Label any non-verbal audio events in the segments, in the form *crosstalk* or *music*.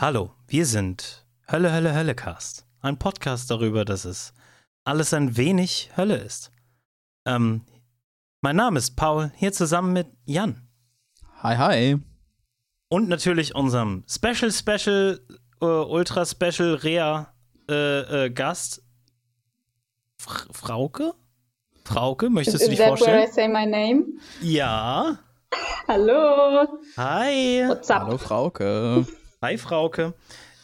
Hallo, wir sind Hölle, Hölle, Höllecast. Ein Podcast darüber, dass es alles ein wenig Hölle ist. Ähm, mein Name ist Paul, hier zusammen mit Jan. Hi, hi. Und natürlich unserem Special, Special, äh, Ultra Special Rea äh, äh, Gast F Frauke? Frauke, möchtest Is du dich that vorstellen? where I say my name? Ja. Hallo. Hi. What's up? Hallo, Frauke. Hi, Frauke.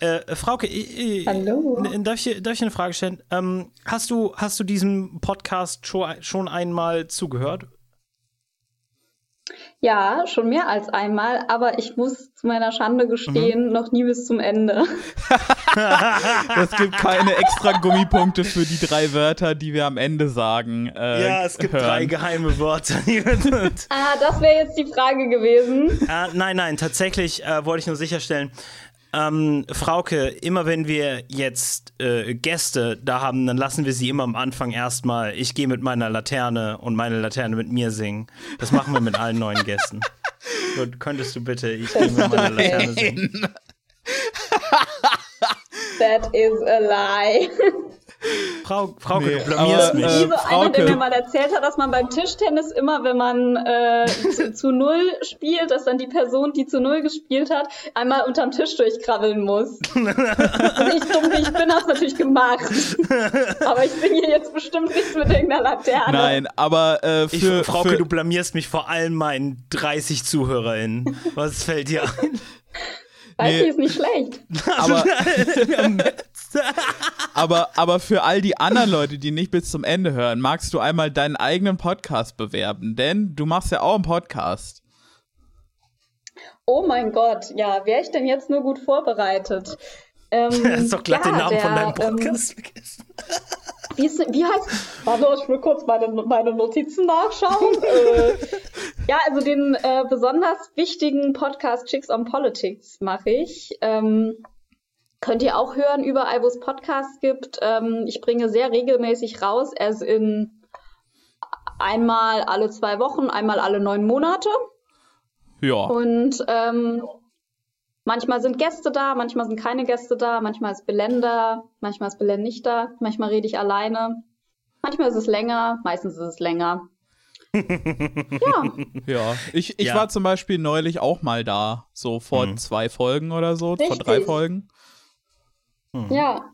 Äh, Frauke, ich, ich, Hallo. Darf ich, darf ich eine Frage stellen? Ähm, hast, du, hast du diesem Podcast schon, schon einmal zugehört? Ja, schon mehr als einmal, aber ich muss zu meiner Schande gestehen, noch nie bis zum Ende. *laughs* Es gibt keine extra Gummipunkte für die drei Wörter, die wir am Ende sagen. Äh, ja, es gibt hören. drei geheime Wörter. *laughs* Ah, das wäre jetzt die Frage gewesen. äh, nein, nein, tatsächlich äh, wollte ich nur sicherstellen. Ähm, Frauke, immer wenn wir jetzt äh, Gäste da haben, dann lassen wir sie immer am Anfang erstmal, ich gehe mit meiner Laterne und meine Laterne mit mir singen. Das machen wir mit allen neuen Gästen. Gut, könntest du bitte, ich gehe mit meiner Laterne singen. That is a lie. Frau, Frauke, Nee, du blamierst aber, mich. äh, so einer, Frauke. der mir mal erzählt hat, dass man beim Tischtennis immer, wenn man äh, zu, zu Null spielt, dass dann die Person, die zu Null gespielt hat, einmal unterm Tisch durchkrabbeln muss. Und *laughs* ich, dumm ich bin, hab's natürlich gemacht. Aber ich singe hier jetzt bestimmt nichts mit irgendeiner Laterne. Nein, aber äh, Ich, für, Frauke, für du blamierst mich vor allen meinen 30 ZuhörerInnen. Was fällt dir ein? Weiß Nee. ich, ist nicht schlecht. *laughs* aber, *laughs* *laughs* aber, aber für all die anderen Leute, die nicht bis zum Ende hören, magst du einmal deinen eigenen Podcast bewerben? Denn du machst ja auch einen Podcast. Oh mein Gott, ja, wäre ich denn jetzt nur gut vorbereitet? Ähm, Du *laughs* hast doch glatt ja, den Namen von der, deinem Podcast vergessen. Ähm, *laughs* wie, ist, wie heißt. Warte, ich will kurz meine, meine Notizen nachschauen. äh, ja, also den äh, besonders wichtigen Podcast Chicks on Politics mache ich. Ähm, könnt ihr auch hören, überall, wo es Podcasts gibt. Ähm, ich bringe sehr regelmäßig raus, erst in einmal alle zwei Wochen, einmal alle neun Monate. Ja. Und ähm, manchmal sind Gäste da, manchmal sind keine Gäste da, manchmal ist Belen da, manchmal ist Belen nicht da, manchmal rede ich alleine. Manchmal ist es länger, meistens ist es länger. *laughs* ja, Ja, ich, ich Ja. war zum Beispiel neulich auch mal da, so vor Mhm. zwei Folgen oder so, vor Richtig. drei Folgen. Ja,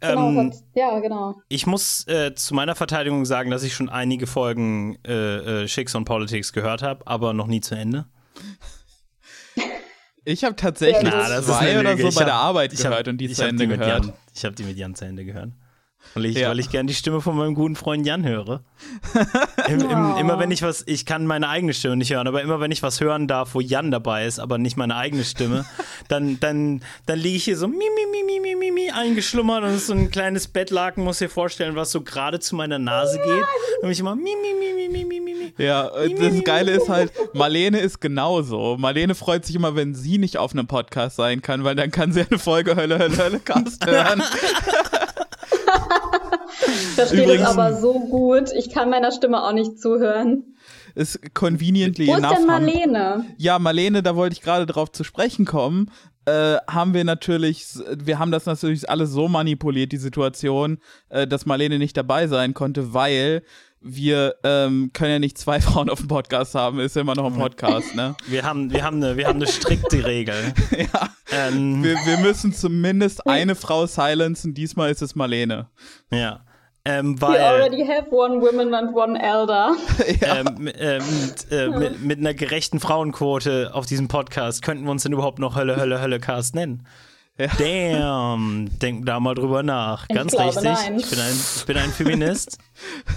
genau, Ähm, ja, genau. ich muss äh, zu meiner Verteidigung sagen, dass ich schon einige Folgen äh, äh, Chicks on Politics gehört habe, aber noch nie zu Ende. Ich habe tatsächlich Ja, das zwei oder Lüge. so Ich bei hab- der Arbeit ich hab- gehört und die zu Ende mit gehört. Jan, ich habe die mit Jan zu Ende gehört. Weil ich, Ja. weil ich gern die Stimme von meinem guten Freund Jan höre. Im, im, Oh. Immer wenn ich was, ich kann meine eigene Stimme nicht hören, aber immer wenn ich was hören darf, wo Jan dabei ist, aber nicht meine eigene Stimme, dann, dann, dann liege ich hier so mi, mi, mi, mi, mi, mi, mi, eingeschlummert und es ist so ein kleines Bettlaken, muss dir vorstellen, was so gerade zu meiner Nase geht. Und ich immer mi, mi, mi, mi, mi, mi, mi, mi. Ja, äh, das Geile ist halt, Marlene ist genauso. Marlene freut sich immer, wenn sie nicht auf einem Podcast sein kann, weil dann kann sie eine Folge Hölle, Hölle, Hölle Cast hören. *laughs* Ich verstehe Übrigens- das aber so gut. Ich kann meiner Stimme auch nicht zuhören. Ist conveniently Wo ist enough. denn Marlene? Ja, Marlene, da wollte ich gerade drauf zu sprechen kommen. Äh, haben wir natürlich, wir haben das natürlich alles so manipuliert, die Situation, äh, dass Marlene nicht dabei sein konnte, weil wir ähm, können ja nicht zwei *laughs* Frauen auf dem Podcast haben, ist ja immer noch ein Podcast, ne? *laughs* Wir haben, wir haben eine, wir haben eine strikte Regel. ja. Ähm, Wir, wir müssen zumindest eine Frau silenzen, diesmal ist es Marlene. ja. Ähm, We weil already have one woman and one elder. *laughs* ähm, äh, mit, äh, mit, mit einer gerechten Frauenquote auf diesem Podcast könnten wir uns denn überhaupt noch Hölle, Hölle, Hölle Cast nennen? Ja. Damn, denk da mal drüber nach. Ich Ganz richtig. nein. Ich bin ein, ich bin ein Feminist.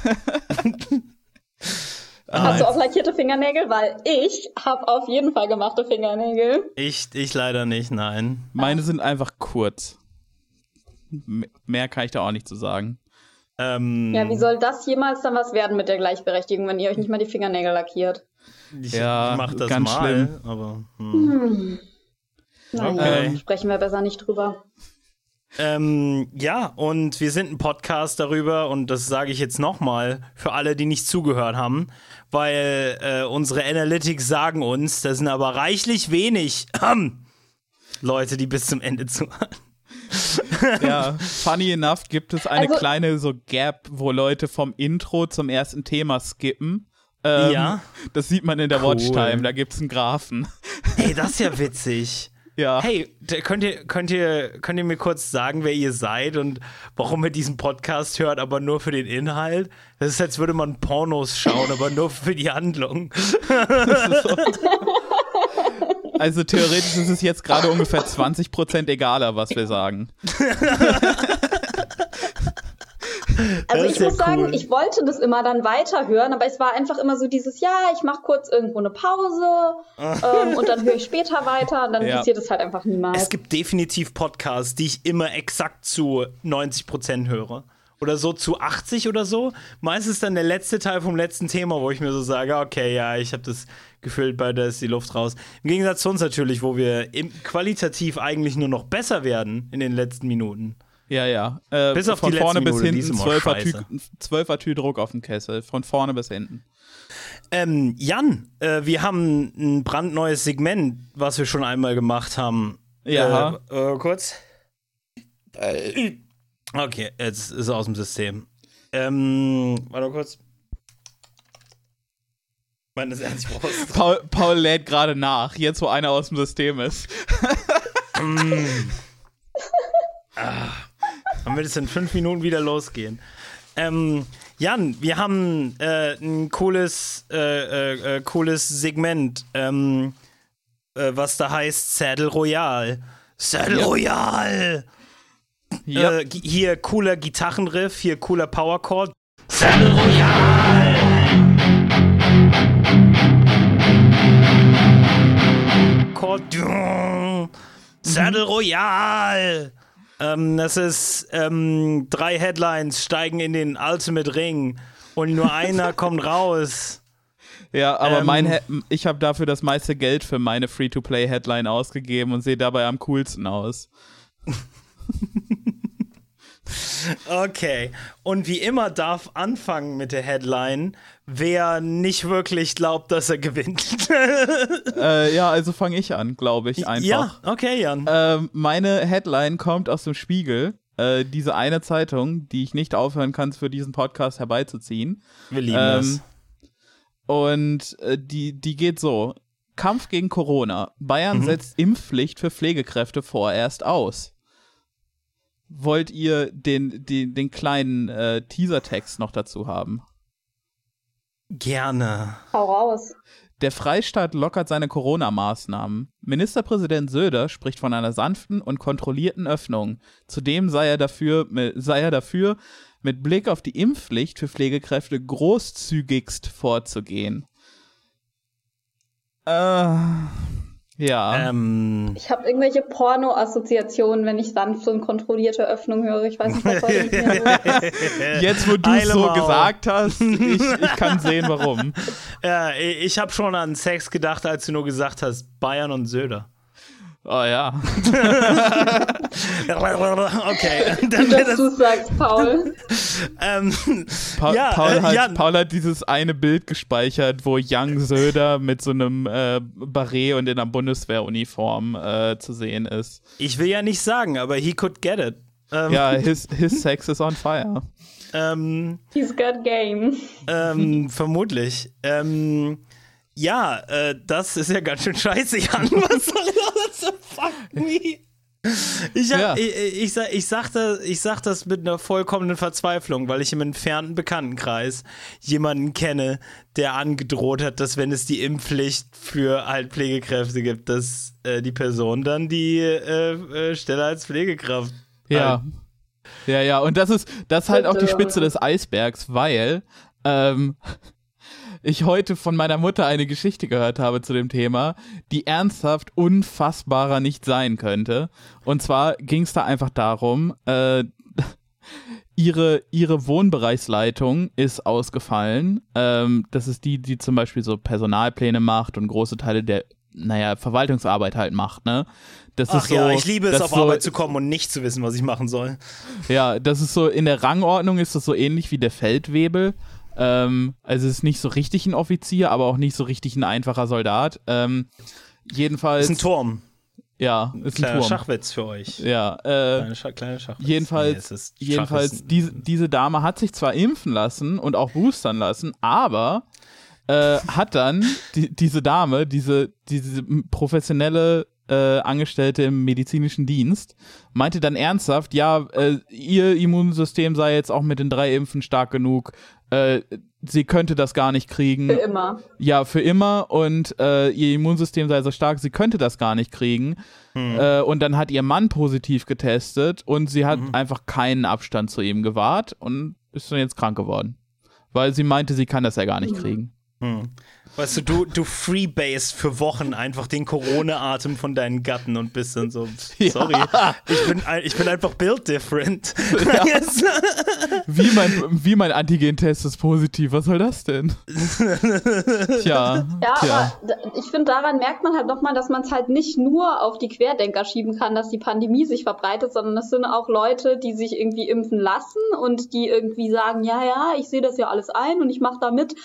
*laughs* Hast du auch lackierte Fingernägel? Weil ich habe auf jeden Fall gemachte Fingernägel. Ich, ich leider nicht, nein. Meine sind einfach kurz. M- Mehr kann ich da auch nicht zu sagen. Ähm, Ja, wie soll das jemals dann was werden mit der Gleichberechtigung, wenn ihr euch nicht mal die Fingernägel lackiert? ich, Ja, ich mach das ganz mal, schlimm. aber hm. Naja, Okay. sprechen wir besser nicht drüber. Ähm, ja, und wir sind ein Podcast darüber und das sage ich jetzt nochmal für alle, die nicht zugehört haben, weil äh, unsere Analytics sagen uns, das sind aber reichlich wenig *clears throat* Leute, die bis zum Ende zuhören. Ja, funny enough gibt es eine Also- kleine so Gap, wo Leute vom Intro zum ersten Thema skippen. Ähm, Ja. Das sieht man in der Cool. Watchtime, da gibt es einen Graphen. Ey, das ist ja witzig. Ja. Hey, könnt ihr, könnt, ihr, könnt ihr mir kurz sagen, wer ihr seid und warum ihr diesen Podcast hört, aber nur für den Inhalt? Das ist, als würde man Pornos schauen, aber nur für die Handlung. *laughs* *laughs* *laughs* Also theoretisch ist es jetzt gerade ungefähr 20% egaler, was wir sagen. *laughs* Also ich ja muss sagen, cool. ich wollte das immer dann weiterhören, aber es war einfach immer so dieses, ja, ich mache kurz irgendwo eine Pause ähm, und dann höre ich später weiter und dann Ja. passiert es halt einfach niemals. Es gibt definitiv Podcasts, die ich immer exakt zu 90% höre. Oder so zu 80 oder so. Meistens dann der letzte Teil vom letzten Thema, wo ich mir so sage, okay, ja, ich habe das gefühlt, bei da ist die Luft raus. Im Gegensatz zu uns natürlich, wo wir im, qualitativ eigentlich nur noch besser werden in den letzten Minuten. Ja, ja. Äh, Bis auf von die vorne bis Minute, hinten ist immer 12er Tü, scheiße. 12er Tü Druck auf dem Kessel. Von vorne bis hinten. Ähm, Jan, äh, wir haben ein brandneues Segment, was wir schon einmal gemacht haben. Ja. Äh, äh, kurz. Äh, Okay, jetzt ist er aus dem System. Ähm, warte mal kurz. Meines Ernst, ich brauch's. Paul, Paul lädt gerade nach, jetzt wo einer aus dem System ist. Dann wird es in fünf Minuten wieder losgehen. Ähm, Jan, wir haben äh, ein cooles, äh, äh, äh, cooles Segment, ähm, äh, was da heißt Saddle Royale. Saddle Ja. Royale! Ja. Äh, hier cooler Gitarrenriff, hier cooler Powerchord. Saddle Royale! Chord. Saddle Royale! Ähm, das ist ähm, drei Headlines steigen in den Ultimate Ring und nur einer *laughs* kommt raus. Ja, aber Ähm, mein He ich habe dafür das meiste Geld für meine Free-to-Play-Headline ausgegeben und sehe dabei am coolsten aus. Okay. Und wie immer darf anfangen mit der Headline, wer nicht wirklich glaubt, dass er gewinnt. *laughs* äh, ja, also fange ich an, glaube ich, einfach. Ja, okay, Jan. Ähm, meine Headline kommt aus dem Spiegel. Äh, diese eine Zeitung, die ich nicht aufhören kann, für diesen Podcast herbeizuziehen. Wir lieben ähm, es. Und äh, die, die geht so. Kampf gegen Corona. Bayern Mhm. setzt Impfpflicht für Pflegekräfte vorerst aus. Wollt ihr den, den, den kleinen äh, Teasertext noch dazu haben? Gerne. Hau raus. Der Freistaat lockert seine Corona-Maßnahmen. Ministerpräsident Söder spricht von einer sanften und kontrollierten Öffnung. Zudem sei er dafür, sei er dafür mit Blick auf die Impfpflicht für Pflegekräfte großzügigst vorzugehen. Äh, ja. Ähm, Ich habe irgendwelche Porno-Assoziationen, wenn ich sanfte und kontrollierte Öffnung höre. Ich weiß nicht, was heute mit mir. Jetzt, wo du es so gesagt hast, *laughs* ich, ich kann sehen, warum. ja, ich habe schon an Sex gedacht, als du nur gesagt hast, Bayern und Söder. Oh ja. *laughs* Okay, dann wäre Dass das. du sagst, Paul. *laughs* Ähm, Paul, Ja, Paul, äh, hat, Jan. Paul hat dieses eine Bild gespeichert, wo Young Söder mit so einem äh, Barret und in einer Bundeswehruniform äh, zu sehen ist. ich will ja nicht sagen, aber he could get it. Ähm, Ja, *laughs* his, his sex is on fire. ähm, He's got game. ähm, vermutlich. Ähm, ja, äh, das ist ja ganz schön scheiße, Jan. Was soll *laughs* das? Fuck me. Ich, hab, Ja. ich, ich, sag, ich, sag das, ich sag das mit einer vollkommenen Verzweiflung, weil ich im entfernten Bekanntenkreis jemanden kenne, der angedroht hat, dass wenn es die Impfpflicht für halt Pflegekräfte gibt, dass äh, die Person dann die äh, äh, Stelle als Pflegekraft Ja. Ja, ja, und das ist, das ist halt auch die Bitte. Spitze des Eisbergs, weil ähm, ich heute von meiner Mutter eine Geschichte gehört habe zu dem Thema, die ernsthaft unfassbarer nicht sein könnte. Und zwar ging es da einfach darum, äh, *laughs* ihre, ihre Wohnbereichsleitung ist ausgefallen. Ähm, das ist die, die zum Beispiel so Personalpläne macht und große Teile der, naja, Verwaltungsarbeit halt macht, ne? Das Ach ist so, ja, ich liebe es, auf so, Arbeit zu kommen und nicht zu wissen, was ich machen soll. ja, das ist so, in der Rangordnung ist das so ähnlich wie der Feldwebel. Ähm, also es ist nicht so richtig ein Offizier, aber auch nicht so richtig ein einfacher Soldat. Ähm, Das jedenfalls. ist ein Turm. Ja, ist Kleiner ein Turm. Schachwitz für euch. Ja, äh, Kleine, Scha kleine Schachwitz. jedenfalls, Nee, es ist- Schach jedenfalls ist- diese, diese Dame hat sich zwar impfen lassen und auch boostern lassen, aber äh, hat dann die, diese Dame, diese, diese professionelle äh, Angestellte im medizinischen Dienst, meinte dann ernsthaft, ja, äh, ihr Immunsystem sei jetzt auch mit den drei Impfen stark genug, äh, sie könnte das gar nicht kriegen. Für immer. Ja, für immer und äh, ihr Immunsystem sei so stark, sie könnte das gar nicht kriegen. Äh, und dann hat ihr Mann positiv getestet und sie hat einfach keinen Abstand zu ihm gewahrt und ist dann jetzt krank geworden. Weil sie meinte, sie kann das ja gar nicht kriegen. Hm. Weißt du, du, du freebase für Wochen einfach den Corona-Atem von deinen Gatten und bist dann so, sorry, ich, bin, ich bin einfach build different. Yes. *laughs* Wie mein, wie mein Antigen-Test ist positiv, was soll das denn? Tja, Ja, tja. aber ich finde, daran merkt man halt nochmal, dass man es halt nicht nur auf die Querdenker schieben kann, dass die Pandemie sich verbreitet, sondern es sind auch Leute, die sich irgendwie impfen lassen und die irgendwie sagen, ja, ja, ich sehe das ja alles ein und ich mache da mit,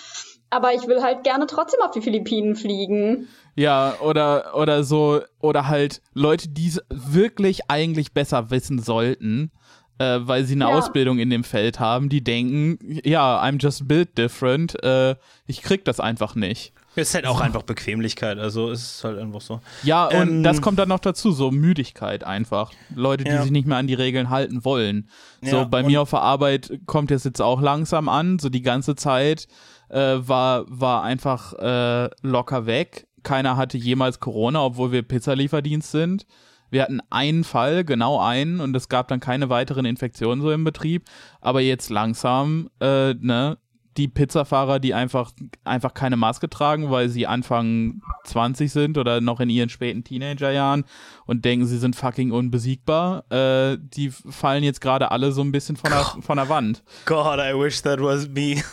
aber ich will halt gerne trotzdem auf die Philippinen fliegen. Ja, oder, oder so, oder halt Leute, die es wirklich eigentlich besser wissen sollten, äh, weil sie eine Ja. Ausbildung in dem Feld haben, die denken, ja, I'm just built different, äh, ich krieg das einfach nicht. Es ist halt auch einfach Bequemlichkeit, also es ist halt einfach so. Ja, und Ähm, das kommt dann noch dazu, so Müdigkeit einfach. Leute, die Ja. sich nicht mehr an die Regeln halten wollen. So, Ja, bei und- mir auf der Arbeit kommt es jetzt auch langsam an, so die ganze Zeit äh, war, war einfach äh, locker weg. Keiner hatte jemals Corona, obwohl wir Pizzalieferdienst sind. Wir hatten einen Fall, genau einen, und es gab dann keine weiteren Infektionen so im Betrieb. Aber jetzt langsam, äh, ne, die Pizzafahrer, die einfach, einfach keine Maske tragen, weil sie Anfang 20 sind oder noch in ihren späten Teenagerjahren und denken, sie sind fucking unbesiegbar, äh, die fallen jetzt gerade alle so ein bisschen von der, von der Wand. God, I wish that was me.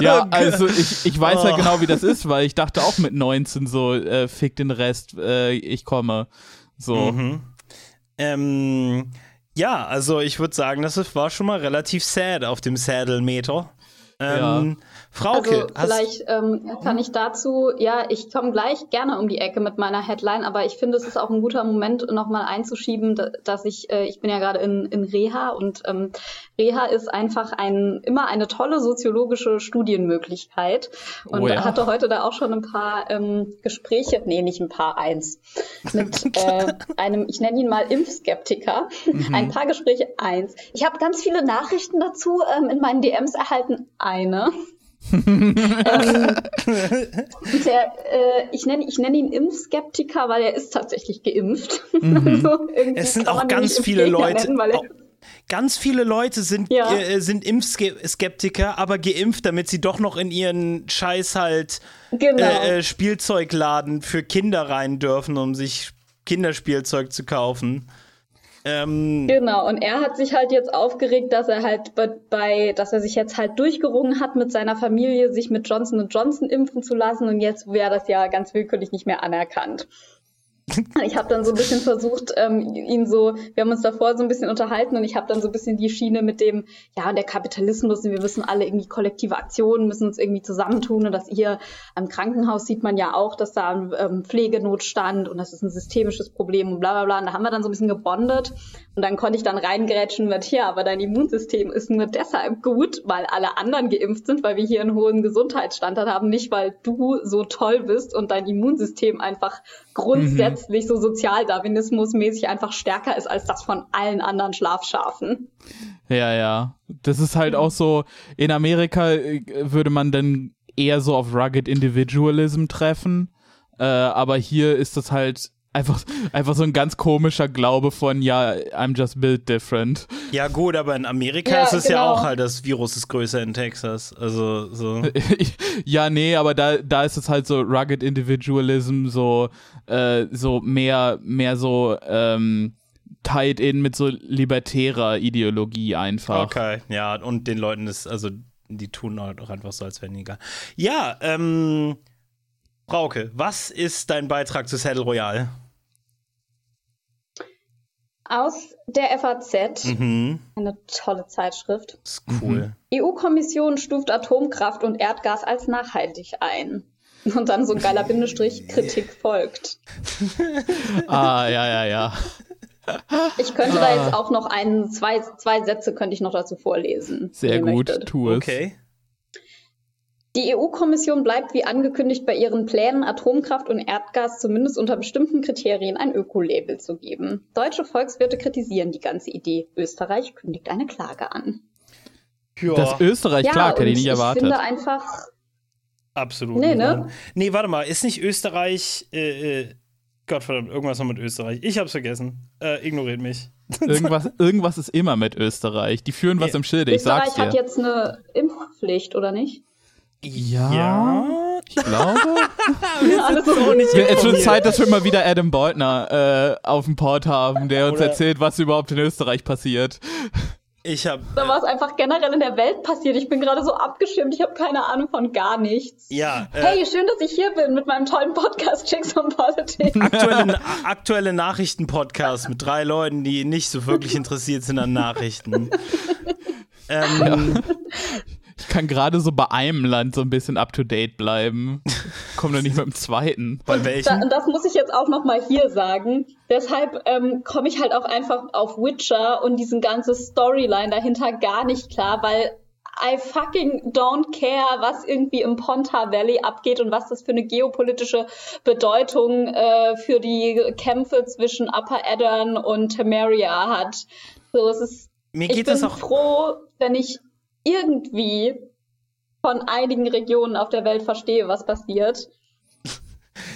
Ja, *laughs* also ich, ich weiß ja Oh. genau, wie das ist, weil ich dachte auch mit 19 so, äh, fick den Rest, äh, ich komme. So. Mhm. Ähm, ja, also ich würde sagen, das war schon mal relativ sad auf dem Saddle-Meter. Ähm, Frauke, Also vielleicht ähm, kann ich dazu, ja, ich komme gleich gerne um die Ecke mit meiner Headline, aber ich finde, es ist auch ein guter Moment, nochmal einzuschieben, da- dass ich, äh, ich bin ja gerade in, in Reha und ähm, Reha ist einfach ein, immer eine tolle soziologische Studienmöglichkeit und Oh ja. hatte heute da auch schon ein paar ähm, Gespräche, nee, nicht ein paar, eins, mit *laughs* äh, einem, ich nenne ihn mal Impfskeptiker, ein paar Gespräche, eins. Ich habe ganz viele Nachrichten dazu ähm, in meinen DMs erhalten, eine. Ähm, der, äh, ich nenne ich nenn ihn Impfskeptiker, weil er ist tatsächlich geimpft. *laughs* also irgendwie Es sind auch ganz viele Leute- Nennen, auch- ganz viele Leute sind, Ja. äh, sind Impfskeptiker, aber geimpft, damit sie doch noch in ihren Scheiß halt genau. äh, äh, Spielzeugladen für Kinder rein dürfen, um sich Kinderspielzeug zu kaufen. Ähm, Genau, und er hat sich halt jetzt aufgeregt, dass er halt bei, dass er sich jetzt halt durchgerungen hat mit seiner Familie, sich mit Johnson Johnson impfen zu lassen und jetzt wäre das ja ganz willkürlich nicht mehr anerkannt. *laughs* Ich habe dann so ein bisschen versucht, ähm, ihn so, wir haben uns davor so ein bisschen unterhalten und ich habe dann so ein bisschen die Schiene mit dem, ja, der Kapitalismus und wir müssen alle irgendwie kollektive Aktionen, müssen uns irgendwie zusammentun und das hier am Krankenhaus sieht man ja auch, dass da ähm, Pflegenotstand und das ist ein systemisches Problem und bla bla bla. Und da haben wir dann so ein bisschen gebondet und dann konnte ich dann reingrätschen mit, ja, aber dein Immunsystem ist nur deshalb gut, weil alle anderen geimpft sind, weil wir hier einen hohen Gesundheitsstandard haben, nicht weil du so toll bist und dein Immunsystem einfach grundsätzlich so sozialdarwinismusmäßig einfach stärker ist als das von allen anderen Schlafschafen. Ja, ja. Das ist halt auch so, in Amerika äh, würde man dann eher so auf Rugged Individualism treffen, äh, aber hier ist das halt einfach, einfach so ein ganz komischer Glaube von, ja, I'm just built different. ja, gut, aber in Amerika Ja, ist es ja genau. auch halt, das Virus ist größer in Texas. Also, so. *laughs* ja, nee, aber da, da ist es halt so Rugged Individualism, so, äh, so mehr, mehr so, ähm, tied in mit so libertärer Ideologie einfach. Okay, ja, und den Leuten ist, also, die tun halt auch einfach so, als wären die egal. Ja, ähm, Frauke, was ist dein Beitrag zu Saddle Royale? Aus der FAZ, Mhm, eine tolle Zeitschrift. ist cool. EU-Kommission stuft Atomkraft und Erdgas als nachhaltig ein. Und dann so ein geiler Bindestrich, *laughs* Kritik folgt. ah, ja, ja, ja. Ich könnte da jetzt auch noch ein, zwei, zwei Sätze könnte ich noch dazu vorlesen. Sehr gut, tu es. Okay. Die EU-Kommission bleibt wie angekündigt bei ihren Plänen, Atomkraft und Erdgas zumindest unter bestimmten Kriterien ein Ökolabel zu geben. Deutsche Volkswirte kritisieren die ganze Idee. Österreich kündigt eine Klage an. Ja. Dass Österreich ja, klagt, hätte ich nicht erwartet. Ich finde einfach. Absolut. Nee, ne? Nee, warte mal, ist nicht Österreich. Äh, äh, Gottverdammt, irgendwas noch mit Österreich. Ich hab's vergessen. Äh, ignoriert mich. *laughs* Irgendwas, irgendwas ist immer mit Österreich. Die führen was im Schilde, ich sag's dir. Österreich hat jetzt eine Impfpflicht, oder nicht? Ja, ja. ich glaube. *laughs* *laughs* es wird Zeit, dass wir mal wieder Adam Beutner äh, auf dem Port haben, der uns Oder erzählt, was überhaupt in Österreich passiert. Ich habe. Da war es einfach generell in der Welt passiert. Ich bin gerade so abgeschirmt. Ich habe keine Ahnung von gar nichts. Ja. Äh, hey, schön, dass ich hier bin mit meinem tollen Podcast Chicks on Politics. Aktuelle, *laughs* aktuelle Nachrichten-Podcast mit drei Leuten, die nicht so wirklich interessiert sind an Nachrichten. ähm, ja. Ich kann gerade so bei einem Land so ein bisschen up to date bleiben. Komm doch nicht mit dem zweiten. Bei welchem? Da, das muss ich jetzt auch noch mal hier sagen. Deshalb ähm, komme ich halt auch einfach auf Witcher und diesen ganze Storyline dahinter gar nicht klar, weil I fucking don't care, was irgendwie im Ponta Valley abgeht und was das für eine geopolitische Bedeutung äh, für die Kämpfe zwischen Upper Eddern und Temeria hat. So, es ist. Mir geht ich bin das auch froh, wenn ich irgendwie von einigen Regionen auf der Welt verstehe, was passiert.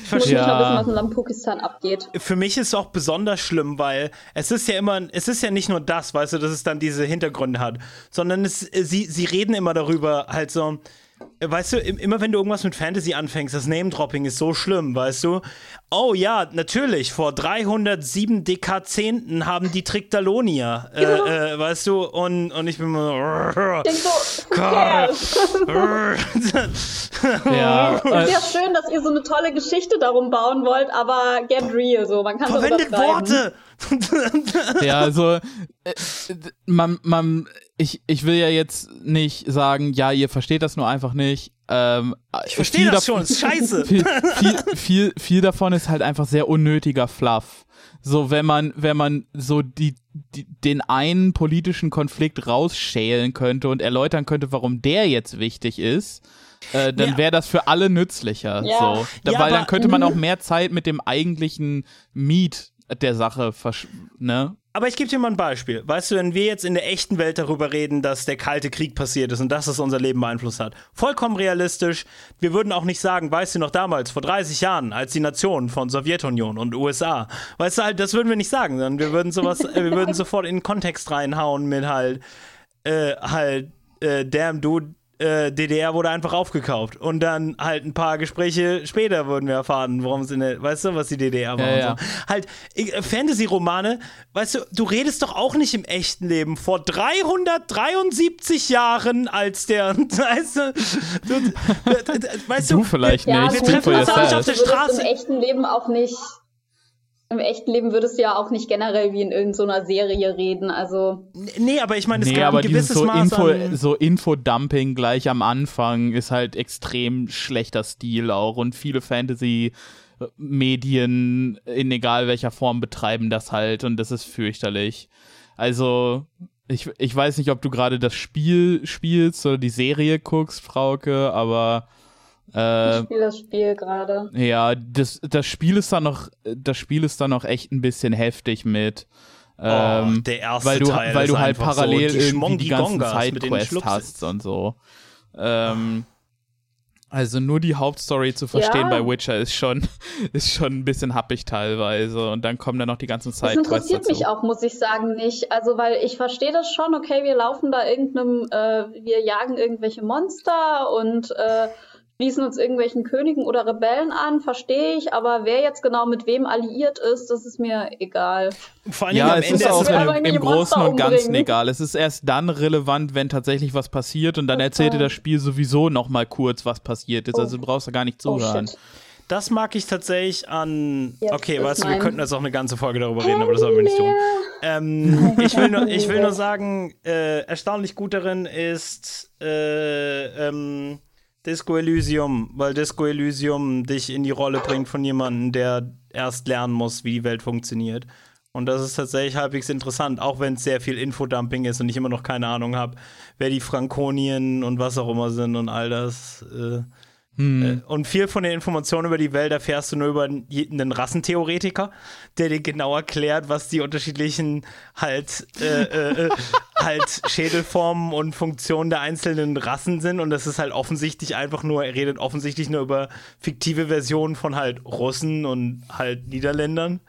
Ich muss ja. wissen, was in Lampukistan abgeht. Für mich ist es auch besonders schlimm, weil es ist ja immer, es ist ja nicht nur das, weißt du, dass es dann diese Hintergründe hat, sondern es, sie, sie reden immer darüber, halt so, Weißt du, immer wenn du irgendwas mit Fantasy anfängst, das Name-Dropping ist so schlimm, weißt du? Oh ja, natürlich, vor 307 Dekazehnten haben die Trictalonia, äh, genau. äh, weißt du? Und, und ich bin mal. Ich so, *laughs* ja, äh, ja schön, dass ihr so eine tolle Geschichte darum bauen wollt, aber get real, so. Man kann Verwendet Worte! Ja, also, äh, man, man, ich, ich will ja jetzt nicht sagen, ja, ihr versteht das nur einfach nicht. Ähm, ich verstehe das schon, ist scheiße. *laughs* Viel, viel, viel, viel davon ist halt einfach sehr unnötiger Fluff. So, wenn man, wenn man so die, die, den einen politischen Konflikt rausschälen könnte und erläutern könnte, warum der jetzt wichtig ist, äh, dann wäre das für alle nützlicher. Ja. So. Da, ja, weil aber, dann könnte man auch mehr Zeit mit dem eigentlichen Meet der Sache, ne? Aber ich gebe dir mal ein Beispiel. Weißt du, wenn wir jetzt in der echten Welt darüber reden, dass der Kalte Krieg passiert ist und dass es unser Leben beeinflusst hat, vollkommen realistisch. Wir würden auch nicht sagen, weißt du noch damals, vor 30 Jahren, als die Nationen von Sowjetunion und USA, weißt du halt, das würden wir nicht sagen, sondern wir würden sowas, äh, wir würden sofort in den Kontext reinhauen mit halt, äh, halt, äh, damn, dude, äh, DDR wurde einfach aufgekauft. Und dann halt ein paar Gespräche später wurden wir erfahren, warum es in der, weißt du, was die DDR war ja, und so. Halt, äh, Fantasy-Romane, weißt du, du redest doch auch nicht im echten Leben vor 373 Jahren, als der, *laughs* weißt du, du, weißt du, du vielleicht ja, nicht, wir treffen uns auch nicht auf der Straße. im echten Leben auch nicht im echten Leben würdest du ja auch nicht generell wie in irgendeiner Serie reden, also. Nee, aber ich meine, es nee, gab aber ein gewisses so Maß Info, an so Infodumping gleich am Anfang ist halt extrem schlechter Stil auch und viele Fantasy Medien in egal welcher Form betreiben das halt und das ist fürchterlich. Also, ich, ich weiß nicht, ob du gerade das Spiel spielst oder die Serie guckst, Frauke, aber äh, ich spiele das Spiel gerade. Ja, das, das Spiel ist dann noch, das Spiel ist dann noch echt ein bisschen heftig mit. Ähm, oh, der erste weil du, Teil weil du halt parallel so, die irgendwie die ganzen Sidequests hast und so. Ähm, also nur die Hauptstory zu verstehen ja. bei Witcher ist schon, *laughs* ist schon ein bisschen happig teilweise und dann kommen dann noch die ganzen Sidequests Das interessiert dazu. mich auch, muss ich sagen, nicht. Also weil ich verstehe das schon, okay, wir laufen da irgendeinem, äh, wir jagen irgendwelche Monster und äh, schließen uns irgendwelchen Königen oder Rebellen an, verstehe ich, aber wer jetzt genau mit wem alliiert ist, das ist mir egal. Vor allem ja, am es Ende ist auch im, im Großen und Ganzen egal. Es ist erst dann relevant, wenn tatsächlich was passiert und dann erzählt dir das Spiel sowieso noch mal kurz, was passiert ist. Oh. Also du brauchst da gar nicht oh, zuhören. Oh, das mag ich tatsächlich an. Jetzt okay, weißt du, wir könnten jetzt auch eine ganze Folge darüber reden, aber das sollten wir nicht tun. Ähm, ich, will nur, ich will *laughs* nur sagen, äh, erstaunlich gut darin ist, äh, ähm, Disco Elysium, weil Disco Elysium dich in die Rolle bringt von jemandem, der erst lernen muss, wie die Welt funktioniert. Und das ist tatsächlich halbwegs interessant, auch wenn es sehr viel Infodumping ist und ich immer noch keine Ahnung habe, wer die Frankonien und was auch immer sind und all das. Äh, hm. Äh, und viel von den Informationen über die Welt erfährst du nur über einen Rassentheoretiker, der dir genau erklärt, was die unterschiedlichen halt, äh, äh, äh halt Schädelformen und Funktionen der einzelnen Rassen sind. Und das ist halt offensichtlich einfach nur, er redet offensichtlich nur über fiktive Versionen von halt Russen und halt Niederländern.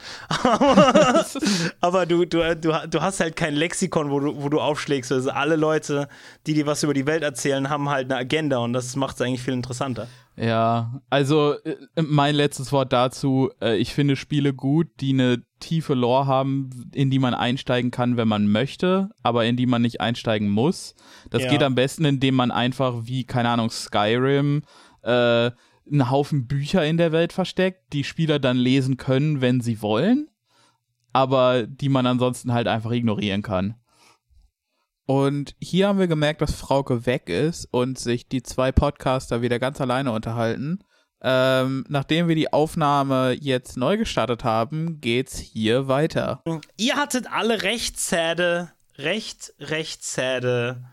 Aber du, du, du, du hast halt kein Lexikon, wo du, wo du aufschlägst. Also alle Leute, die dir was über die Welt erzählen, haben halt eine Agenda und das macht es eigentlich viel interessanter. Ja, also äh, mein letztes Wort dazu, äh, ich finde Spiele gut, die eine tiefe Lore haben, in die man einsteigen kann, wenn man möchte, aber in die man nicht einsteigen muss. Das ja. geht am besten, indem man einfach wie, keine Ahnung, Skyrim, äh, einen Haufen Bücher in der Welt versteckt, die Spieler dann lesen können, wenn sie wollen, aber die man ansonsten halt einfach ignorieren kann. Und hier haben wir gemerkt, dass Frauke weg ist und sich die zwei Podcaster wieder ganz alleine unterhalten. Ähm, nachdem wir die Aufnahme jetzt neu gestartet haben, geht's hier weiter. Ihr hattet alle recht säde, recht, recht säde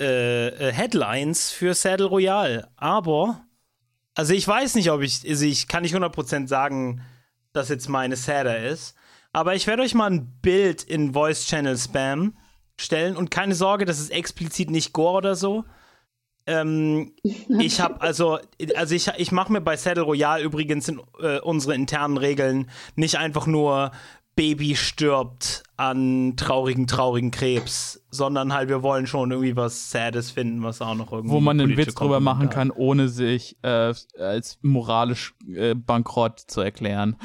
äh, äh, Headlines für Saddle Royale. Aber, also ich weiß nicht, ob ich, also ich kann nicht 100% sagen, dass jetzt meine Sadder ist. Aber ich werde euch mal ein Bild in Voice Channel spammen stellen. Und keine Sorge, das ist explizit nicht Gore oder so. Ähm, ich habe also, also ich, ich mache mir bei Saddle Royale übrigens in, äh, unsere internen Regeln nicht einfach nur Baby stirbt an traurigen, traurigen Krebs, sondern halt wir wollen schon irgendwie was Sades finden, was auch noch irgendwie. Wo man einen Witz drüber machen kann, ohne sich äh, als moralisch äh, bankrott zu erklären.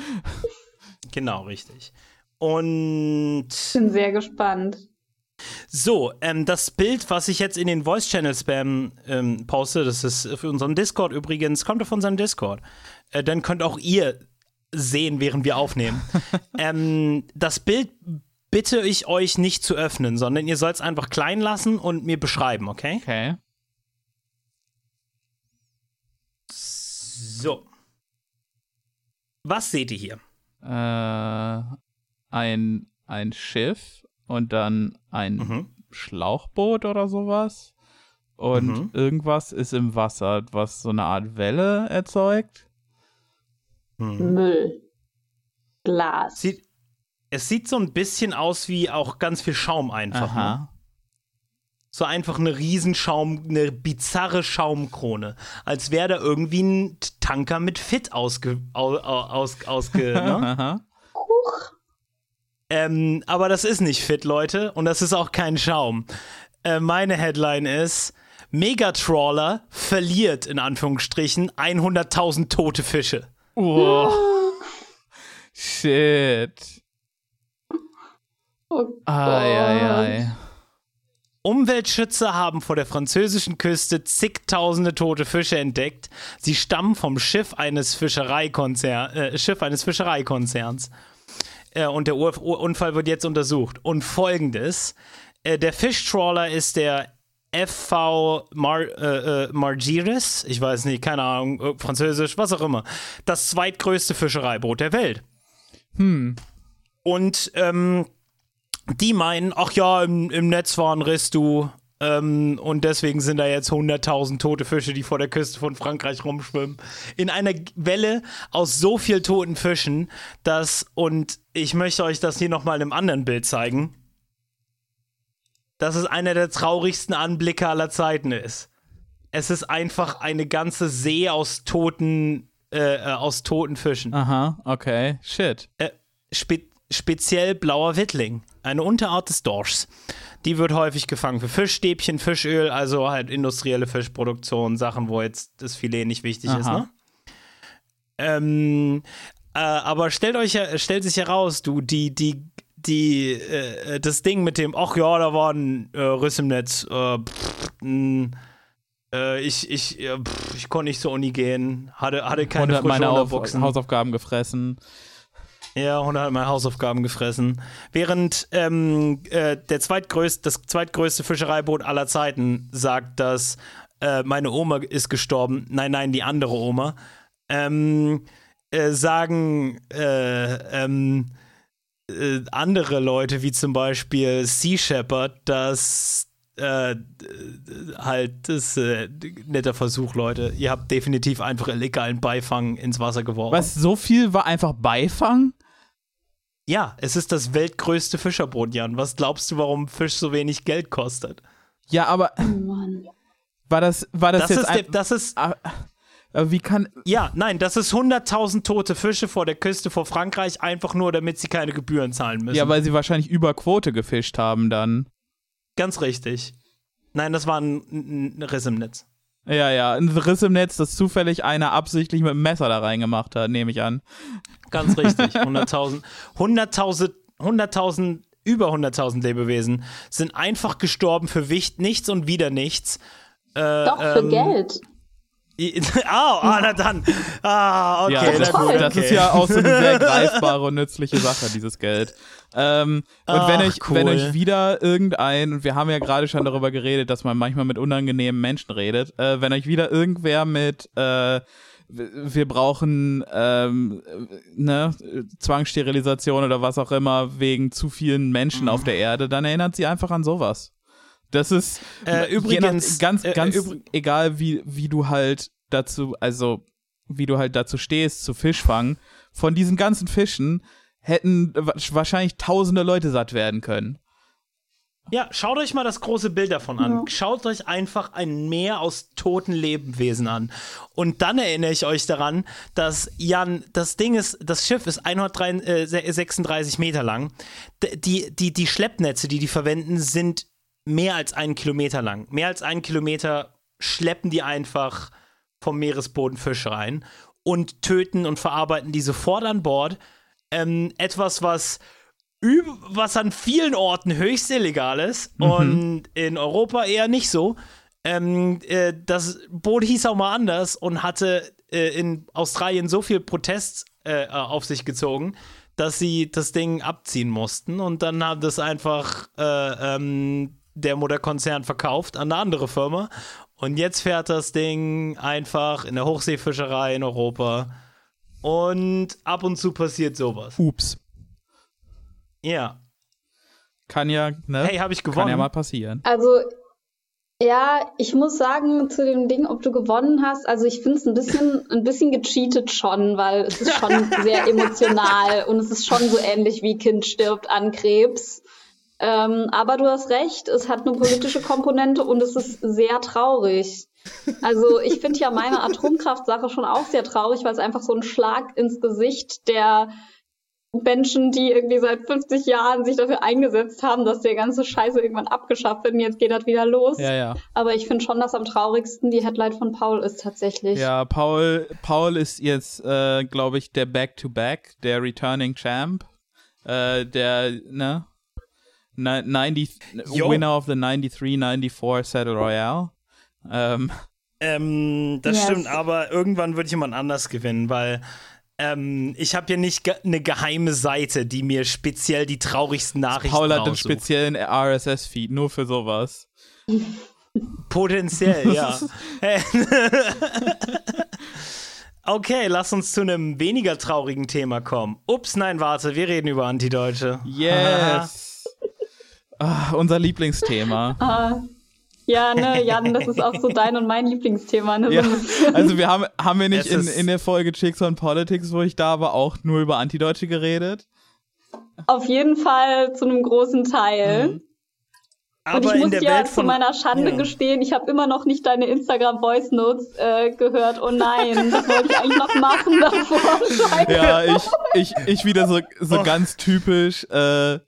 Genau, richtig. Und. Ich bin sehr gespannt. So, ähm, das Bild, was ich jetzt in den Voice Channel Spam ähm, poste, das ist für unseren Discord übrigens, kommt auf unseren Discord. Äh, dann könnt auch ihr sehen, während wir aufnehmen. *laughs* ähm, das Bild bitte ich euch nicht zu öffnen, sondern ihr sollt es einfach klein lassen und mir beschreiben, okay? Okay. So. Was seht ihr hier? Äh, ein, ein Schiff und dann ein mhm. Schlauchboot oder sowas. Und mhm. irgendwas ist im Wasser, was so eine Art Welle erzeugt. Mhm. Müll. Glas. Sieht, es sieht so ein bisschen aus wie auch ganz viel Schaum einfach. Ne? So einfach eine Riesenschaum, eine bizarre Schaumkrone. Als wäre da irgendwie ein Tanker mit Fit ausge, aus, aus, ausge, ne? *laughs* Ähm, aber das ist nicht fit, Leute. Und das ist auch kein Schaum. Äh, meine Headline ist: Megatrawler verliert in Anführungsstrichen 100.000 tote Fische. Wow. Shit. Oh ai, ai, ai. Umweltschützer haben vor der französischen Küste zigtausende tote Fische entdeckt. Sie stammen vom Schiff eines, Fischereikonzer äh, Schiff eines Fischereikonzerns äh, und der Ur Unfall wird jetzt untersucht. Und folgendes: äh, Der Fischtrawler ist der FV Mar äh, äh, Margiris, ich weiß nicht, keine Ahnung, äh, Französisch, was auch immer. Das zweitgrößte Fischereiboot der Welt. Hm. Und ähm, die meinen, ach ja, im, im Netz war ein Riss, du. Ähm, und deswegen sind da jetzt 100.000 tote Fische, die vor der Küste von Frankreich rumschwimmen. In einer Welle aus so viel toten Fischen, dass, und ich möchte euch das hier nochmal in einem anderen Bild zeigen, dass es einer der traurigsten Anblicke aller Zeiten ist. Es ist einfach eine ganze See aus toten, äh, äh aus toten Fischen. Aha, okay. Shit. Äh, spe speziell blauer Wittling, eine Unterart des Dorschs. Die wird häufig gefangen für Fischstäbchen, Fischöl, also halt industrielle Fischproduktion, Sachen, wo jetzt das Filet nicht wichtig Aha. ist, ne? Ähm, äh, aber stellt euch, stellt sich heraus, du, die, die, die, äh, das Ding mit dem, ach ja, da war ein äh, Riss im Netz, äh, pff, mh, äh, ich, ich, pff, ich konnte nicht zur Uni gehen, hatte, hatte keine frische meine Hausaufgaben gefressen. Ja, und hat meine Hausaufgaben gefressen. Während ähm, äh, der zweitgrößte, das zweitgrößte Fischereiboot aller Zeiten sagt, dass äh, meine Oma ist gestorben, nein, nein, die andere Oma, ähm, äh, sagen äh, ähm, äh, andere Leute, wie zum Beispiel Sea Shepherd, dass äh, halt das äh, netter Versuch, Leute. Ihr habt definitiv einfach illegalen Beifang ins Wasser geworfen. Was, so viel war einfach Beifang? Ja, es ist das weltgrößte Fischerboot, Jan. Was glaubst du, warum Fisch so wenig Geld kostet? Ja, aber Oh Mann. war das, war das, Das jetzt ist, ein, der, das ist, Ah, aber wie kann, ja, nein, das ist 100.000 tote Fische vor der Küste vor Frankreich, einfach nur, damit sie keine Gebühren zahlen müssen. ja, weil sie wahrscheinlich über Quote gefischt haben dann. Ganz richtig. Nein, das war ein, ein Riss im Netz. Ja, ja, ein Riss im Netz, das zufällig einer absichtlich mit dem Messer da reingemacht hat, nehme ich an. Ganz richtig. 100.000, 100.000, 100.000, über 100.000 Lebewesen sind einfach gestorben für Wicht, nichts und wieder nichts. Äh, Doch, für ähm, Geld. Ah, *laughs* ah, na dann. Ah, okay. ja, das, gut, das ist ja auch so eine sehr greifbare und nützliche Sache, dieses Geld. Ähm, und wenn Ach, euch, cool. wenn euch wieder irgendein, und wir haben ja gerade schon darüber geredet, dass man manchmal mit unangenehmen Menschen redet, äh, wenn euch wieder irgendwer mit äh, wir brauchen ähm, äh, ne, Zwangssterilisation oder was auch immer wegen zu vielen Menschen Mhm. auf der Erde, dann erinnert sie einfach an sowas. Das ist Äh, übrigens, nach, ganz, äh, ganz übr- egal, wie, wie du halt dazu, also wie du halt dazu stehst zu Fischfang. Von diesen ganzen Fischen hätten wa- wahrscheinlich tausende Leute satt werden können. Ja, schaut euch mal das große Bild davon an. Schaut euch einfach ein Meer aus toten Lebewesen an. Und dann erinnere ich euch daran, dass Jan, das Ding ist, das Schiff ist 136 Meter lang. Die, die, die Schleppnetze, die die verwenden, sind mehr als einen Kilometer lang. Mehr als einen Kilometer schleppen die einfach vom Meeresboden Fische rein und töten und verarbeiten die sofort an Bord. Ähm, etwas, was was an vielen Orten höchst illegal ist und in Europa eher nicht so. Ähm, äh, das Boot hieß auch mal anders und hatte äh, in Australien so viel Protest äh, auf sich gezogen, dass sie das Ding abziehen mussten und dann hat das einfach äh, ähm, der Mutterkonzern verkauft an eine andere Firma und jetzt fährt das Ding einfach in der Hochseefischerei in Europa und ab und zu passiert sowas. Ups. Ja. Kann ja, ne? Hey, habe ich Kann gewonnen? ja mal passieren. Also, ja, ich muss sagen zu dem Ding, ob du gewonnen hast, also ich finde es ein bisschen, ein bisschen gecheatet schon, weil es ist schon *laughs* sehr emotional und es ist schon so ähnlich wie Kind stirbt an Krebs. Ähm, aber du hast recht, es hat eine politische Komponente und es ist sehr traurig. Also ich finde ja meine Atomkraftsache schon auch sehr traurig, weil es einfach so ein Schlag ins Gesicht der Menschen, die irgendwie seit 50 Jahren sich dafür eingesetzt haben, dass der ganze Scheiße irgendwann abgeschafft wird und jetzt geht das wieder los. Ja, ja. Aber ich finde schon, dass am traurigsten die Headline von Paul ist tatsächlich. Ja, Paul, Paul ist jetzt, äh, glaube ich, der Back-to-Back, der Returning Champ, äh, der, ne? Ni- 90, Jo. Winner of the 93-94 Settle Royale. Ähm, Ähm, das Yes. stimmt, aber irgendwann wird jemand anders gewinnen, weil ähm, ich habe ja nicht ge eine geheime Seite, die mir speziell die traurigsten Nachrichten Paul hat einen speziellen RSS-Feed, nur für sowas. Potenziell, ja. *laughs* *laughs* okay, lass uns zu einem weniger traurigen Thema kommen. Ups, nein, warte, wir reden über Antideutsche. Yes! *laughs* ah, unser Lieblingsthema. *laughs* Ah, ja, ne, Jan, das ist auch so dein und mein Lieblingsthema. Ne? Ja, *laughs* also wir haben, haben wir nicht in, in der Folge Chicks on Politics, wo ich da war, auch nur über Antideutsche geredet? Auf jeden Fall zu einem großen Teil. Und Aber ich in muss der ja Welt zu meiner Schande Ja. gestehen, ich habe immer noch nicht deine Instagram Voice Notes äh, gehört. Oh nein, das wollte ich eigentlich noch machen *laughs* davor. Scheiße. Ja, ich, ich, ich wieder so, so Oh. ganz typisch, Äh,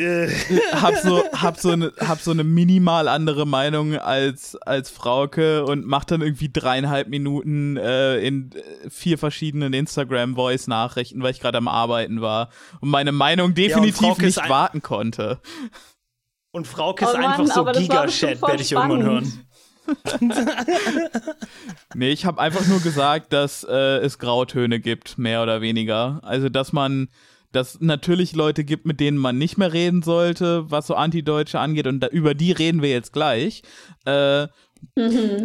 *laughs* hab so, hab so eine, hab so eine minimal andere Meinung als, als Frauke und mach dann irgendwie dreieinhalb Minuten äh, in äh, vier verschiedenen Instagram-Voice-Nachrichten, weil ich gerade am Arbeiten war und meine Meinung definitiv ist nicht warten konnte. und Frauke ist Oh Mann, einfach so Gigachat, werde ich irgendwann hören. Nee, ich habe einfach nur gesagt, dass äh, es Grautöne gibt, mehr oder weniger. Also, dass man, dass natürlich Leute gibt, mit denen man nicht mehr reden sollte, was so Antideutsche angeht, und da, über die reden wir jetzt gleich. Äh.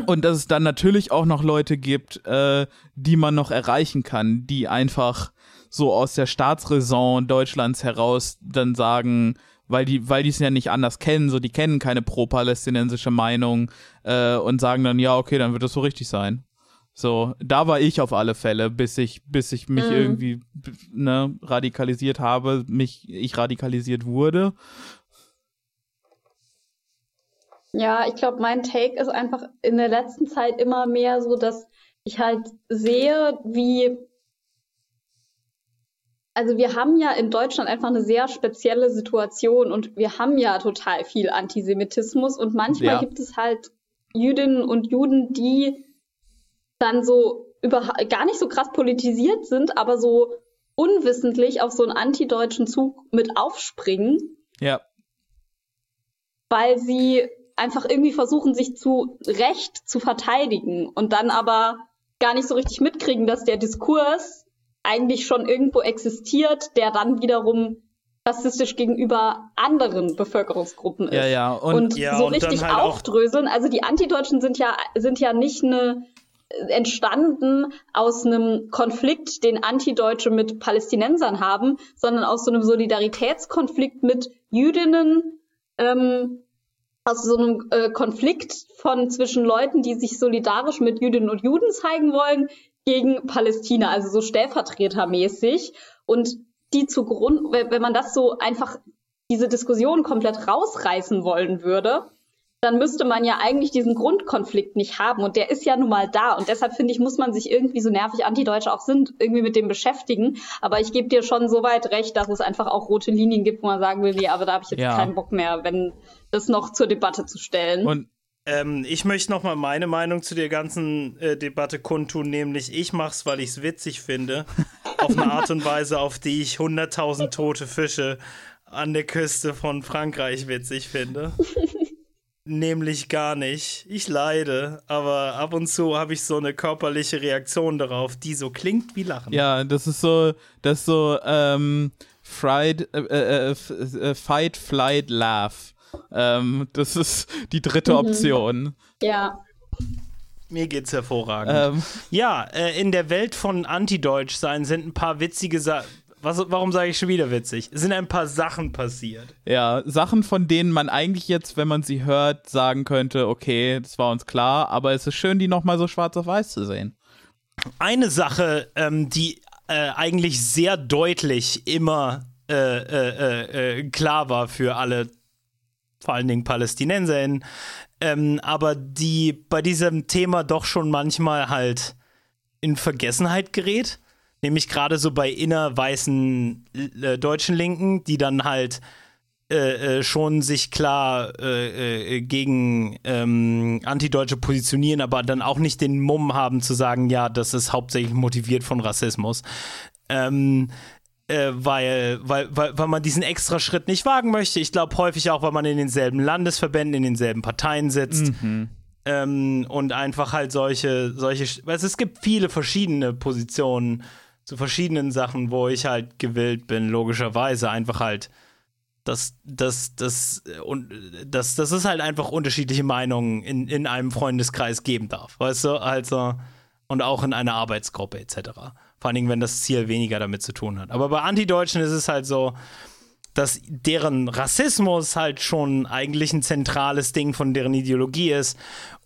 Und dass es dann natürlich auch noch Leute gibt, äh, die man noch erreichen kann, die einfach so aus der Staatsräson Deutschlands heraus dann sagen, weil die, weil die es ja nicht anders kennen, so die kennen keine pro-palästinensische Meinung äh, und sagen dann, ja, okay, dann wird das so richtig sein. So, da war ich auf alle Fälle, bis ich, bis ich mich mhm. irgendwie ne, radikalisiert habe, mich, ich radikalisiert wurde. Ja, ich glaube, mein Take ist einfach in der letzten Zeit immer mehr so, dass ich halt sehe, wie also wir haben ja in Deutschland einfach eine sehr spezielle Situation und wir haben ja total viel Antisemitismus und manchmal ja. gibt es halt Jüdinnen und Juden, die dann so über, gar nicht so krass politisiert sind, aber so unwissentlich auf so einen antideutschen Zug mit aufspringen. Ja. Weil sie einfach irgendwie versuchen, sich zu Recht zu verteidigen und dann aber gar nicht so richtig mitkriegen, dass der Diskurs eigentlich schon irgendwo existiert, der dann wiederum rassistisch gegenüber anderen Bevölkerungsgruppen ist. Ja, ja. Und, und ja, so und richtig halt aufdröseln. Also die Antideutschen sind ja, sind ja nicht eine entstanden aus einem Konflikt, den Antideutsche mit Palästinensern haben, sondern aus so einem Solidaritätskonflikt mit Jüdinnen, ähm, aus so einem äh, Konflikt von zwischen Leuten, die sich solidarisch mit Jüdinnen und Juden zeigen wollen, gegen Palästina, also so stellvertretermäßig. Und die zugrund, wenn man das so einfach diese Diskussion komplett rausreißen wollen würde, dann müsste man ja eigentlich diesen Grundkonflikt nicht haben. Und der ist ja nun mal da. Und deshalb finde ich, muss man sich irgendwie, so nervig Antideutsche auch sind, irgendwie mit dem beschäftigen. Aber ich gebe dir schon so weit recht, dass es einfach auch rote Linien gibt, wo man sagen will, nee, aber da habe ich jetzt ja. keinen Bock mehr, wenn das noch zur Debatte zu stellen. Und ähm, ich möchte noch mal meine Meinung zu der ganzen äh, Debatte kundtun, nämlich ich mache es, weil ich es witzig finde, *laughs* auf eine Art und Weise, auf die ich 100.000 tote Fische an der Küste von Frankreich witzig finde. *laughs* Nämlich gar nicht. Ich leide, aber ab und zu habe ich so eine körperliche Reaktion darauf, die so klingt wie Lachen. Ja, das ist so, das ist so ähm, fried, äh, äh, äh, Fight, Flight, Laugh. Ähm, das ist die dritte mhm. Option. Ja. Mir geht's hervorragend. Ähm. Ja, äh, in der Welt von Antideutsch-Sein sind ein paar witzige Sachen was, warum sage ich schon wieder witzig? Es sind ein paar Sachen passiert. Ja, Sachen, von denen man eigentlich jetzt, wenn man sie hört, sagen könnte, okay, das war uns klar, aber es ist schön, die nochmal so schwarz auf weiß zu sehen. Eine Sache, ähm, die äh, eigentlich sehr deutlich immer äh, äh, äh, äh klar war für alle, vor allen Dingen PalästinenserInnen, ähm, aber die bei diesem Thema doch schon manchmal halt in Vergessenheit gerät Nämlich gerade so bei innerweißen äh, deutschen Linken, die dann halt äh, äh, schon sich klar äh, äh, gegen ähm, Antideutsche positionieren, aber dann auch nicht den Mumm haben zu sagen, ja, das ist hauptsächlich motiviert von Rassismus. Ähm, äh, weil, weil, weil, weil man diesen extra Schritt nicht wagen möchte. Ich glaube häufig auch, weil man in denselben Landesverbänden, in denselben Parteien sitzt. Mhm. Ähm, und einfach halt solche, solche, also es gibt viele verschiedene Positionen zu verschiedenen Sachen, wo ich halt gewillt bin, logischerweise einfach halt das, das, das, und das, das ist halt einfach unterschiedliche Meinungen in, in einem Freundeskreis geben darf, weißt du? Also, und auch in einer Arbeitsgruppe etc. Vor allen Dingen, wenn das Ziel weniger damit zu tun hat. Aber bei Antideutschen ist es halt so, dass deren Rassismus halt schon eigentlich ein zentrales Ding von deren Ideologie ist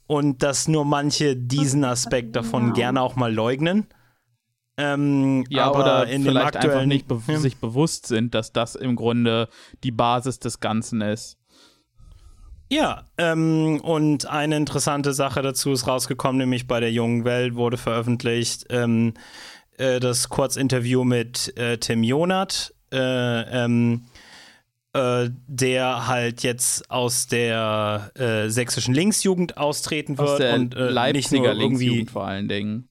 und dass nur manche diesen Aspekt davon gerne auch mal leugnen. Ähm, ja, oder vielleicht einfach nicht be ja. sich bewusst sind, dass das im Grunde die Basis des Ganzen ist. Ja, ähm, und eine interessante Sache dazu ist rausgekommen, nämlich bei der Jungen Welt wurde veröffentlicht ähm, äh, das Kurzinterview mit äh, Tim Jonat, äh, ähm, äh, der halt jetzt aus der äh, sächsischen Linksjugend austreten wird aus der und äh, Leipziger nicht nur irgendwie vor allen Dingen.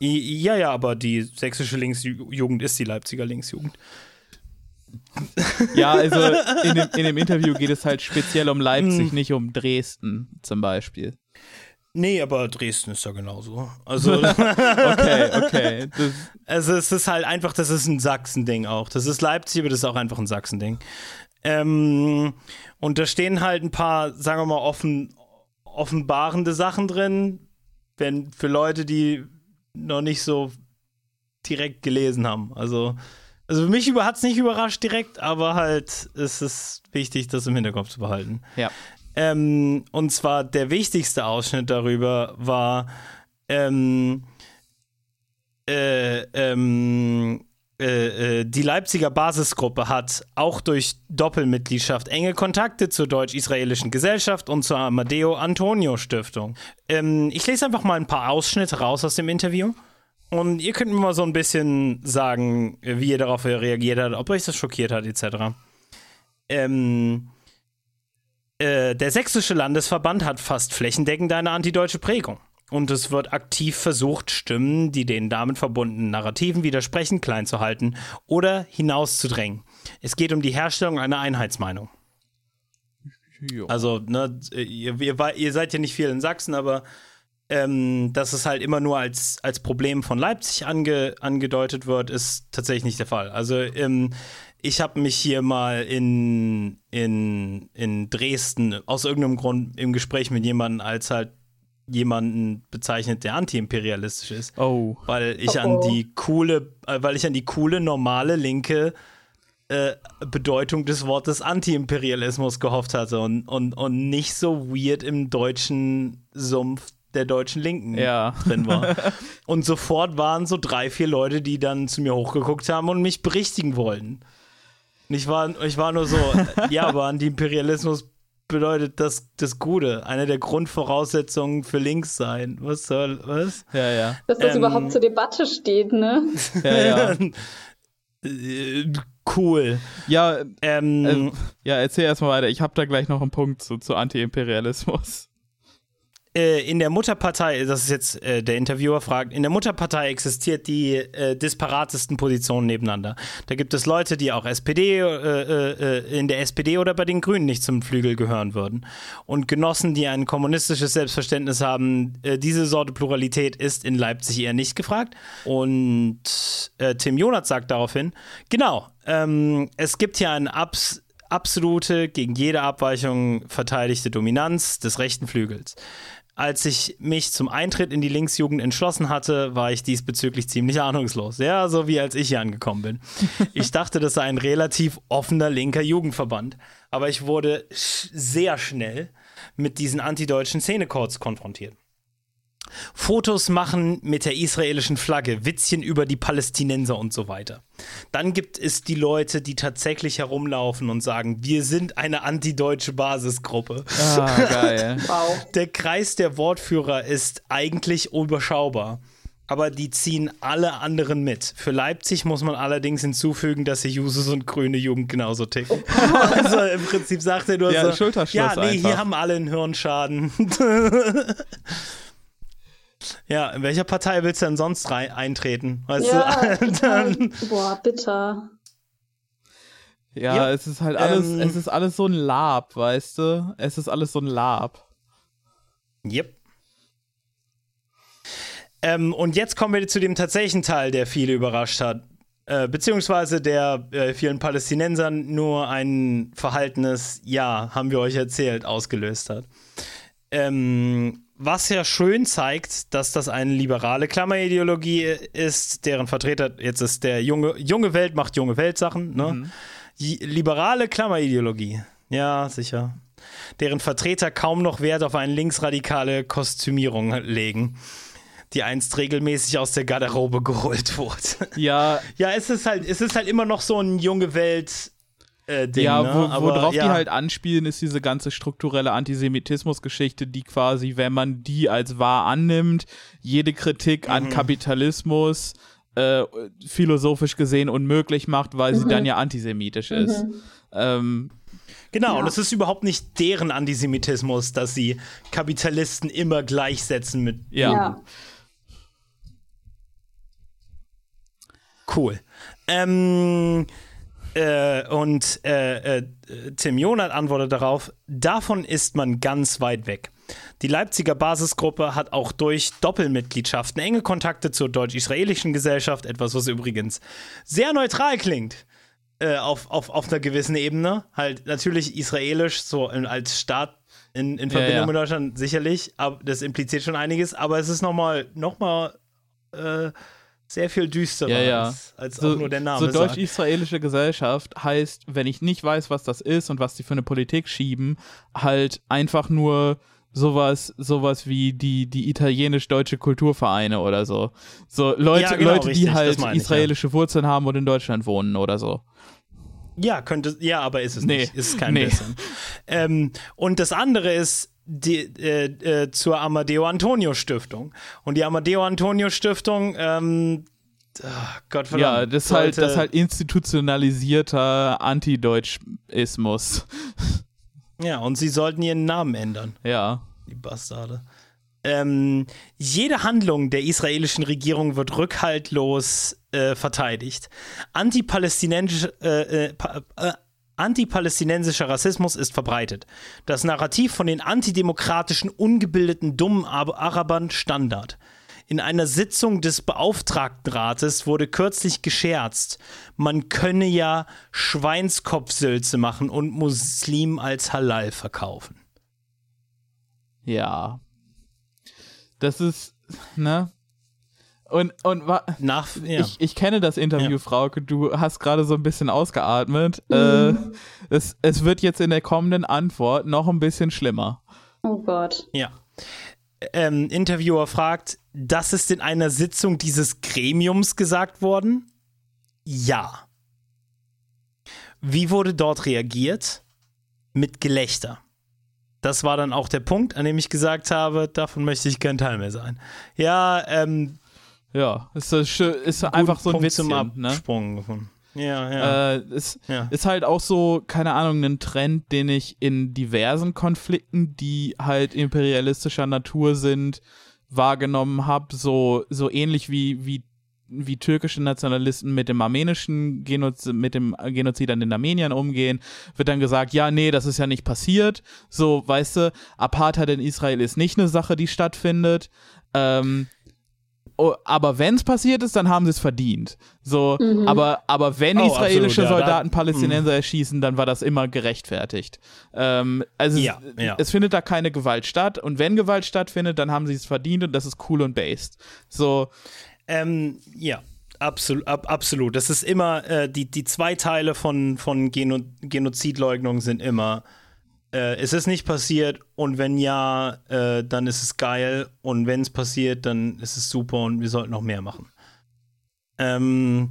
Ja, ja, aber die sächsische Linksjugend ist die Leipziger Linksjugend. Ja, also in dem, in dem Interview geht es halt speziell um Leipzig, hm. nicht um Dresden zum Beispiel. Nee, aber Dresden ist ja genauso. Also *laughs* okay, okay. Das also es ist halt einfach, das ist ein Sachsending auch. Das ist Leipzig, aber das ist auch einfach ein Sachsending. Ähm, und da stehen halt ein paar, sagen wir mal, offen, offenbarende Sachen drin, wenn für Leute, die noch nicht so direkt gelesen haben. Also, also für mich hat es nicht überrascht direkt, aber halt ist es wichtig, das im Hinterkopf zu behalten. Ja. Ähm, und zwar der wichtigste Ausschnitt darüber war ähm, äh, ähm, äh, äh, die Leipziger Basisgruppe hat auch durch Doppelmitgliedschaft enge Kontakte zur deutsch-israelischen Gesellschaft und zur Amadeo Antonio Stiftung. Ähm, ich lese einfach mal ein paar Ausschnitte raus aus dem Interview. Und ihr könnt mir mal so ein bisschen sagen, wie ihr darauf reagiert habt, ob euch das schockiert hat, etc. Ähm, äh, der sächsische Landesverband hat fast flächendeckend eine antideutsche Prägung. Und es wird aktiv versucht, Stimmen, die den damit verbundenen Narrativen widersprechen, klein zu halten oder hinauszudrängen. Es geht um die Herstellung einer Einheitsmeinung. Jo. Also, ne, ihr, ihr, ihr, seid ja nicht viel in Sachsen, aber ähm, dass es halt immer nur als, als Problem von Leipzig ange, angedeutet wird, ist tatsächlich nicht der Fall. Also, ähm, ich habe mich hier mal in, in, in Dresden aus irgendeinem Grund im Gespräch mit jemandem als halt jemanden bezeichnet, der antiimperialistisch ist. Oh. Weil ich oh, an oh. die coole, äh, weil ich an die coole, normale linke äh, Bedeutung des Wortes Antiimperialismus gehofft hatte und, und, und nicht so weird im deutschen Sumpf der deutschen Linken ja. drin war. *laughs* und sofort waren so drei, vier Leute, die dann zu mir hochgeguckt haben und mich berichtigen wollten. Und ich war, ich war nur so, ja, aber Antiimperialismus bedeutet das, das Gute, eine der Grundvoraussetzungen für links sein. Was soll, was? Ja, ja. Dass das Ähm, überhaupt zur Debatte steht, ne? *laughs* Ja, ja. *laughs* Cool. Ja, Ähm, äh, ja erzähl erstmal weiter. Ich habe da gleich noch einen Punkt zu, zu Anti-Imperialismus. Äh, in der Mutterpartei, das ist jetzt äh, der Interviewer fragt, in der Mutterpartei existiert die äh, disparatesten Positionen nebeneinander. Da gibt es Leute, die auch SPD, äh, äh, in der SPD oder bei den Grünen nicht zum Flügel gehören würden. Und Genossen, die ein kommunistisches Selbstverständnis haben, diese Sorte Pluralität ist in Leipzig eher nicht gefragt. Und Tim Jonath sagt daraufhin, genau, ähm, es gibt hier einen Abs absolute, gegen jede Abweichung verteidigte Dominanz des rechten Flügels. Als ich mich zum Eintritt in die Linksjugend entschlossen hatte, war ich diesbezüglich ziemlich ahnungslos. Ja, so wie als ich hier angekommen bin. Ich *laughs* dachte, das sei ein relativ offener linker Jugendverband. Aber ich wurde sch sehr schnell mit diesen antideutschen Szenecodes konfrontiert. Fotos machen mit der israelischen Flagge, Witzchen über die Palästinenser und so weiter. Dann gibt es die Leute, die tatsächlich herumlaufen und sagen, wir sind eine antideutsche Basisgruppe. Ah, *laughs* geil. Wow. Der Kreis der Wortführer ist eigentlich überschaubar. Aber die ziehen alle anderen mit. Für Leipzig muss man allerdings hinzufügen, dass die Jusos und grüne Jugend genauso ticken. *laughs* also im Prinzip sagt er nur Ja, so, Schulterschluss ja, nee, einfach. hier haben alle einen Hirnschaden. *laughs* ja, in welcher Partei willst du denn sonst rein eintreten? Weißt Ja, *laughs* du? Dann, Boah, bitter. Ja, Ja, es ist halt alles, ähm, es ist alles so ein Lab, weißt du? Es ist alles so ein Lab. Yep. Ähm, und jetzt kommen wir zu dem tatsächlichen Teil, der viele überrascht hat. Äh, beziehungsweise der äh, vielen Palästinensern nur ein verhaltenes Ja, haben wir euch erzählt, ausgelöst hat. Ähm, was ja schön zeigt, dass das eine liberale Klammerideologie ist, deren Vertreter, jetzt ist der junge, junge Welt macht junge Weltsachen, ne? J- Liberale Klammerideologie. Ja, sicher. Deren Vertreter kaum noch Wert auf eine linksradikale Kostümierung legen, die einst regelmäßig aus der Garderobe geholt *laughs* wurde. Ja, ja, es ist halt, es ist halt immer noch so ein junge Welt. Äh, Ding, ja, ne? wo, Aber, worauf ja. die halt anspielen, ist diese ganze strukturelle Antisemitismus-Geschichte, die quasi, wenn man die als wahr annimmt, jede Kritik an Mhm. Kapitalismus äh, philosophisch gesehen unmöglich macht, weil sie dann ja antisemitisch ist. Ähm, Genau, Ja. und es ist überhaupt nicht deren Antisemitismus, dass sie Kapitalisten immer gleichsetzen mit ja. Ja. Cool. Ähm, äh, und äh, äh, Tim Jonath antwortet darauf, davon ist man ganz weit weg. Die Leipziger Basisgruppe hat auch durch Doppelmitgliedschaften enge Kontakte zur deutsch-israelischen Gesellschaft, etwas, was übrigens sehr neutral klingt. Äh, auf, auf, auf einer gewissen Ebene. Halt natürlich israelisch, so in- als Staat In, in Verbindung ja. mit Deutschland sicherlich, aber das impliziert schon einiges, aber es ist nochmal noch mal, äh, sehr viel düsterer Ja, ja. als, als So, auch nur der Name. so deutsch-israelische Gesellschaft heißt, wenn ich nicht weiß, was das ist und was die für eine Politik schieben, halt einfach nur sowas, sowas wie die, die italienisch-deutsche Kulturvereine oder so. So Leute, Ja, genau, Leute, richtig, die halt ich, israelische Wurzeln haben und in Deutschland wohnen oder so. Ja, könnte, ja, aber ist es Nee. nicht. Ist kein Nee. bisschen. Ähm, und das andere ist die, äh, äh, zur Amadeo Antonio Stiftung. Und die Amadeo Antonio Stiftung, ähm, ach Gott verdammt. Ja, das ist halt, das halt institutionalisierter Antideutschismus. *laughs* Ja, und sie sollten ihren Namen ändern, Ja. die Bastarde. Ähm, jede Handlung der israelischen Regierung wird rückhaltlos äh, verteidigt. Antipalästinensisch, äh, äh, äh, antipalästinensischer Rassismus ist verbreitet. Das Narrativ von den antidemokratischen, ungebildeten, dummen Ar- Arabern Standard. In einer Sitzung des Beauftragtenrates wurde kürzlich gescherzt, man könne ja Schweinskopfsülze machen und Muslim als Halal verkaufen. Ja. Das ist, ne? Und, und wa Nach, ja. ich, ich kenne das Interview, Ja. Frauke. Du hast gerade so ein bisschen ausgeatmet. Äh, es, es wird jetzt in der kommenden Antwort noch ein bisschen schlimmer. Oh Gott. Ja. Ähm, Interviewer fragt, das ist in einer Sitzung dieses Gremiums gesagt worden? Ja. Wie wurde dort reagiert? Mit Gelächter. Das war dann auch der Punkt, an dem ich gesagt habe, davon möchte ich kein Teil mehr sein. Ja, ähm, Ja, ist, das schö- ist einfach so ein Punkt Witzchen, zum ne? Absprung gefunden. Ja, ja. Äh, es ja. ist halt auch so, keine Ahnung, ein Trend, den ich in diversen Konflikten, die halt imperialistischer Natur sind, wahrgenommen habe. So, so ähnlich wie, wie, wie türkische Nationalisten mit dem armenischen Genozid, mit dem Genozid an den Armeniern umgehen, wird dann gesagt, ja, nee, das ist ja nicht passiert. So, weißt du, Apartheid in Israel ist nicht eine Sache, die stattfindet. Ähm, Oh, aber wenn es passiert ist, dann haben sie es verdient. So, aber, aber wenn Oh, israelische absolut, ja, da- Soldaten Palästinenser erschießen, dann war das immer gerechtfertigt. Ähm, also Ja, es, ja. es findet da keine Gewalt statt und wenn Gewalt stattfindet, dann haben sie es verdient und das ist cool und based. So, Ähm, ja, absolut, ab, absolut. Das ist immer, äh, die, die zwei Teile von, von Geno Genozidleugnung sind immer, äh, es ist nicht passiert und wenn ja, äh, dann ist es geil und wenn es passiert, dann ist es super und wir sollten noch mehr machen. Ähm,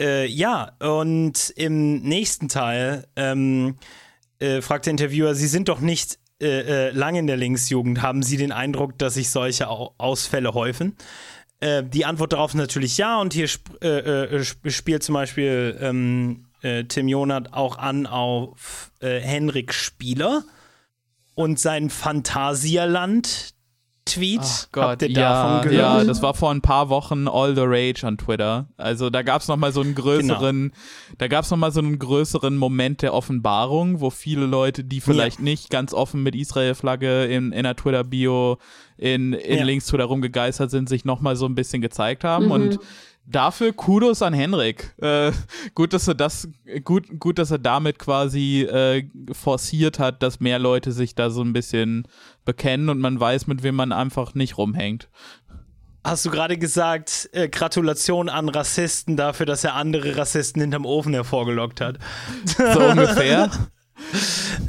äh, ja, und im nächsten Teil ähm, äh, fragt der Interviewer, Sie sind doch nicht äh, äh, lange in der Linksjugend. Haben Sie den Eindruck, dass sich solche Au Ausfälle häufen? Die Antwort darauf ist natürlich ja. Und hier sp spielt zum Beispiel ähm, äh, Tim Jonat auch an auf äh, Henrik Spieler und sein Phantasialand-Tweet. ach Gott, Habt ihr ja, davon gehört? ja, das war vor ein paar Wochen all the rage on Twitter. Also da gab es nochmal so einen größeren, da gab es nochmal so einen größeren Moment der Offenbarung, wo viele Leute, die vielleicht nicht ganz offen mit Israel-Flagge in, in der Twitter-Bio in, in Ja. Links-Twitter rumgegeistert sind, sich nochmal so ein bisschen gezeigt haben und Dafür Kudos an Henrik. Äh, gut, dass er das, gut, gut, dass er damit quasi äh, forciert hat, dass mehr Leute sich da so ein bisschen bekennen und man weiß, mit wem man einfach nicht rumhängt. Hast du gerade gesagt, äh, Gratulation an Rassisten dafür, dass er andere Rassisten hinterm Ofen hervorgelockt hat? *laughs* So ungefähr.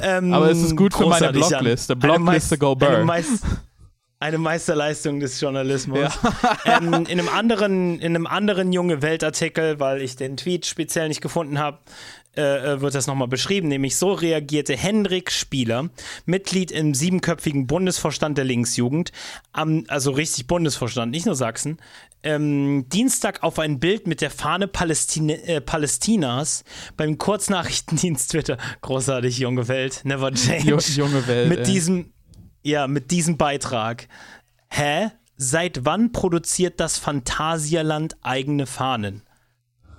Ähm, *laughs* Aber es ist gut für meine. Blockliste. Blockliste go Burr. Eine, Meis eine Meisterleistung des Journalismus. *laughs* ähm, in einem anderen, in einem anderen junge Weltartikel, weil ich den Tweet speziell nicht gefunden habe, äh, äh, wird das nochmal beschrieben, nämlich so reagierte Henrik Spieler, Mitglied im siebenköpfigen Bundesvorstand der Linksjugend, am, also richtig Bundesvorstand, nicht nur Sachsen, ähm, Dienstag auf ein Bild mit der Fahne Palästine, äh, Palästinas beim Kurznachrichtendienst Twitter. Großartig, junge Welt, never change. Junge Welt, Mit ey. diesem, ja, mit diesem Beitrag. Hä? Seit wann produziert das Phantasialand eigene Fahnen?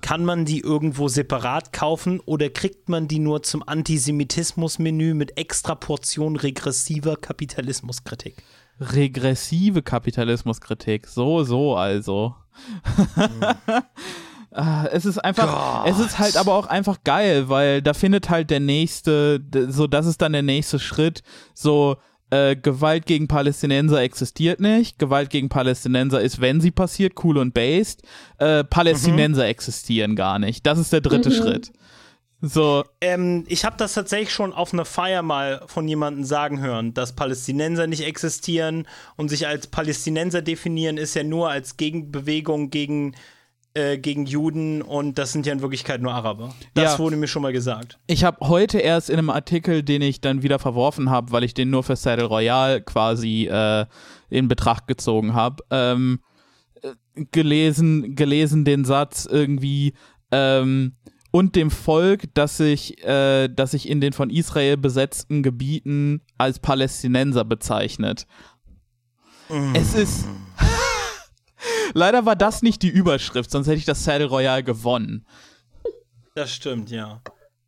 Kann man die irgendwo separat kaufen oder kriegt man die nur zum Antisemitismus-Menü mit extra Portion regressiver Kapitalismuskritik? Regressive Kapitalismuskritik. So, so also. *laughs* Ah, es ist einfach, Gott. es ist halt aber auch einfach geil, weil da findet halt der nächste, so das ist dann der nächste Schritt, so äh, Gewalt gegen Palästinenser existiert nicht. Gewalt gegen Palästinenser ist, wenn sie passiert, cool und based. Äh, Palästinenser mhm. existieren gar nicht. Das ist der dritte mhm. Schritt. So. Ähm, ich habe das tatsächlich schon auf einer Feier mal von jemandem sagen hören, dass Palästinenser nicht existieren und sich als Palästinenser definieren, ist ja nur als Gegenbewegung gegen äh, gegen Juden und das sind ja in Wirklichkeit nur Araber. Das ja. wurde mir schon mal gesagt. Ich habe heute erst in einem Artikel, den ich dann wieder verworfen habe, weil ich den nur für Saddle Royale quasi äh, in Betracht gezogen habe, ähm, äh, gelesen, gelesen den Satz irgendwie, ähm, und dem Volk, das sich, äh, das sich in den von Israel besetzten Gebieten als Palästinenser bezeichnet. Mm. Es ist Leider war das nicht die Überschrift, sonst hätte ich das Saddle Royale gewonnen. Das stimmt, ja.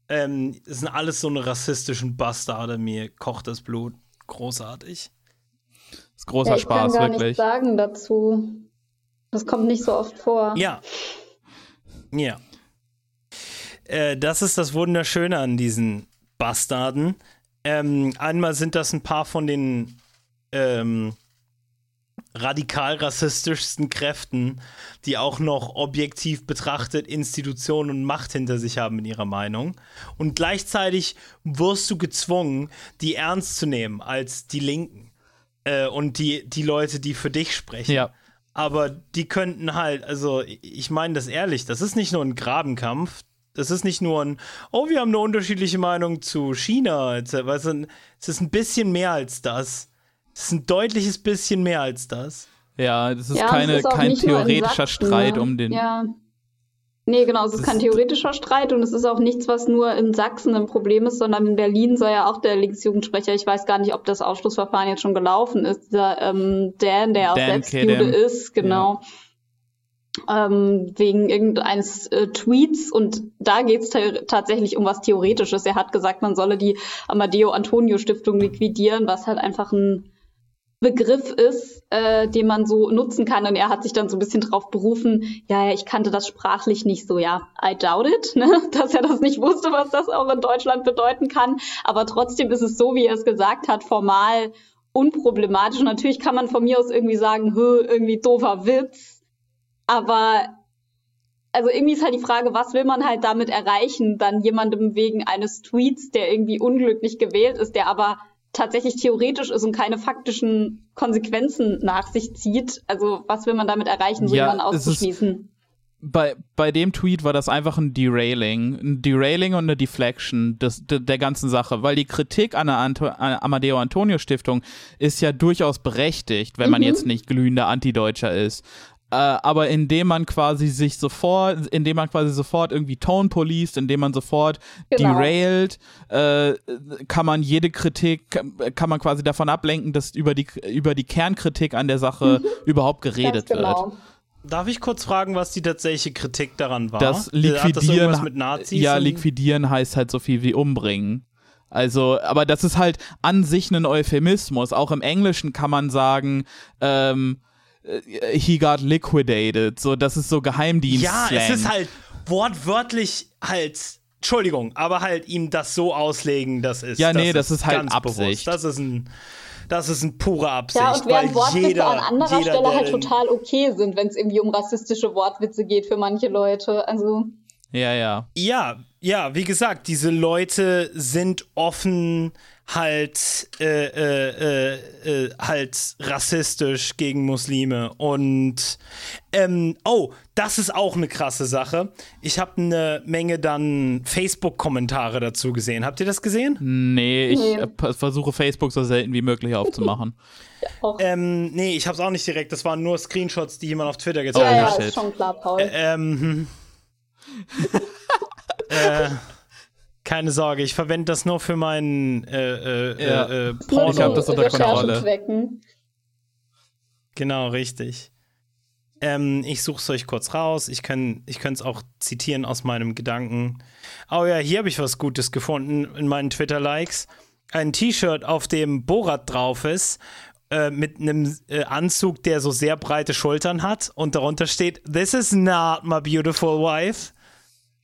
Ähm, es sind alles so eine rassistischen Bastarde, mir kocht das Blut. Großartig. Das ist großer ja, ich Spaß, kann gar wirklich. Nichts sagen dazu. Das kommt nicht so oft vor. Ja. Ja. Äh, das ist das Wunderschöne an diesen Bastarden. Ähm, einmal sind das ein paar von den ähm, radikal rassistischsten Kräften, die auch noch objektiv betrachtet Institutionen und Macht hinter sich haben in ihrer Meinung. Und gleichzeitig wirst du gezwungen, die ernst zu nehmen als die Linken äh, und die, die Leute, die für dich sprechen. Ja. Aber die könnten halt, also ich meine das ehrlich, das ist nicht nur ein Grabenkampf, das ist nicht nur ein, oh, wir haben eine unterschiedliche Meinung zu China, es ist ein bisschen mehr als das. Das ist ein deutliches bisschen mehr als das. Ja, das ist, ja, keine, ist kein theoretischer Satz, Streit ne? um den. Ja. Nee, genau, es ist kein theoretischer Streit und es ist auch nichts, was nur in Sachsen ein Problem ist, sondern in Berlin soll ja auch der Linksjugendsprecher, ich weiß gar nicht, ob das Ausschlussverfahren jetzt schon gelaufen ist, dieser ähm, Dan, der auch Dan selbst Kedem. Jude ist, genau. Ja. Ähm, wegen irgendeines äh, Tweets und da geht es tatsächlich um was Theoretisches. Er hat gesagt, man solle die Amadeo Antonio Stiftung liquidieren, was halt einfach ein Begriff ist, äh, den man so nutzen kann. Und er hat sich dann so ein bisschen drauf berufen, ja, ich kannte das sprachlich nicht so, ja, I doubt it, ne? *laughs* dass er das nicht wusste, was das auch in Deutschland bedeuten kann. Aber trotzdem ist es so, wie er es gesagt hat, formal unproblematisch. Und natürlich kann man von mir aus irgendwie sagen, irgendwie doofer Witz. Aber also irgendwie ist halt die Frage, was will man halt damit erreichen, dann jemandem wegen eines Tweets, der irgendwie unglücklich gewählt ist, der aber tatsächlich theoretisch ist und keine faktischen Konsequenzen nach sich zieht. Also was will man damit erreichen, so ja, jemanden auszuschließen? Bei, bei dem Tweet war das einfach ein Derailing. Ein Derailing und eine Deflection des, de, der ganzen Sache. Weil die Kritik an der Anto an Amadeo Antonio Stiftung ist ja durchaus berechtigt, wenn man mhm. jetzt nicht glühender Antideutscher ist. Äh, aber indem man quasi sich sofort, indem man quasi sofort irgendwie Tone policed, indem man sofort genau. derailt, äh, kann man jede Kritik, kann man quasi davon ablenken, dass über die, über die Kernkritik an der Sache mhm. überhaupt geredet genau. wird. Darf ich kurz fragen, was die tatsächliche Kritik daran war? Das Liquidieren, das mit Nazis ja, Liquidieren heißt halt so viel wie umbringen. Also, aber das ist halt an sich ein Euphemismus. Auch im Englischen kann man sagen, ähm, äh, he got liquidated. So, das ist so Geheimdienst. Ja, es ist halt wortwörtlich halt. Entschuldigung, aber halt ihm das so auslegen, das ist. Ja, nee, das, das ist, halt Absicht. Bewusst. Das ist ein. Das ist ein pure Absicht. Ja, und während Wortwitze jeder, an anderer jeder, Stelle halt total okay sind, wenn es irgendwie um rassistische Wortwitze geht für manche Leute. Also. Ja, ja. Ja, ja, wie gesagt, diese Leute sind offen halt äh, äh, äh, halt rassistisch gegen Muslime und ähm, oh, das ist auch eine krasse Sache. Ich habe eine Menge dann Facebook-Kommentare dazu gesehen. Habt ihr das gesehen? Nee, ich nee. Äh, versuche Facebook so selten wie möglich aufzumachen. *laughs* *laughs* ähm, nee, ich habe es auch nicht direkt. Das waren nur Screenshots, die jemand auf Twitter gezeigt hat. Ja, ja, ist schon klar, Paul. ähm, äh, keine Sorge, ich verwende das nur für meinen äh, äh, ja. äh, äh Porno. Ich habe das unter Kontrolle. Genau, richtig. Ähm, ich suche es euch kurz raus. Ich kann ich es auch zitieren aus meinem Gedanken. Oh ja, hier habe ich was Gutes gefunden in meinen Twitter-Likes. Ein T-Shirt, auf dem Borat drauf ist äh, mit einem äh, Anzug, der so sehr breite Schultern hat und darunter steht, This is not my beautiful wife.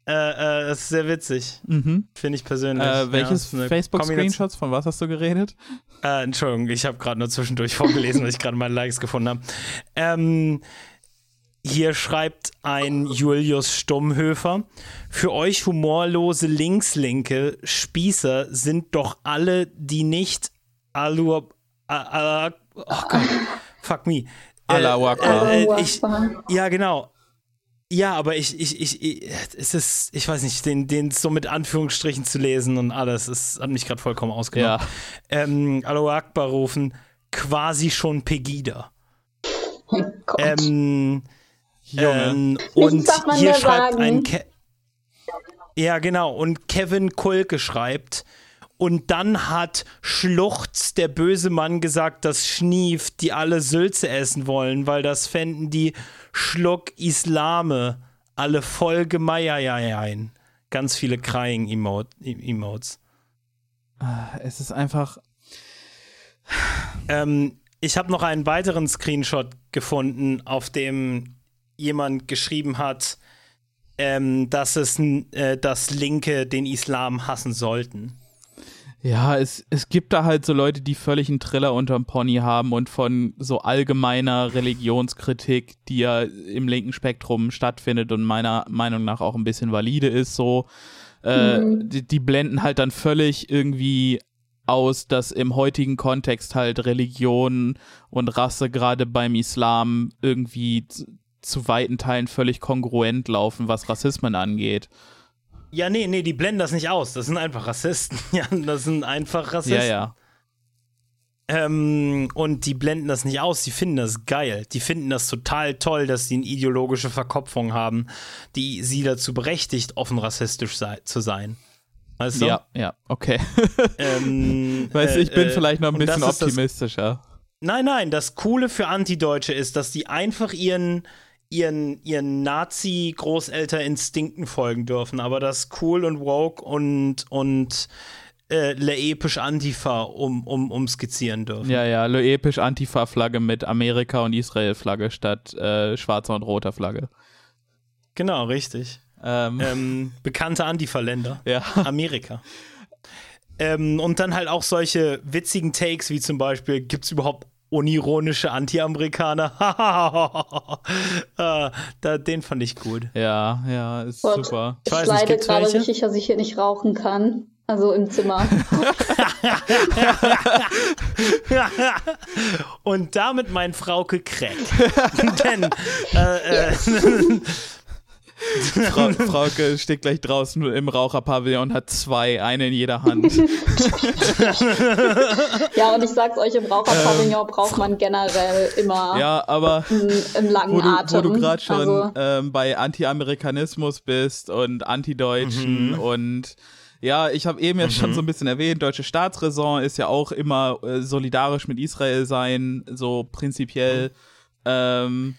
Äh, äh, das ist sehr witzig. Mhm. Finde ich persönlich. Äh, welches Ja, Facebook-Screenshots? Von was hast du geredet? Äh, Entschuldigung, ich habe gerade nur zwischendurch vorgelesen, weil ich gerade meine Likes gefunden habe. Ähm, hier schreibt ein Julius Stummhöfer: Für euch humorlose Linkslinke Spießer sind doch alle, die nicht Alu. a- a- Oh Gott, fuck me. Allahu Akbar. Äh, Allahu ich, ja, genau. Ja, aber ich, ich, ich, ich, es ist, ich weiß nicht, den, den so mit Anführungsstrichen zu lesen und alles, es hat mich gerade vollkommen ausgenommen. Ja. Ähm, Allahu Akbar rufen, quasi schon Pegida. Oh Gott. Ähm, Junge. ähm, und darf man hier schreibt sagen. ein Ke Ja, genau. Und Kevin Kulke schreibt. Und dann hat Schluchz, der böse Mann, gesagt, dass Schnief, die alle Sülze essen wollen, weil das fänden die Schluck Islame alle voll gemeierjein. Ganz viele Crying-Emotes. es ist einfach. Ähm, ich habe noch einen weiteren Screenshot gefunden, auf dem jemand geschrieben hat, ähm, dass es äh, dass Linke den Islam hassen sollten. Ja, es, es gibt da halt so Leute, die völlig einen Triller unterm Pony haben und von so allgemeiner Religionskritik, die ja im linken Spektrum stattfindet und meiner Meinung nach auch ein bisschen valide ist, so, äh, die, die blenden halt dann völlig irgendwie aus, dass im heutigen Kontext halt Religion und Rasse gerade beim Islam irgendwie zu, zu weiten Teilen völlig kongruent laufen, was Rassismen angeht. Ja, nee, nee, die blenden das nicht aus. Das sind einfach Rassisten. *laughs* Ja, das sind einfach Rassisten. Ja, ja. Ähm, und die blenden das nicht aus, die finden das geil. Die finden das total toll, dass sie eine ideologische Verkopfung haben, die sie dazu berechtigt, offen rassistisch sei zu sein. Weißt du? Ja, ja, okay. *laughs* Ähm, *laughs* Weißt du, äh, ich bin äh, vielleicht noch ein bisschen ist das- optimistischer. Nein, nein, das Coole für Antideutsche ist, dass die einfach ihren, ihren, ihren Nazi-Großelterinstinkten folgen dürfen, aber das cool und woke und, und äh, episch Antifa um, um, umskizzieren dürfen. Ja, ja, episch Antifa-Flagge mit Amerika- und Israel-Flagge statt äh, schwarzer und roter Flagge. Genau, richtig. Ähm, Ähm, bekannte Antifa-Länder. ja. Amerika. Ähm, und dann halt auch solche witzigen Takes, wie zum Beispiel, gibt es überhaupt unironische Anti-Amerikaner? *laughs* da, den fand ich gut. Ja, ja, ist Gott. super. Ich Ich, nicht, leide gerade welche? richtig, dass ich hier nicht rauchen kann. Also im Zimmer. *laughs* Und damit mein Frauke Crack. *laughs* Denn äh, äh, Frau, Frauke steht gleich draußen im Raucherpavillon und hat zwei, eine in jeder Hand. *laughs* ja, und ich sag's euch, im Raucherpavillon braucht man generell immer Ähm, Ja, aber einen, langen wo du, wo Atem. du gerade schon Also, ähm, bei Anti-Amerikanismus bist und Anti-Deutschen Mhm. und ja, ich habe eben ja schon so ein bisschen erwähnt, deutsche Staatsräson ist ja auch immer äh, solidarisch mit Israel sein, so prinzipiell. Ähm,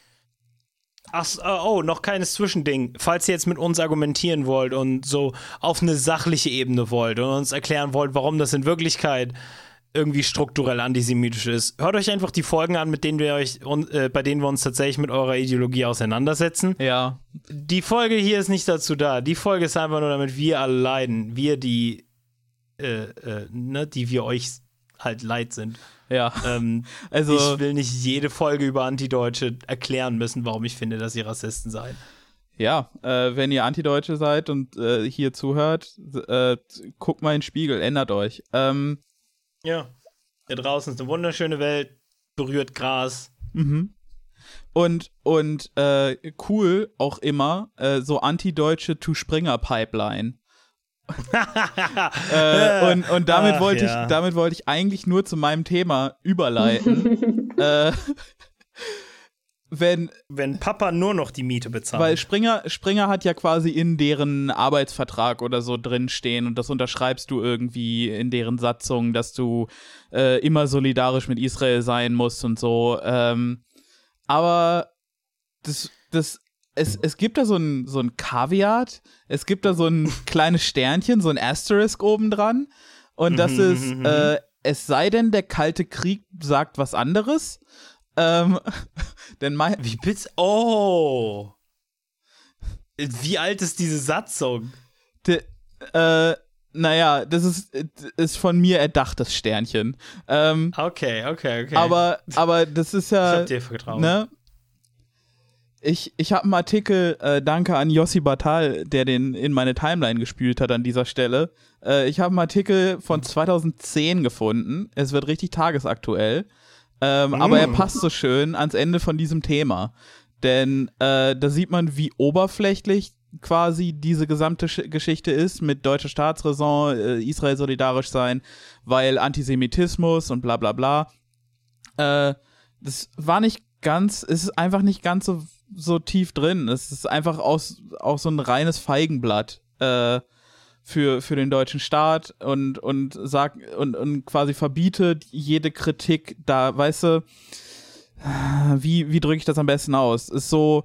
Ach, äh, oh, noch kleines Zwischending. Falls ihr jetzt mit uns argumentieren wollt und so auf eine sachliche Ebene wollt und uns erklären wollt, warum das in Wirklichkeit irgendwie strukturell antisemitisch ist, hört euch einfach die Folgen an, mit denen wir euch, äh, bei denen wir uns tatsächlich mit eurer Ideologie auseinandersetzen. ja, Die Folge hier ist nicht dazu da. Die Folge ist einfach nur, damit wir alle leiden. Wir, die, äh, äh, ne, die wir euch halt leid sind. Ja. Ähm, *laughs* Also, ich will nicht jede Folge über Antideutsche erklären müssen, warum ich finde, dass sie Rassisten seien. ja, äh, wenn ihr Antideutsche seid und äh, hier zuhört, äh, guckt mal in den Spiegel, ändert euch. Ähm, Ja. Da draußen ist eine wunderschöne Welt, berührt Gras. Mhm. Und, und äh, cool auch immer, äh, so antideutsche To-Springer-Pipeline. *laughs* äh, und, und damit Ach, wollte ja. ich, damit wollte ich eigentlich nur zu meinem Thema überleiten. *laughs* äh, wenn, Wenn Papa nur noch die Miete bezahlt. weil Springer, Springer hat ja quasi in deren Arbeitsvertrag oder so drinstehen und das unterschreibst du irgendwie in deren Satzung, dass du äh, immer solidarisch mit Israel sein musst und so. Ähm, aber das, das, es, es gibt da so ein, so ein Kaviat, es gibt da so ein *laughs* kleines Sternchen, so ein Asterisk obendran. Und das Mhm, ist, mhm, mhm. äh, es sei denn, der Kalte Krieg sagt was anderes. Ähm, *laughs* denn mein. Wie bitte? Oh! Wie alt ist diese Satzung? De, äh, naja, das ist, ist von mir erdachtes Sternchen. Ähm, okay, okay, okay. Aber, aber das ist ja. Ich hab dir vertraut. Ne? Ich, ich habe einen Artikel, äh, danke an Yossi Batal, der den in meine Timeline gespült hat an dieser Stelle. Äh, ich habe einen Artikel von 2010 gefunden. Es wird richtig tagesaktuell. Ähm, mm. Aber er passt so schön ans Ende von diesem Thema. Denn äh, da sieht man, wie oberflächlich quasi diese gesamte Sch Geschichte ist mit deutscher Staatsräson, äh, Israel solidarisch sein, weil Antisemitismus und bla bla bla. Äh, das war nicht ganz, es ist einfach nicht ganz so, so tief drin. Es ist einfach aus, auch so ein reines Feigenblatt äh, für, für den deutschen Staat und, und sagt und, und quasi verbietet jede Kritik da, weißt du, wie, wie drücke ich das am besten aus? Ist so,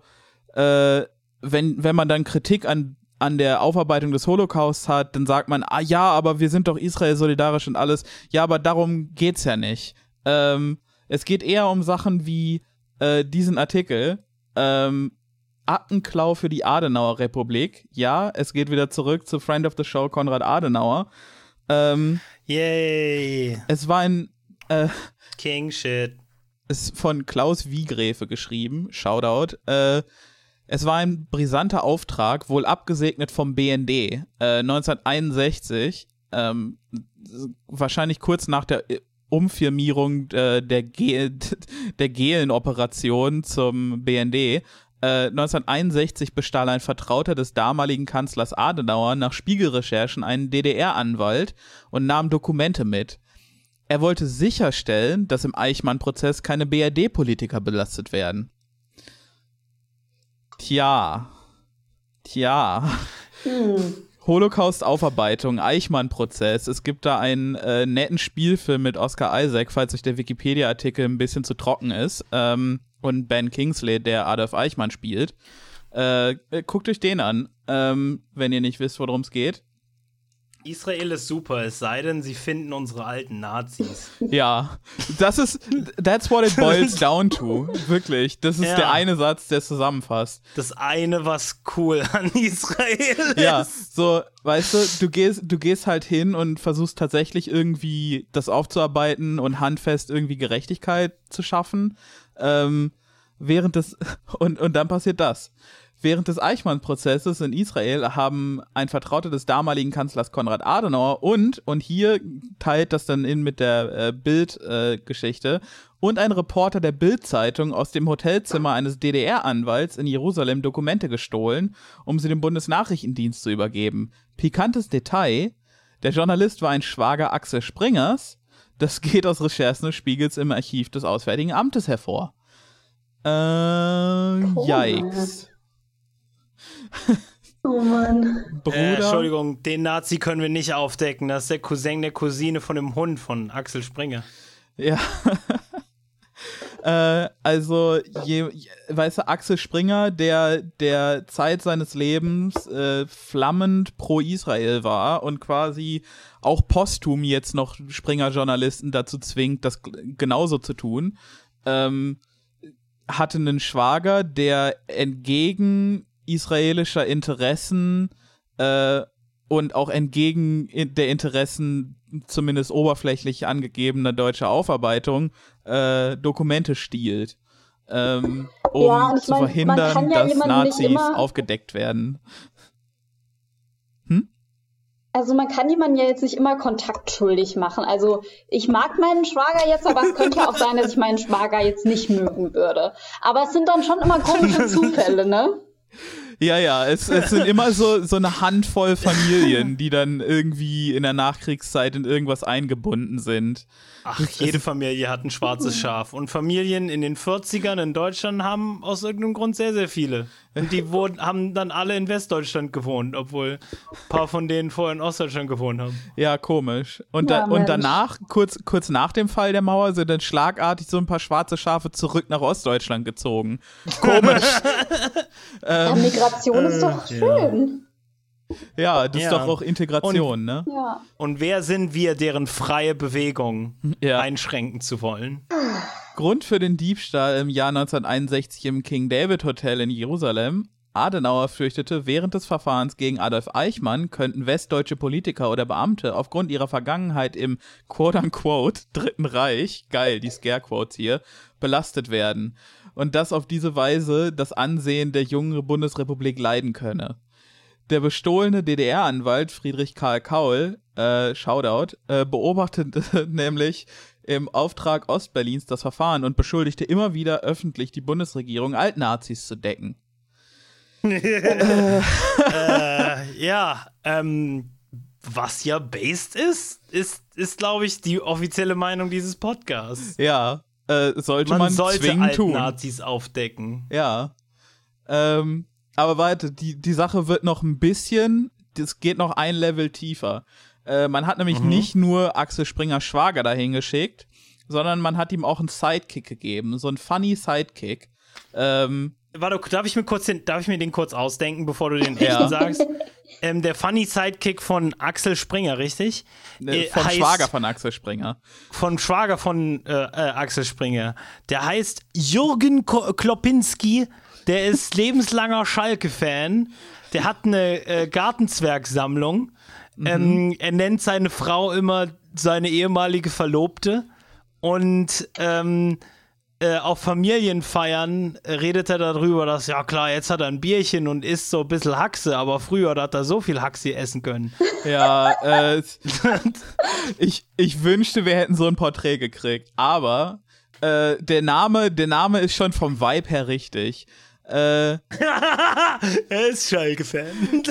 äh, wenn, wenn man dann Kritik an, an der Aufarbeitung des Holocausts hat, dann sagt man, ah ja, aber wir sind doch Israel solidarisch und alles. Ja, aber darum geht's ja nicht. Ähm, es geht eher um Sachen wie äh, diesen Artikel. Ähm, Aktenklau für die Adenauer Republik. Ja, es geht wieder zurück zu Friend of the Show Konrad Adenauer. Ähm, Yay. Es war ein äh, King Shit. Ist von Klaus Wiegräfe geschrieben. Shoutout. Äh, es war ein brisanter Auftrag, wohl abgesegnet vom BND, äh, 1961, ähm, wahrscheinlich kurz nach der Umfirmierung äh, der, Ge *laughs* der Gehlen-Operation zum BND. Äh, 1961 bestahl ein Vertrauter des damaligen Kanzlers Adenauer nach Spiegelrecherchen einen DDR-Anwalt und nahm Dokumente mit. Er wollte sicherstellen, dass im Eichmann-Prozess keine BRD-Politiker belastet werden. Tja. Tja. Hm. Holocaust-Aufarbeitung, Eichmann-Prozess. Es gibt da einen äh, netten Spielfilm mit Oscar Isaac, falls euch der Wikipedia-Artikel ein bisschen zu trocken ist. Ähm, und Ben Kingsley, der Adolf Eichmann spielt. Äh, guckt euch den an, ähm, wenn ihr nicht wisst, worum es geht. Israel ist super, es sei denn, sie finden unsere alten Nazis. *laughs* Ja, das ist, that's what it *laughs* boils down to. Wirklich. Das ist ja. der eine Satz, der es zusammenfasst. Das eine, was cool an Israel *laughs* ist. Ja, so, weißt du, du gehst, du gehst halt hin und versuchst tatsächlich irgendwie das aufzuarbeiten und handfest irgendwie Gerechtigkeit zu schaffen. Ähm, während des, und, und dann passiert das. Während des Eichmann-Prozesses in Israel haben ein Vertrauter des damaligen Kanzlers Konrad Adenauer und, und hier teilt das dann in mit der äh, Bild-Geschichte, äh, und ein Reporter der Bild-Zeitung aus dem Hotelzimmer eines DDR-Anwalts in Jerusalem Dokumente gestohlen, um sie dem Bundesnachrichtendienst zu übergeben. Pikantes Detail, der Journalist war ein Schwager Axel Springers, das geht aus Recherchen des Spiegels im Archiv des Auswärtigen Amtes hervor. Äh, yikes. Oh Mann. Bruder. Äh, Entschuldigung, den Nazi können wir nicht aufdecken. Das ist der Cousin der Cousine von dem Hund von Axel Springer. Ja. *laughs* äh, also, je, je, weißt du, Axel Springer, der der Zeit seines Lebens äh, flammend pro Israel war und quasi auch posthum jetzt noch Springer-Journalisten dazu zwingt, das genauso zu tun, ähm, hatte einen Schwager, der entgegen israelischer Interessen äh, und auch entgegen der Interessen zumindest oberflächlich angegebener deutscher Aufarbeitung äh, Dokumente stiehlt, ähm, um ja, zu mein, verhindern, ja dass Nazis aufgedeckt werden. Hm? Also man kann jemanden ja jetzt nicht immer kontaktschuldig machen. Also ich mag meinen Schwager jetzt, aber es könnte ja auch sein, dass ich meinen Schwager jetzt nicht mögen würde. Aber es sind dann schon immer komische *laughs* Zufälle, ne? Ja, ja, es, es sind immer so, so eine Handvoll Familien, die dann irgendwie in der Nachkriegszeit in irgendwas eingebunden sind. Ach, jede Familie hat ein schwarzes Schaf. Und Familien in den 40ern in Deutschland haben aus irgendeinem Grund sehr, sehr viele. Und die wurden, haben dann alle in Westdeutschland gewohnt, obwohl ein paar von denen vorher in Ostdeutschland gewohnt haben. Ja, komisch. Und, ja, da, und danach, kurz, kurz nach dem Fall der Mauer, sind dann schlagartig so ein paar schwarze Schafe zurück nach Ostdeutschland gezogen. Komisch. ähm, *laughs* ja, Migration ist doch schön. Ja, das Ja. ist doch auch Integration, ne? Ja. Und wer sind wir, deren freie Bewegung Ja. einschränken zu wollen? Grund für den Diebstahl im Jahr 1961 im King David Hotel in Jerusalem. Adenauer fürchtete, während des Verfahrens gegen Adolf Eichmann könnten westdeutsche Politiker oder Beamte aufgrund ihrer Vergangenheit im quote-unquote Dritten Reich, geil, die Scare-Quotes hier, belastet werden. Und dass auf diese Weise das Ansehen der jungen Bundesrepublik leiden könne. Der bestohlene DDR-Anwalt Friedrich Karl Kaul, äh, Shoutout, äh, beobachtete *laughs* nämlich im Auftrag Ostberlins das Verfahren und beschuldigte immer wieder öffentlich die Bundesregierung, Altnazis zu decken. äh, *laughs* ja, ähm, was ja based ist, ist, ist glaube ich, die offizielle Meinung dieses Podcasts. Ja, äh, sollte Man, man, sollte zwingend tun. Nazis aufdecken. Ja. Ähm, aber warte, die, die Sache wird noch ein bisschen, das geht noch ein Level tiefer. Äh, man hat nämlich nicht nur Axel Springer Schwager dahin geschickt, sondern man hat ihm auch einen Sidekick gegeben, so einen funny Sidekick. Ähm, Warte, darf ich mir kurz den, darf ich mir den kurz ausdenken, bevor du den Ja. echten sagst? Ähm, der funny Sidekick von Axel Springer, richtig? äh, Äh, vom heißt- Schwager von Axel Springer. Von Schwager von äh, äh, Axel Springer. Der heißt Jürgen Ko Klopinski. Der ist *laughs* lebenslanger Schalke-Fan. Der hat eine äh, Gartenzwergsammlung. Ähm, er nennt seine Frau immer seine ehemalige Verlobte. Und ähm, äh, auf Familienfeiern redet er darüber, dass, ja klar, jetzt hat er ein Bierchen und isst so ein bisschen Haxe, aber früher hat er so viel Haxe essen können. *laughs* Ja, äh, *laughs* ich, ich wünschte, wir hätten so ein Porträt gekriegt. Aber äh, der Name, der Name ist schon vom Vibe her richtig. Äh, *laughs* er ist Schalke-Fan.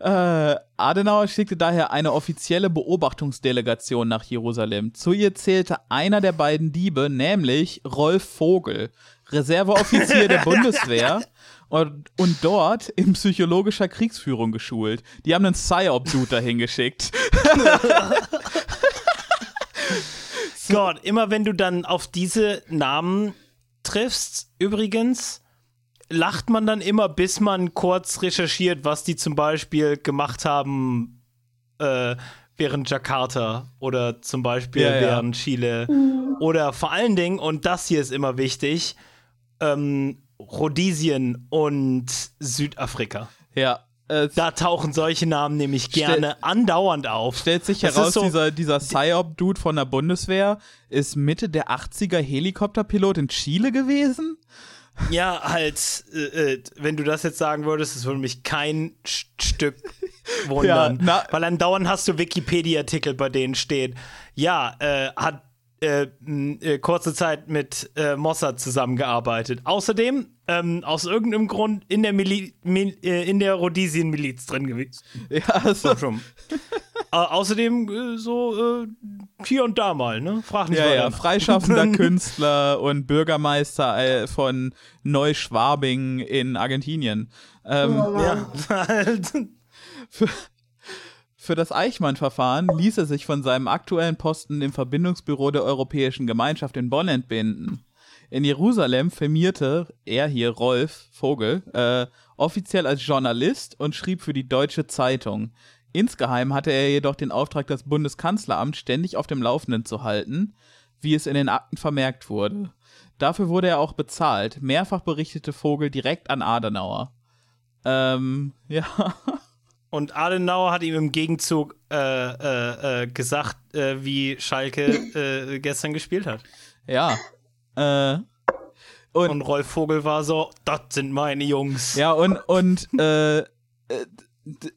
Äh, Adenauer schickte daher eine offizielle Beobachtungsdelegation nach Jerusalem. Zu ihr zählte einer der beiden Diebe, nämlich Rolf Vogel, Reserveoffizier der *laughs* Bundeswehr und, und dort in psychologischer Kriegsführung geschult. Die haben einen Psyop-Dude dahin geschickt. *laughs* Gott, immer wenn du dann auf diese Namen triffst, übrigens, lacht man dann immer, bis man kurz recherchiert, was die zum Beispiel gemacht haben äh, während Jakarta oder zum Beispiel Ja, ja. während Chile. Oder vor allen Dingen, und das hier ist immer wichtig, ähm, Rhodesien und Südafrika. Ja. Äh, Da tauchen solche Namen nämlich gerne andauernd auf. stellt sich Das heraus, so- dieser, dieser Psyop-Dude von der Bundeswehr ist Mitte der 80er Helikopterpilot in Chile gewesen? Ja, halt, äh, äh, wenn du das jetzt sagen würdest, das würde mich kein Sch Stück *laughs* wundern. Ja, weil andauernd hast du Wikipedia-Artikel, bei denen steht, ja, äh, hat äh, äh, kurze Zeit mit äh, Mossad zusammengearbeitet. Außerdem ähm, aus irgendeinem Grund in der, Mili Mil in der Rhodesien-Miliz drin gewesen. Ja, so, Schon. äh, *laughs* außerdem äh, so äh, hier und da mal, ne? Frag nicht Ja, ja, weiter. freischaffender *laughs* Künstler und Bürgermeister äh, von Neuschwabing in Argentinien. Ähm, Ja, halt. Für das Eichmann-Verfahren ließ er sich von seinem aktuellen Posten im Verbindungsbüro der Europäischen Gemeinschaft in Bonn entbinden. In Jerusalem firmierte er hier, Rolf Vogel, äh, offiziell als Journalist und schrieb für die Deutsche Zeitung. Insgeheim hatte er jedoch den Auftrag, das Bundeskanzleramt ständig auf dem Laufenden zu halten, wie es in den Akten vermerkt wurde. Dafür wurde er auch bezahlt. Mehrfach berichtete Vogel direkt an Adenauer. Ähm, *laughs* ja. Und Adenauer hat ihm im Gegenzug äh, äh, äh, gesagt, äh, wie Schalke äh, gestern gespielt hat. Ja. Äh, und, Und Rolf Vogel war so, das sind meine Jungs. ja, und, und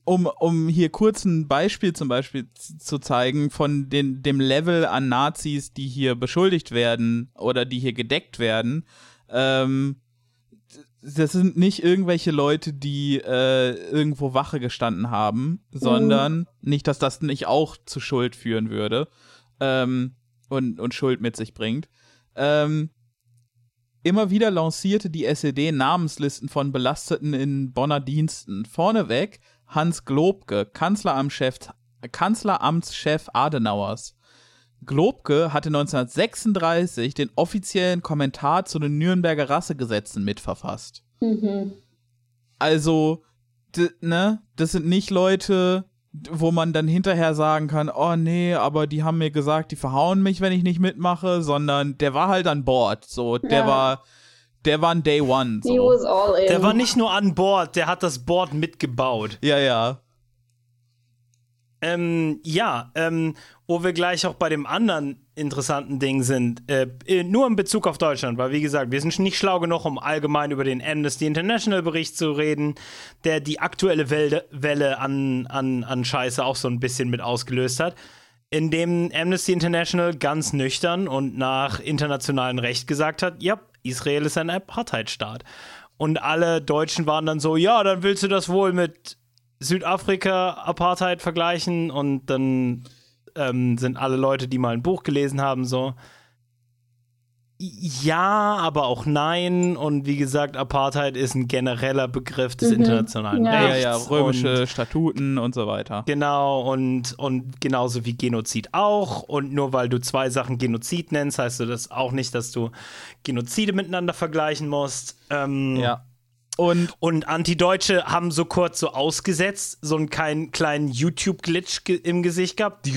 um, um hier kurz ein Beispiel zum Beispiel zu zeigen von den, dem Level an Nazis, die hier beschuldigt werden oder die hier gedeckt werden, ähm, das sind nicht irgendwelche Leute, die äh, irgendwo Wache gestanden haben, sondern nicht, dass das nicht auch zu Schuld führen würde ähm, und, und Schuld mit sich bringt. Ähm, immer wieder lancierte die SED Namenslisten von Belasteten in Bonner Diensten. Vorneweg Hans Globke, Kanzleramtschef, Kanzleramtschef Adenauers. Globke hatte 1936 den offiziellen Kommentar zu den Nürnberger Rassegesetzen mitverfasst. Mhm. Also ne, das sind nicht Leute, wo man dann hinterher sagen kann, oh nee, aber die haben mir gesagt, die verhauen mich, wenn ich nicht mitmache, sondern der war halt an Bord, so, der Ja. war, der war ein Day One, He so. was all in. Der war nicht nur an Bord, der hat das Board mitgebaut. Ja, ja. Ähm, ja, ähm, wo wir gleich auch bei dem anderen interessanten Ding sind, äh, äh, nur in Bezug auf Deutschland, weil wie gesagt, wir sind nicht schlau genug, um allgemein über den Amnesty International Bericht zu reden, der die aktuelle Welle, Welle an, an, an Scheiße auch so ein bisschen mit ausgelöst hat, in dem Amnesty International ganz nüchtern und nach internationalem Recht gesagt hat, ja, Israel ist ein Apartheidstaat. Und alle Deutschen waren dann so, ja, dann willst du das wohl mit Südafrika Apartheid vergleichen und dann ähm, sind alle Leute, die mal ein Buch gelesen haben, so ja, aber auch nein. Und wie gesagt, Apartheid ist ein genereller Begriff des internationalen Ja. Ja, Rechts. ja, römische Und, Statuten und so weiter. genau, und, und genauso wie Genozid auch. Und nur weil du zwei Sachen Genozid nennst, heißt du das auch nicht, dass du Genozide miteinander vergleichen musst. Ähm, Ja. Und Und Antideutsche haben so kurz so ausgesetzt, so einen kleinen, kleinen YouTube-Glitch ge im Gesicht gehabt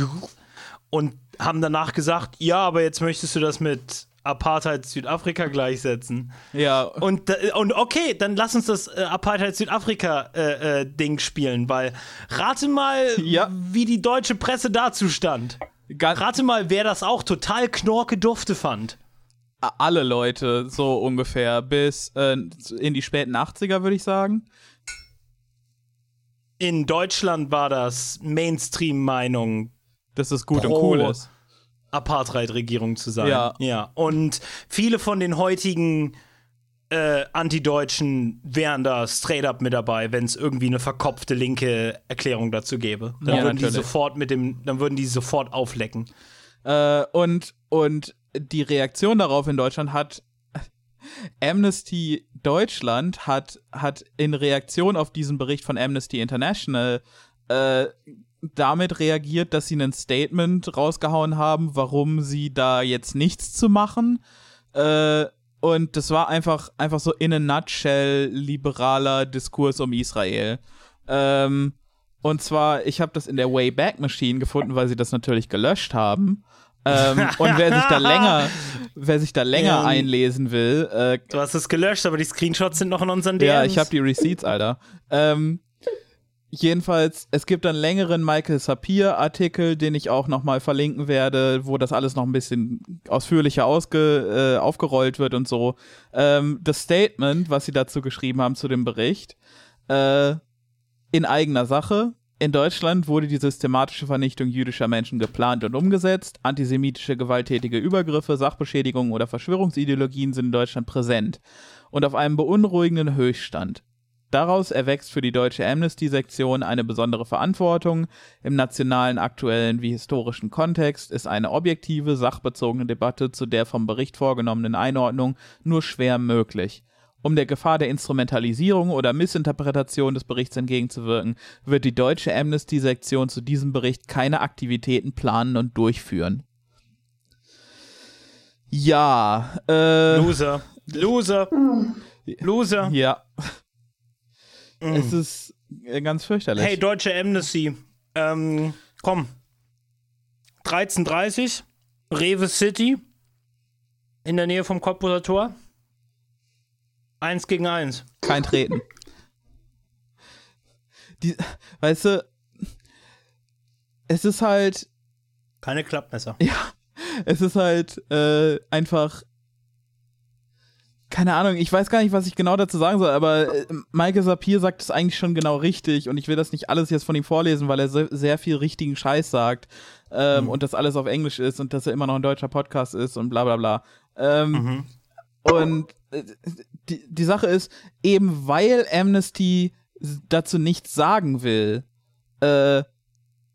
und haben danach gesagt, ja, aber jetzt möchtest du das mit Apartheid Südafrika gleichsetzen. ja, Und, und okay, dann lass uns das äh, Apartheid Südafrika äh, äh, Ding spielen, weil rate mal, Ja. wie die deutsche Presse dazu stand. ganz, Rate mal, wer das auch total knorke dufte fand. alle Leute so ungefähr bis äh, in die späten 80er, würde ich sagen. In Deutschland war das Mainstream-Meinung, Dass es gut und Pro- cool ist. Apartheid-Regierung zu sein. Ja. ja. Und viele von den heutigen äh, Antideutschen wären da straight up mit dabei, wenn es irgendwie eine verkopfte linke Erklärung dazu gäbe. Dann Ja, würden die natürlich. sofort mit dem, dann würden die sofort auflecken. Äh, und, und die Reaktion darauf in Deutschland hat *laughs* Amnesty Deutschland hat, hat in Reaktion auf diesen Bericht von Amnesty International äh, damit reagiert, dass sie ein Statement rausgehauen haben, warum sie da jetzt nichts zu machen. Äh, und das war einfach, einfach so in a nutshell liberaler Diskurs um Israel. Ähm, und zwar, ich habe das in der Wayback Machine gefunden, weil sie das natürlich gelöscht haben. ähm, *laughs* und wer sich da länger, wer sich da länger Ja. einlesen will, äh, Du hast es gelöscht, aber die Screenshots sind noch in unseren DMs. ja, ich habe die Receipts, Alter. Ähm, jedenfalls, es gibt einen längeren Michael Sapir-Artikel, den ich auch nochmal verlinken werde, wo das alles noch ein bisschen ausführlicher ausge, äh, aufgerollt wird und so. Ähm, das Statement, was sie dazu geschrieben haben zu dem Bericht, äh, in eigener Sache. In Deutschland wurde die systematische Vernichtung jüdischer Menschen geplant und umgesetzt. Antisemitische gewalttätige Übergriffe, Sachbeschädigungen oder Verschwörungsideologien sind in Deutschland präsent und auf einem beunruhigenden Höchststand. Daraus erwächst für die deutsche Amnesty-Sektion eine besondere Verantwortung. Im nationalen, aktuellen wie historischen Kontext ist eine objektive, sachbezogene Debatte zu der vom Bericht vorgenommenen Einordnung nur schwer möglich. Um der Gefahr der Instrumentalisierung oder Missinterpretation des Berichts entgegenzuwirken, wird die deutsche Amnesty-Sektion zu diesem Bericht keine Aktivitäten planen und durchführen. Ja, äh, Loser. Loser. Loser. ja. Es ist äh, ganz fürchterlich. Hey, deutsche Amnesty. Ähm, komm. 13.30 Rewe City. In der Nähe vom Cottbuser Tor. Eins gegen eins. Kein Treten. Die, weißt du, es ist halt, Keine Klappmesser. ja, es ist halt äh, einfach, keine Ahnung, ich weiß gar nicht, was ich genau dazu sagen soll, aber äh, Maike Sapir sagt es eigentlich schon genau richtig und ich will das nicht alles jetzt von ihm vorlesen, weil er se sehr viel richtigen Scheiß sagt ähm, und das alles auf Englisch ist und dass er immer noch ein deutscher Podcast ist und bla bla bla. Ähm, Mhm. Und äh, die, die Sache ist, eben weil Amnesty dazu nichts sagen will, äh,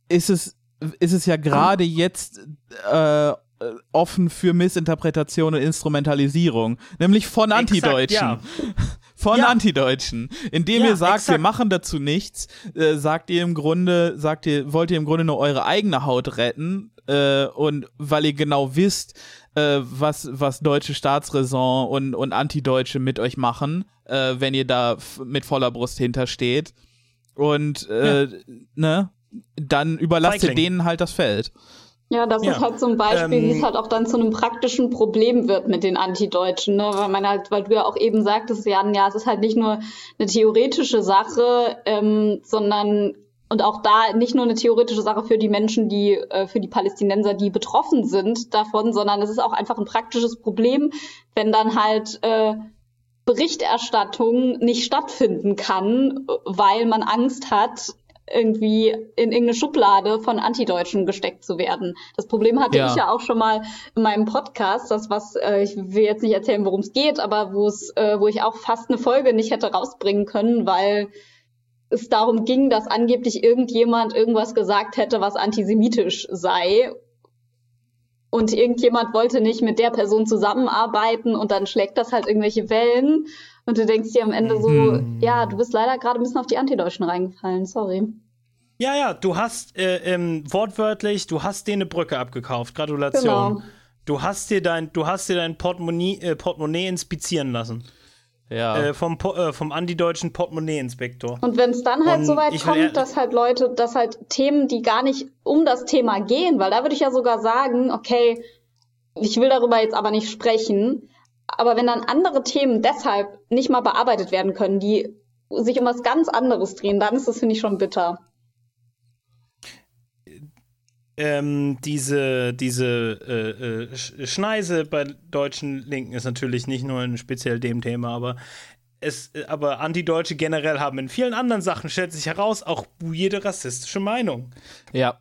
ist es, ist es ja gerade jetzt äh, offen für Missinterpretation und Instrumentalisierung, nämlich von Antideutschen. ja. *laughs* Von Ja. Antideutschen. Indem Ja, ihr sagt, wir exakt. machen dazu nichts, äh, sagt ihr im Grunde, sagt ihr, wollt ihr im Grunde nur eure eigene Haut retten, äh, und weil ihr genau wisst, äh, was, was deutsche Staatsräson und, und Antideutsche mit euch machen, äh, wenn ihr da mit voller Brust hintersteht. Und äh, ne, dann überlasst ihr denen halt das Feld. Ja, das ja. ist halt so ein Beispiel, ähm, wie es ähm, halt auch dann zu einem praktischen Problem wird mit den Antideutschen, ne? Weil man halt, weil du ja auch eben sagtest, Jan, ja, es ist halt nicht nur eine theoretische Sache, ähm, sondern und auch da nicht nur eine theoretische Sache für die Menschen, die äh, für die Palästinenser, die betroffen sind davon, sondern es ist auch einfach ein praktisches Problem, wenn dann halt äh, Berichterstattung nicht stattfinden kann, weil man Angst hat, irgendwie in irgendeine Schublade von Antideutschen gesteckt zu werden. Das Problem hatte ja. ich ja auch schon mal in meinem Podcast, das was, äh, ich will jetzt nicht erzählen, worum es geht, aber wo es, äh, wo ich auch fast eine Folge nicht hätte rausbringen können, weil es darum ging, dass angeblich irgendjemand irgendwas gesagt hätte, was antisemitisch sei. Und irgendjemand wollte nicht mit der Person zusammenarbeiten und dann schlägt das halt irgendwelche Wellen. Und du denkst dir am Ende so, hm. ja, du bist leider gerade ein bisschen auf die Antideutschen reingefallen, sorry. Ja, ja, du hast äh, ähm, wortwörtlich, du hast dir eine Brücke abgekauft. Gratulation. Genau. Du hast dir dein, du hast dir dein Portemonnaie, äh, Portemonnaie inspizieren lassen. Ja. Äh, vom, äh, vom antideutschen Portemonnaie-Inspektor. Und wenn es dann halt Und so weit kommt, dass halt Leute, dass halt Themen, die gar nicht um das Thema gehen, weil da würde ich ja sogar sagen, okay, ich will darüber jetzt aber nicht sprechen, aber wenn dann andere Themen deshalb nicht mal bearbeitet werden können, die sich um was ganz anderes drehen, dann ist das, finde ich, schon bitter. Ähm, diese diese äh, äh, Schneise bei deutschen Linken ist natürlich nicht nur ein speziell dem Thema, aber es, aber Antideutsche generell haben in vielen anderen Sachen, stellt sich heraus, auch jede rassistische Meinung. Ja.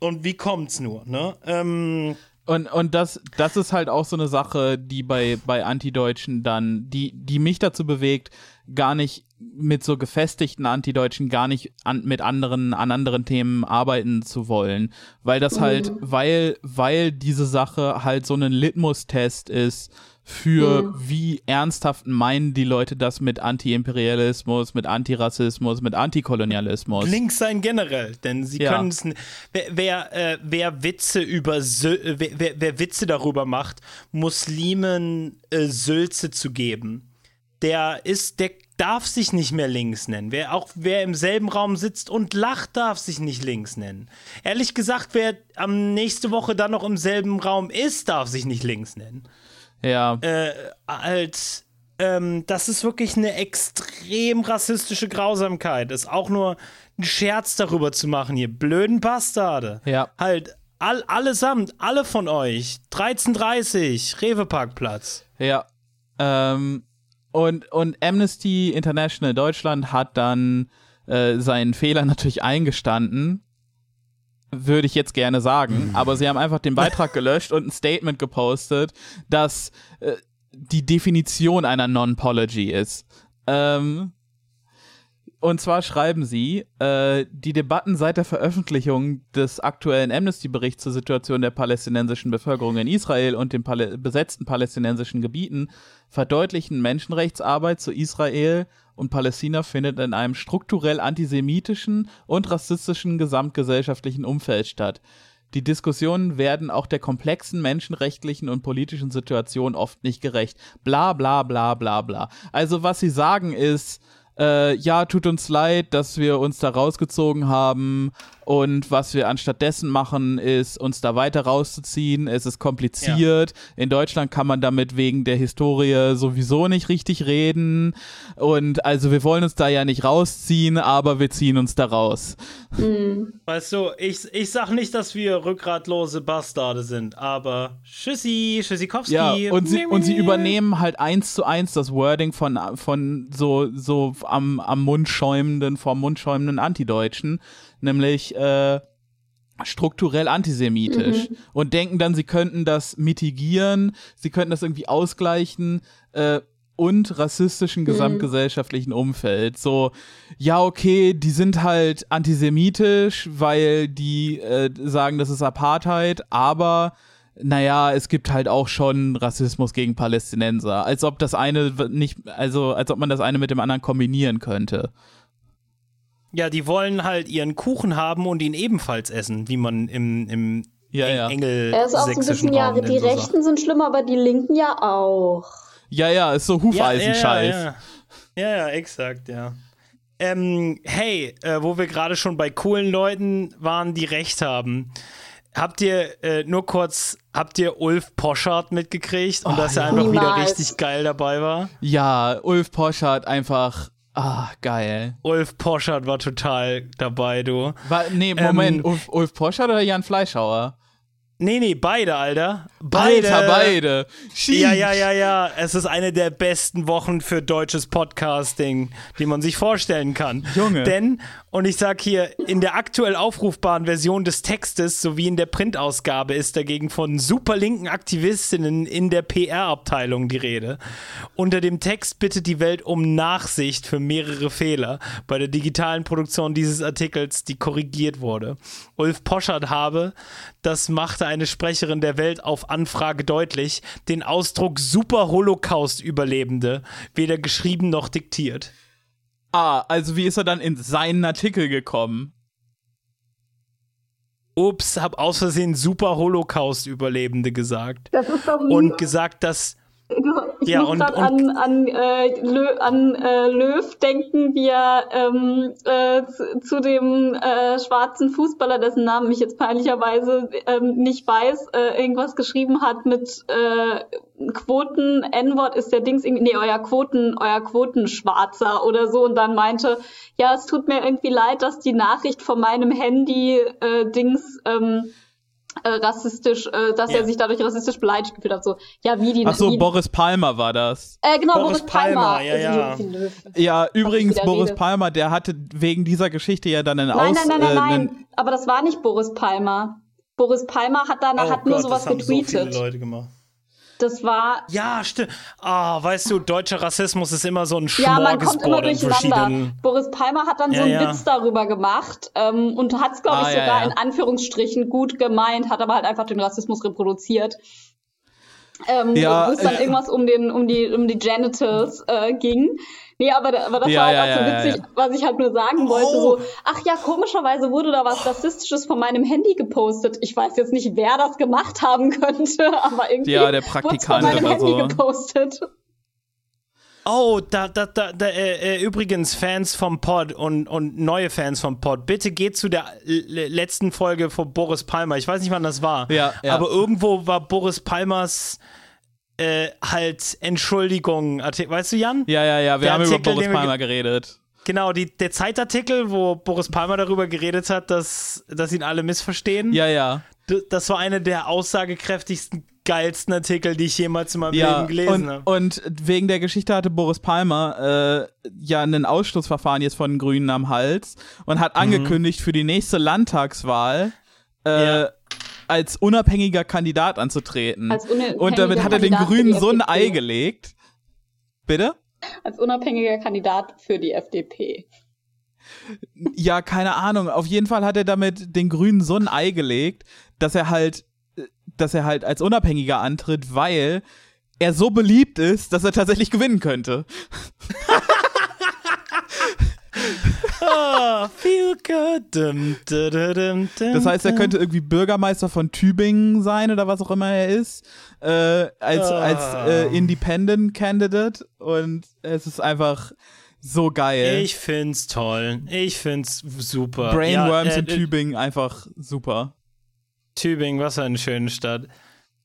Und wie kommt's nur, ne? Ähm, und, und das, das ist halt auch so eine Sache, die bei, bei Antideutschen dann, die, die mich dazu bewegt, gar nicht mit so gefestigten Antideutschen gar nicht an, mit anderen, an anderen Themen arbeiten zu wollen. Weil das halt, mhm. weil, weil diese Sache halt so ein Litmus-Test ist, für mhm. wie ernsthaft meinen die Leute das mit Anti-Imperialismus, mit Antirassismus, mit Antikolonialismus. Links sein generell, denn sie ja. können es. Wer, wer, äh, wer Witze über wer, wer, wer, Witze darüber macht, Muslimen äh, Sülze zu geben, der ist, der darf sich nicht mehr links nennen. Wer auch wer im selben Raum sitzt und lacht, darf sich nicht links nennen. Ehrlich gesagt, wer am nächste Woche dann noch im selben Raum ist, darf sich nicht links nennen. Ja. Äh, als ähm, das ist wirklich eine extrem rassistische Grausamkeit. Ist auch nur ein Scherz darüber zu machen, hier blöden Bastarde. Ja. Halt all, allesamt, alle von euch. 1330, Rewe-Parkplatz. Ja. Ähm, und, und Amnesty International Deutschland hat dann äh, seinen Fehler natürlich eingestanden würde ich jetzt gerne sagen, mhm. aber sie haben einfach den Beitrag *laughs* gelöscht und ein Statement gepostet, dass äh, die Definition einer Non-Pology ist. Ähm, und zwar schreiben sie, äh, die Debatten seit der Veröffentlichung des aktuellen Amnesty-Berichts zur Situation der palästinensischen Bevölkerung in Israel und den Pal besetzten palästinensischen Gebieten verdeutlichen Menschenrechtsarbeit zu Israel und Palästina findet in einem strukturell antisemitischen und rassistischen gesamtgesellschaftlichen Umfeld statt. Die Diskussionen werden auch der komplexen menschenrechtlichen und politischen Situation oft nicht gerecht. Bla bla bla bla bla. Also was sie sagen ist, äh, ja, tut uns leid, dass wir uns da rausgezogen haben und was wir anstattdessen machen, ist uns da weiter rauszuziehen. Es ist kompliziert. Ja. In Deutschland kann man damit wegen der Historie sowieso nicht richtig reden. Und also wir wollen uns da ja nicht rausziehen, aber wir ziehen uns da raus. Mhm. Weißt du, ich, ich sag nicht, dass wir rückgratlose Bastarde sind, aber Tschüssi, Tschüssikowski. Ja, und sie, und sie übernehmen halt eins zu eins das Wording von, von so, so am, am Mund schäumenden, vom Mund schäumenden Antideutschen nämlich äh, strukturell antisemitisch mhm. und denken dann, sie könnten das mitigieren, sie könnten das irgendwie ausgleichen äh, und rassistischen mhm. gesamtgesellschaftlichen Umfeld. So, ja, okay, die sind halt antisemitisch, weil die äh, sagen, das ist Apartheid, aber naja, es gibt halt auch schon Rassismus gegen Palästinenser. Als ob das eine nicht, also als ob man das eine mit dem anderen kombinieren könnte. Ja, die wollen halt ihren Kuchen haben und ihn ebenfalls essen, wie man im, im ja, ja. Engel Er ist auch so ein bisschen, ja, die so Rechten sagt. sind schlimmer, aber die Linken ja auch. Ja, ja, ist so Hufeisenscheiß. Ja, ja, ja, ja, ja, exakt, ja. Ähm, hey, äh, wo wir gerade schon bei coolen Leuten waren, die Recht haben. Habt ihr äh, nur kurz, habt ihr Ulf Poschardt mitgekriegt und Oh, dass er ja. einfach wieder Niemals. richtig geil dabei war? Ja, Ulf Poschardt einfach, ah, geil. Ulf Poschardt war total dabei, du. War, nee, Moment, Ähm, Ulf, Ulf Poschardt oder Jan Fleischhauer? Nee, nee, beide, Alter. Beide. Alter, beide. Sheesh. Ja, ja, ja, ja. Es ist eine der besten Wochen für deutsches Podcasting, die man sich vorstellen kann. Junge. Denn, und ich sag hier, in der aktuell aufrufbaren Version des Textes sowie in der Printausgabe ist dagegen von super linken Aktivistinnen in der PR-Abteilung die Rede. Unter dem Text bittet die Welt um Nachsicht für mehrere Fehler bei der digitalen Produktion dieses Artikels, die korrigiert wurde. Ulf Poschardt habe, das machte eine Sprecherin der Welt auf Anfrage deutlich, den Ausdruck Super Holocaust-Überlebende weder geschrieben noch diktiert. Ah, also wie ist er dann in seinen Artikel gekommen? Ups, hab aus Versehen Super Holocaust-Überlebende gesagt. Das ist doch nie Und gesagt, dass. *laughs* Ich Ja, muss gerade an, an, äh, Lö, an äh, Löw denken, wie er ähm, äh, zu, zu dem äh, schwarzen Fußballer, dessen Namen ich jetzt peinlicherweise ähm, nicht weiß, äh, irgendwas geschrieben hat mit äh, Quoten, N-Wort ist der Dings, nee, euer Quoten, euer Quotenschwarzer oder so. Und dann meinte, ja, es tut mir irgendwie leid, dass die Nachricht von meinem Handy Dings ähm, äh, rassistisch, äh, dass Ja. er sich dadurch rassistisch beleidigt gefühlt hat. So, ja, wie die Ach so, wie, Boris Palmer war das. äh, genau, Boris Boris, Palmer. Palmer, ja, ja. Löw. Ja, übrigens, Boris rede. Palmer, der hatte wegen dieser Geschichte ja dann einen Nein, Aus... nein, nein, nein, äh, nein. Aber das war nicht Boris Palmer. Boris Palmer hat dann hat nur sowas Oh das haben so getweetet. viele Leute gemacht. Das war Ja, stimmt. Ah, weißt du, deutscher Rassismus ist immer so ein ja, man kommt immer durcheinander. Boris Palmer hat dann Ja, so einen ja. Witz darüber gemacht ähm, und hat es, glaube ich, Ah, ja, sogar ja. in Anführungsstrichen gut gemeint, hat aber halt einfach den Rassismus reproduziert. Ähm, Ja, wo es dann äh, irgendwas um, den, um, die, um die Genitals äh, ging. Nee, aber, aber das Ja, war halt ja, auch so witzig, was ich halt nur sagen wollte. Oh. So, ach ja, komischerweise wurde da was Rassistisches von meinem Handy gepostet. Ich weiß jetzt nicht, wer das gemacht haben *laughs* könnte, aber irgendwie Ja, der Praktikant von meinem Handy so. gepostet. Oh, da, da, da, da äh, äh, übrigens Fans vom Pod und, und neue Fans vom Pod, bitte geht zu der letzten Folge von Boris Palmer. Ich weiß nicht, wann das war. Ja, ja. Aber irgendwo war Boris Palmers äh, halt Entschuldigung. Weißt du, Jan? Ja, ja, ja, wir Der haben über Artikel, Boris den wir Palmer geredet. Genau, die, der Zeitartikel, wo Boris Palmer darüber geredet hat, dass, dass ihn alle missverstehen. Ja, ja. Das war einer der aussagekräftigsten, geilsten Artikel, die ich jemals in meinem Ja, Leben gelesen und, habe. und wegen der Geschichte hatte Boris Palmer äh, ja ein Ausschlussverfahren jetzt von den Grünen am Hals und hat angekündigt, für die nächste Landtagswahl äh, Ja. als unabhängiger Kandidat anzutreten. Als unabhängiger und damit hat er den Kandidat Grünen so ein. Ei gelegt. Bitte? Als unabhängiger Kandidat für die FDP. Ja, keine Ahnung. Auf jeden Fall hat er damit den Grünen so ein Ei gelegt, dass er halt, dass er halt als Unabhängiger antritt, weil er so beliebt ist, dass er tatsächlich gewinnen könnte. Ah, feel good. Das heißt, er könnte irgendwie Bürgermeister von Tübingen sein oder was auch immer er ist, äh, als, Ah. als äh, Independent Candidate und es ist einfach so geil. Ich find's toll. Ich find's super. Brainworms ja, in Tübingen einfach super. Tübingen, was für eine schöne Stadt.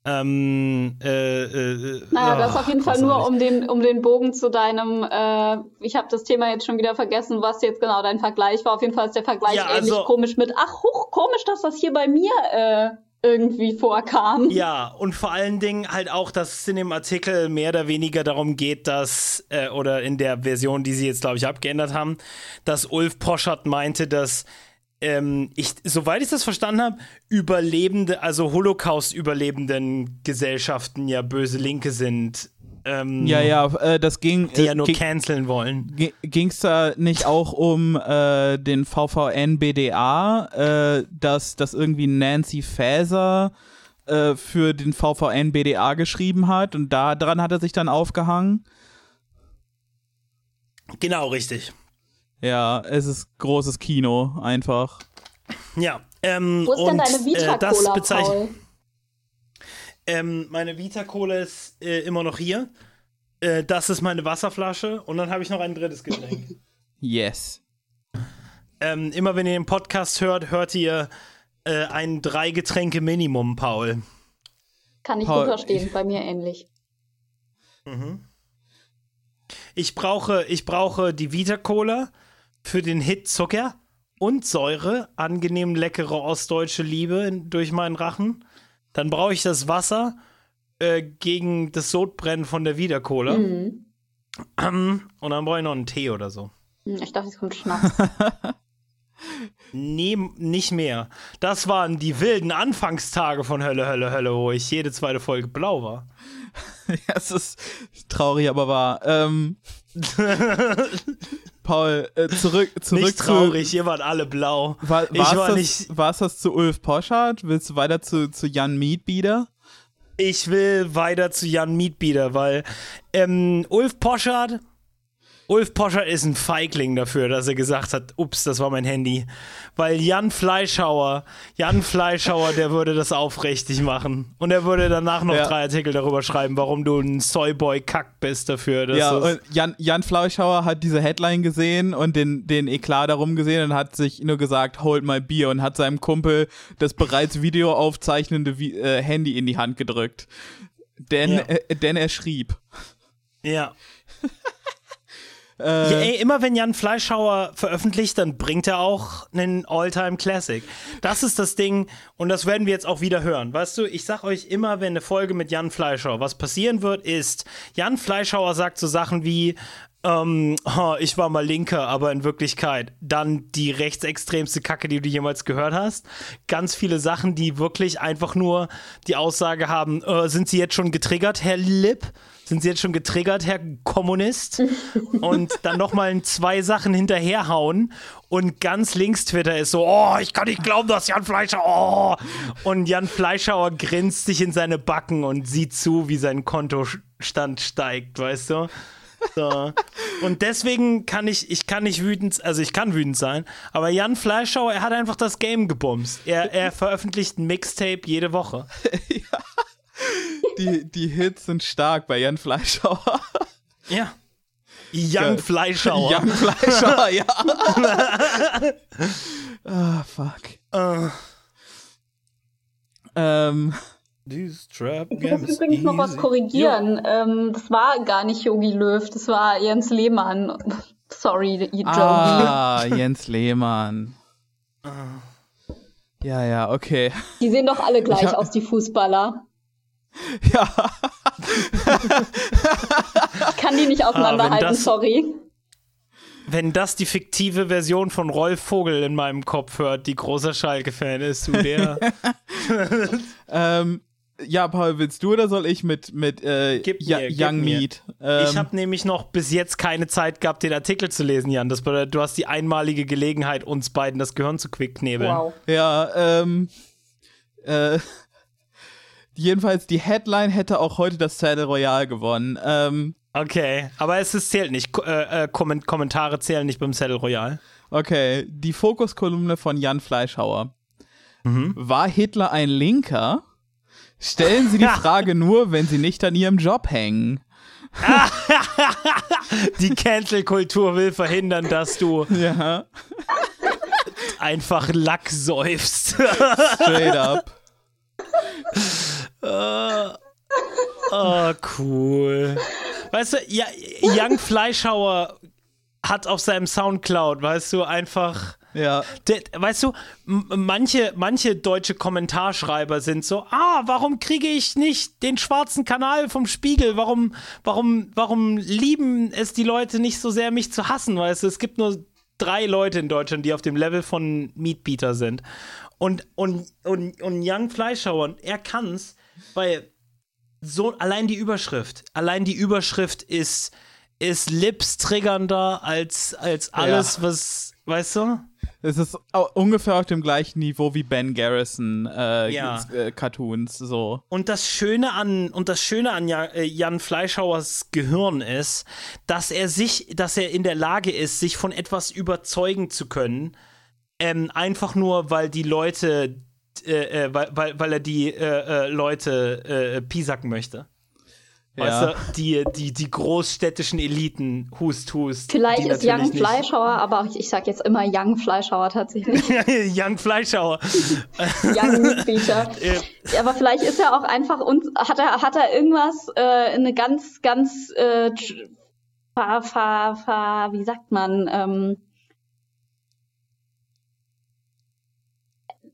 Ähm, äh, äh, Naja, oh, das auf jeden Fall nur, um den, um den Bogen zu deinem, äh, ich habe das Thema jetzt schon wieder vergessen, was jetzt genau dein Vergleich war. Auf jeden Fall ist der Vergleich Ja, ähnlich also- komisch mit, ach, huch, komisch, dass das hier bei mir äh, irgendwie vorkam. Ja, und vor allen Dingen halt auch, dass es in dem Artikel mehr oder weniger darum geht, dass, äh, oder in der Version, die sie jetzt, glaube ich, abgeändert haben, dass Ulf Poschardt meinte, dass ähm, ich, soweit ich das verstanden habe, Überlebende, also Holocaust-überlebenden Gesellschaften ja böse Linke sind. Ähm, Ja, ja, äh, das ging. Die äh, ja nur ging- canceln wollen. Ging es da nicht auch um äh, den VVN-BDA, äh, dass, dass irgendwie Nancy Faeser äh, für den VVN-BDA geschrieben hat und da dran hat er sich dann aufgehangen? Genau, richtig. Ja, es ist großes Kino, einfach. Ja. Ähm, Wo ist und, denn deine äh, das Vita-Cola, bezeichnet. Paul? Ähm, meine Vita Cola ist äh, immer noch hier. Äh, das ist meine Wasserflasche und dann habe ich noch ein drittes Getränk. *laughs* Yes. Ähm, immer wenn ihr den Podcast hört, hört ihr äh, ein drei Getränke Minimum, Paul. Kann ich Paul, gut verstehen, ich, bei mir ähnlich. Mhm. Ich brauche, ich brauche die Vita Cola für den Hit Zucker und Säure, angenehm leckere ostdeutsche Liebe durch meinen Rachen. Dann brauche ich das Wasser äh, gegen das Sodbrennen von der Cola. Mhm. *clears throat* Und dann brauche ich noch einen Tee oder so. Hm, ich dachte, es kommt Schnaps. *laughs* nee, nicht mehr. Das waren die wilden Anfangstage von Hölle, Hölle, Hölle, wo ich jede zweite Folge blau war. *laughs* ja, es ist traurig, aber wahr. Ähm, *laughs* Paul, äh, zurück, zurück nicht traurig, zu, ihr wart alle blau. War, ich war das, nicht. War es das zu Ulf Poschardt? Willst du weiter zu, zu Jan Mietbieder? Ich will weiter zu Jan Mietbieder, weil ähm, Ulf Poschardt Ulf Poschert ist ein Feigling dafür, dass er gesagt hat, ups, das war mein Handy. Weil Jan Fleischhauer, Jan Fleischhauer, der würde das aufrichtig machen. Und er würde danach noch ja. drei Artikel darüber schreiben, warum du ein Soyboy-Kack bist dafür. ja, und Jan, Jan Fleischhauer hat diese Headline gesehen und den, den Eklat darum gesehen und hat sich nur gesagt, hold my beer und hat seinem Kumpel das bereits Video aufzeichnende äh, Handy in die Hand gedrückt. Denn, ja. äh, denn er schrieb. Ja. *laughs* Äh, ja, ey, immer wenn Jan Fleischhauer veröffentlicht, dann bringt er auch einen All-Time Classic. Das ist das Ding und das werden wir jetzt auch wieder hören. Weißt du, ich sag euch immer, wenn eine Folge mit Jan Fleischhauer, was passieren wird, ist, Jan Fleischhauer sagt so Sachen wie, ähm, oh, ich war mal Linker, aber in Wirklichkeit dann die rechtsextremste Kacke, die du jemals gehört hast. Ganz viele Sachen, die wirklich einfach nur die Aussage haben, äh, sind sie jetzt schon getriggert, Herr Lipp? Sind Sie jetzt schon getriggert, Herr Kommunist? Und dann nochmal zwei Sachen hinterherhauen. Und ganz links Twitter ist so, oh, ich kann nicht glauben, dass Jan Fleischhauer, oh. Und Jan Fleischhauer grinst sich in seine Backen und sieht zu, wie sein Kontostand steigt, weißt du? So. Und deswegen kann ich, ich kann nicht wütend, also ich kann wütend sein, aber Jan Fleischhauer, er hat einfach das Game gebumst. Er, er veröffentlicht ein Mixtape jede Woche. *laughs* ja die, die Hits sind stark bei Jan Fleischhauer. Ja. Young Fleischhauer. Young Fleischhauer, ja. *laughs* ah, fuck. Uh. Ähm. Ich muss übrigens noch was korrigieren. Ähm, das war gar nicht Yogi Löw, das war Jens Lehmann. Sorry, Jogi. Ah, *laughs* Jens Lehmann. Ja, ja, okay. Die sehen doch alle gleich hab... aus, die Fußballer. *laughs* Ja. ich kann die nicht auseinanderhalten, ah, das, sorry. Wenn das die fiktive Version von Rolf Vogel in meinem Kopf hört, die großer Schalke-Fan ist, du der. *laughs* ähm, ja, Paul, willst du oder soll ich mit, mit äh, gib mir, Young Meat? Ähm, ich habe nämlich noch bis jetzt keine Zeit gehabt, den Artikel zu lesen, Jan. Das bedeutet, du hast die einmalige Gelegenheit, uns beiden das Gehirn zu quicknebeln. Wow. Ja, ähm, äh, Jedenfalls, die Headline hätte auch heute das Battle Royale gewonnen. Ähm, okay, aber es ist, zählt nicht. Äh, äh, Kommentare zählen nicht beim Battle Royale. Okay, die Fokuskolumne von Jan Fleischhauer. Mhm. War Hitler ein Linker? Stellen Sie die *laughs* Frage nur, wenn Sie nicht an Ihrem Job hängen. *laughs* die Cancel-Kultur will verhindern, dass du *laughs* ja. einfach Lack säufst. Straight up. Oh, *laughs* oh, cool. Weißt du, ja, Young Fleischhauer hat auf seinem Soundcloud, weißt du, einfach. Ja. Der, weißt du, manche, manche deutsche Kommentarschreiber sind so, ah, warum kriege ich nicht den schwarzen Kanal vom Spiegel? Warum, warum, warum lieben es die Leute nicht so sehr, mich zu hassen? Weißt du, es gibt nur drei Leute in Deutschland, die auf dem Level von Meatbeater sind. Und, und, und, und Young Fleischhauer, er kann's, weil so allein die Überschrift, allein die Überschrift ist, ist lips triggernder als, als alles, ja. was, weißt du? Es ist ungefähr auf dem gleichen Niveau wie Ben Garrison äh, ja. äh, Cartoons so. Und das Schöne an und das Schöne an äh, Jan Fleischhauers Gehirn ist, dass er sich, dass er in der Lage ist, sich von etwas überzeugen zu können, ähm, einfach nur, weil die Leute, äh, äh, weil, weil, weil er die äh, äh Leute äh, piesacken möchte. Weißt du, die, die, die großstädtischen Eliten, Hust, Hust. Vielleicht ist Young nicht- Fleischhauer, aber ich, ich sag jetzt immer Young Fleischhauer tatsächlich. *laughs* Young Fleischhauer. *laughs* Young Meatbeater. Äh, Ja, aber vielleicht ist er auch einfach uns, hat er, hat er irgendwas, äh, eine ganz, ganz, äh, fa, fa, fa, wie sagt man, ähm,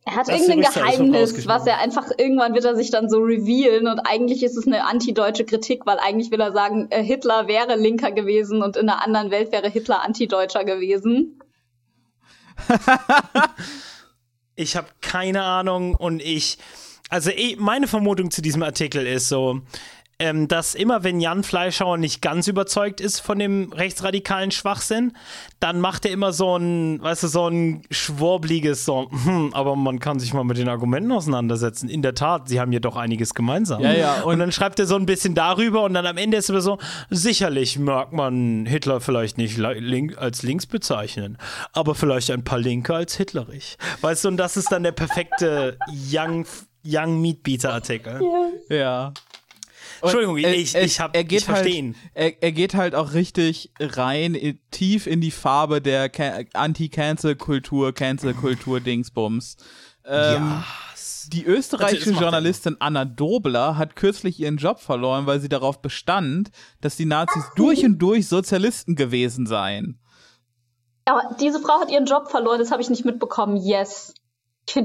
er hat Das irgendein Geheimnis, was er einfach, irgendwann wird er sich dann so revealen und eigentlich ist es eine antideutsche Kritik, weil eigentlich will er sagen, äh, Hitler wäre Linker gewesen und in einer anderen Welt wäre Hitler Antideutscher gewesen. *laughs* Ich habe keine Ahnung und ich, also eh, meine Vermutung zu diesem Artikel ist so, ähm, dass immer wenn Jan Fleischhauer nicht ganz überzeugt ist von dem rechtsradikalen Schwachsinn, dann macht er immer so ein, weißt du, so ein schwurbliges, so, hm, aber man kann sich mal mit den Argumenten auseinandersetzen. In der Tat, sie haben ja doch einiges gemeinsam. Ja, ja, Und, und- dann schreibt er so ein bisschen darüber und dann am Ende ist er so, sicherlich mag man Hitler vielleicht nicht li- link, als links bezeichnen, aber vielleicht ein paar Linke als hitlerisch. Weißt du, und das ist dann der perfekte Young, Young Meatbeater Artikel. Ja. Entschuldigung, er- ich, ich, hab, er geht ich. Halt, er, er geht halt auch richtig rein, tief in die Farbe der Ca- Anti-Cancel-Kultur, Cancel-Kultur-Dingsbums. Ähm, Die österreichische Also, Journalistin Anna Dobler hat kürzlich ihren Job verloren, weil sie darauf bestand, dass die Nazis durch und durch Sozialisten gewesen seien. Aber diese Frau hat ihren Job verloren, das habe ich nicht mitbekommen. Yes.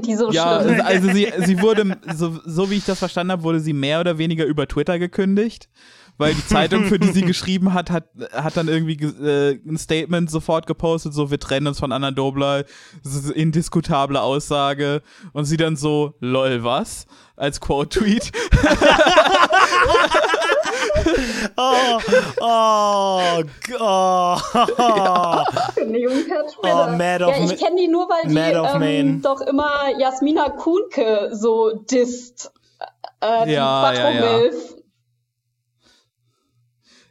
Die so Ja, schlimm. also sie, *laughs* sie wurde, so, so wie ich das verstanden habe, wurde sie mehr oder weniger über Twitter gekündigt, weil die Zeitung, für die sie *laughs* geschrieben hat, hat, hat dann irgendwie ge- äh, ein Statement sofort gepostet, so wir trennen uns von Anna Dobler, das ist eine indiskutable Aussage und sie dann so, lol, was? Als Quote-Tweet. *laughs* Oh, oh, oh, Twitter. Oh, Mad of ja, ich kenne die nur, weil die Mad of Maine. ähm, doch immer Jasmina Kuhnke so disst. Äh, die Ja, ja, ja.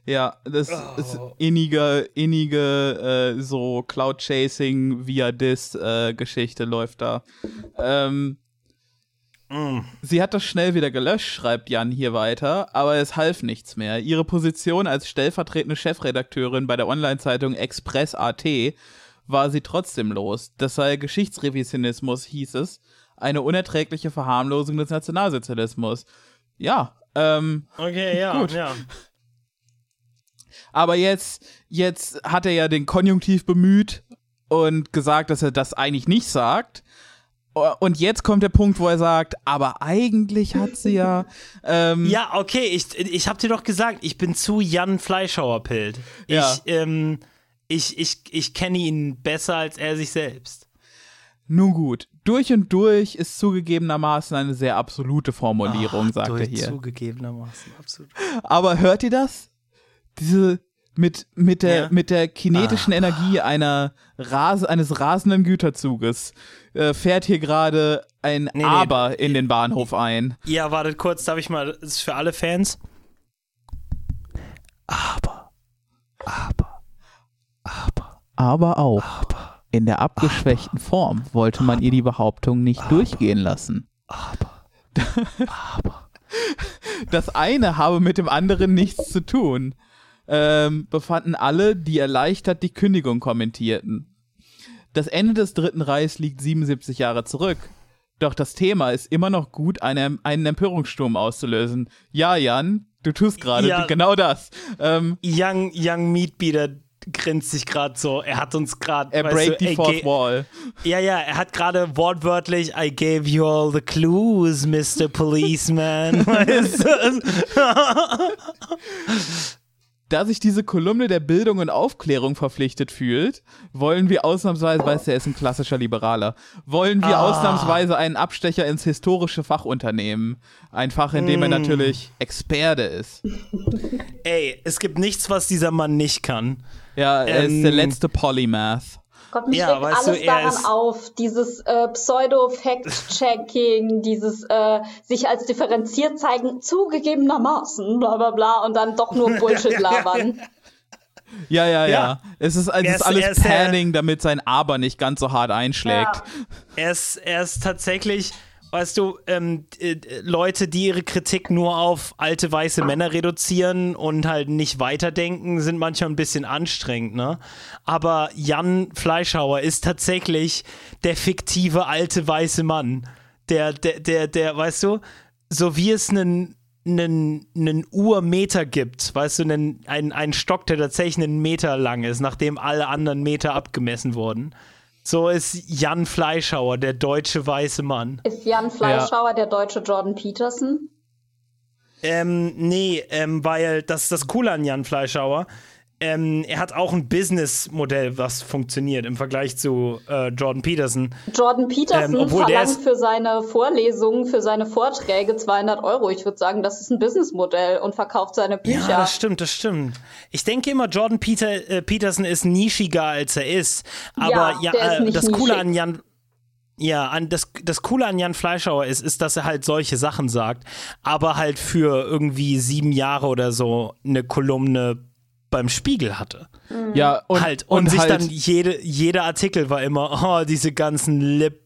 Ja, das ist innige, innige, äh, so Cloud-Chasing via Diss-Geschichte läuft da. Ähm, Sie hat das schnell wieder gelöscht, schreibt Jan hier weiter, aber es half nichts mehr. Ihre Position als stellvertretende Chefredakteurin bei der Online-Zeitung Express.at war sie trotzdem los. Das sei Geschichtsrevisionismus, hieß es, eine unerträgliche Verharmlosung des Nationalsozialismus. Ja, ähm, Okay, ja, Gut. ja. aber jetzt, jetzt hat er ja den Konjunktiv bemüht und gesagt, dass er das eigentlich nicht sagt. Und jetzt kommt der Punkt, wo er sagt, aber eigentlich hat sie ja. *laughs* Ähm, Ja, okay, ich, ich hab dir doch gesagt, ich bin zu Jan Fleischhauer-Pild. Ich, Ja. ähm, ich, ich, ich kenne ihn besser als er sich selbst. Nun gut, durch und durch ist zugegebenermaßen eine sehr absolute Formulierung, sagt er hier. Zugegebenermaßen, absolut. Aber hört ihr das? Diese mit mit der Ja. mit der kinetischen Energie einer Rase, eines rasenden Güterzuges äh, fährt hier gerade ein nee. Aber in den Bahnhof ein. Ja, wartet kurz, darf ich mal, das ist für alle Fans. Aber, aber, aber. Aber auch in der abgeschwächten Form wollte man ihr die Behauptung nicht durchgehen lassen. *laughs* Das eine habe mit dem anderen nichts zu tun, ähm, befanden alle, die erleichtert die Kündigung kommentierten. Das Ende des Dritten Reichs liegt 77 Jahre zurück. Doch das Thema ist immer noch gut, eine, einen Empörungssturm auszulösen. Ja, Jan, du tust gerade Ja. genau das. Ähm, Young, Young Meatbeater grinst sich gerade so. Er hat uns gerade. er break die Fourth Wall. Ja, ja, er hat gerade wortwörtlich, I gave you all the clues, Mr. Policeman. *laughs* weißt du? *laughs* *laughs* Da sich diese Kolumne der Bildung und Aufklärung verpflichtet fühlt, wollen wir ausnahmsweise, weißt du, er ist ein klassischer Liberaler, wollen wir Ah. ausnahmsweise einen Abstecher ins historische Fach unternehmen. Ein Fach, in Mm. dem er natürlich Experte ist. Ey, es gibt nichts, was dieser Mann nicht kann. Ja, er ist der Ähm. letzte Polymath. Gott, mich Ja, du, alles er daran ist- auf. Dieses äh, Pseudo-Fact-Checking, dieses äh, sich als differenziert zeigen, zugegebenermaßen, bla bla bla, und dann doch nur *laughs* Bullshit labern. Ja, ja, ja. Ja. Es ist, es ist ist- alles ist der- Panning, damit sein Aber nicht ganz so hart einschlägt. Ja. Er ist, er ist tatsächlich weißt du, ähm, äh, Leute, die ihre Kritik nur auf alte weiße Männer reduzieren und halt nicht weiterdenken, sind manchmal ein bisschen anstrengend, ne? Aber Jan Fleischhauer ist tatsächlich der fiktive alte weiße Mann. Der, der, der, der, weißt du, so wie es einen einen, Urmeter gibt, weißt du, einen, einen Stock, der tatsächlich einen Meter lang ist, nachdem alle anderen Meter abgemessen wurden. So ist Jan Fleischhauer, der deutsche weiße Mann. Ist Jan Fleischhauer ja. der deutsche Jordan Peterson? Ähm, nee, ähm, weil das das Coole an Jan Fleischhauer ähm, er hat auch ein Businessmodell, was funktioniert im Vergleich zu äh, Jordan Peterson. Jordan Peterson ähm, verlangt für seine Vorlesungen, für seine Vorträge 200 Euro. Ich würde sagen, das ist ein Businessmodell und verkauft seine Bücher. Ja, das stimmt, das stimmt. Ich denke immer, Jordan Peter, äh, Peterson ist nischiger, als er ist. Aber ja, ja äh, das Coole an Jan ja, an das, das Coole an Jan Fleischhauer ist, ist, dass er halt solche Sachen sagt, aber halt für irgendwie sieben Jahre oder so eine Kolumne beim Spiegel hatte. Ja, und, halt, und, und sich halt dann jede, jeder Artikel war immer, oh, diese ganzen Lib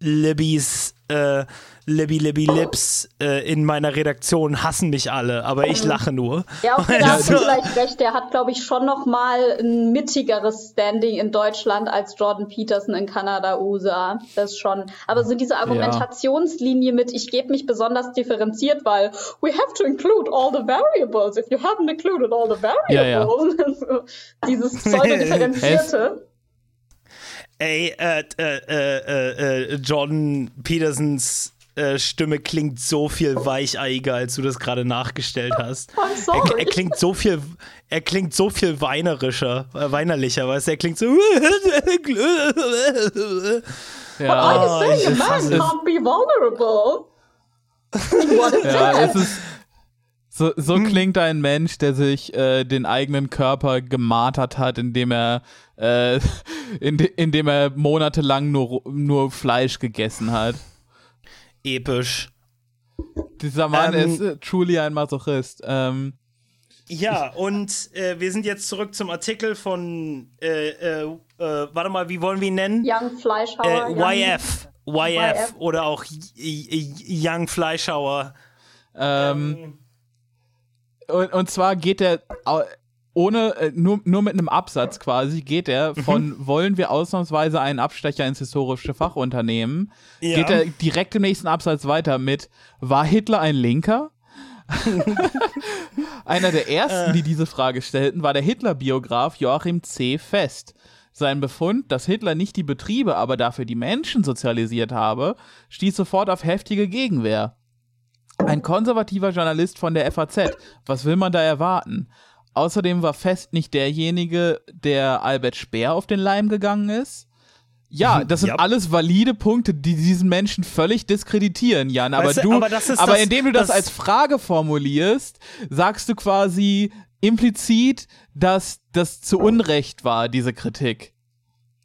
Libbies, äh, Libby Libby Lips äh, in meiner Redaktion hassen mich alle, aber ich lache nur. Ja, okay, da *laughs* hast du vielleicht recht. Der hat, glaube ich, schon noch mal ein mittigeres Standing in Deutschland als Jordan Peterson in Kanada, USA. Das schon. Aber so diese Argumentationslinie mit, ich gebe mich besonders differenziert, weil we have to include all the variables. If you haven't included all the variables. Ja, ja. *laughs* Dieses *laughs* pseudo-differenzierte. Ey, äh, äh, äh, äh, Jordan Petersons äh, Stimme klingt so viel weicheiger, als du das gerade nachgestellt hast. *laughs* Er, er, klingt so viel, er klingt so viel weinerischer, äh, weinerlicher, weißt du? Er klingt so. *laughs* ja. But I say a man can't be vulnerable. *laughs* What is ja, that? Es ist, so, so hm. klingt ein Mensch, der sich äh, den eigenen Körper gemartert hat, indem er äh, in, indem er monatelang nur, nur Fleisch gegessen hat episch. Dieser Mann ähm, ist äh, truly ein Masochist. Ähm, ja, und äh, wir sind jetzt zurück zum Artikel von, äh, äh, äh warte mal, wie wollen wir ihn nennen? Young Fleischhauer. YF. YF. YF. Oder auch Young Fleischhauer. Ähm, ähm, und, und zwar geht er ohne, äh, nur, nur mit einem Absatz quasi geht er von mhm. wollen wir ausnahmsweise einen Abstecher ins historische Fachunternehmen, ja. geht er direkt im nächsten Absatz weiter mit war Hitler ein Linker? *laughs* Einer der ersten, die diese Frage stellten, war der Hitler-Biograf Joachim C. Fest. Sein Befund, dass Hitler nicht die Betriebe, aber dafür die Menschen sozialisiert habe, stieß sofort auf heftige Gegenwehr. Ein konservativer Journalist von der FAZ. Was will man da erwarten? Außerdem war Fest nicht derjenige, der Albert Speer auf den Leim gegangen ist. Ja, *laughs* das sind ja. alles valide Punkte, die diesen Menschen völlig diskreditieren, Jan. Aber weißt du, aber, aber das, indem du das, das als Frage formulierst, sagst du quasi implizit, dass das zu Unrecht war, diese Kritik.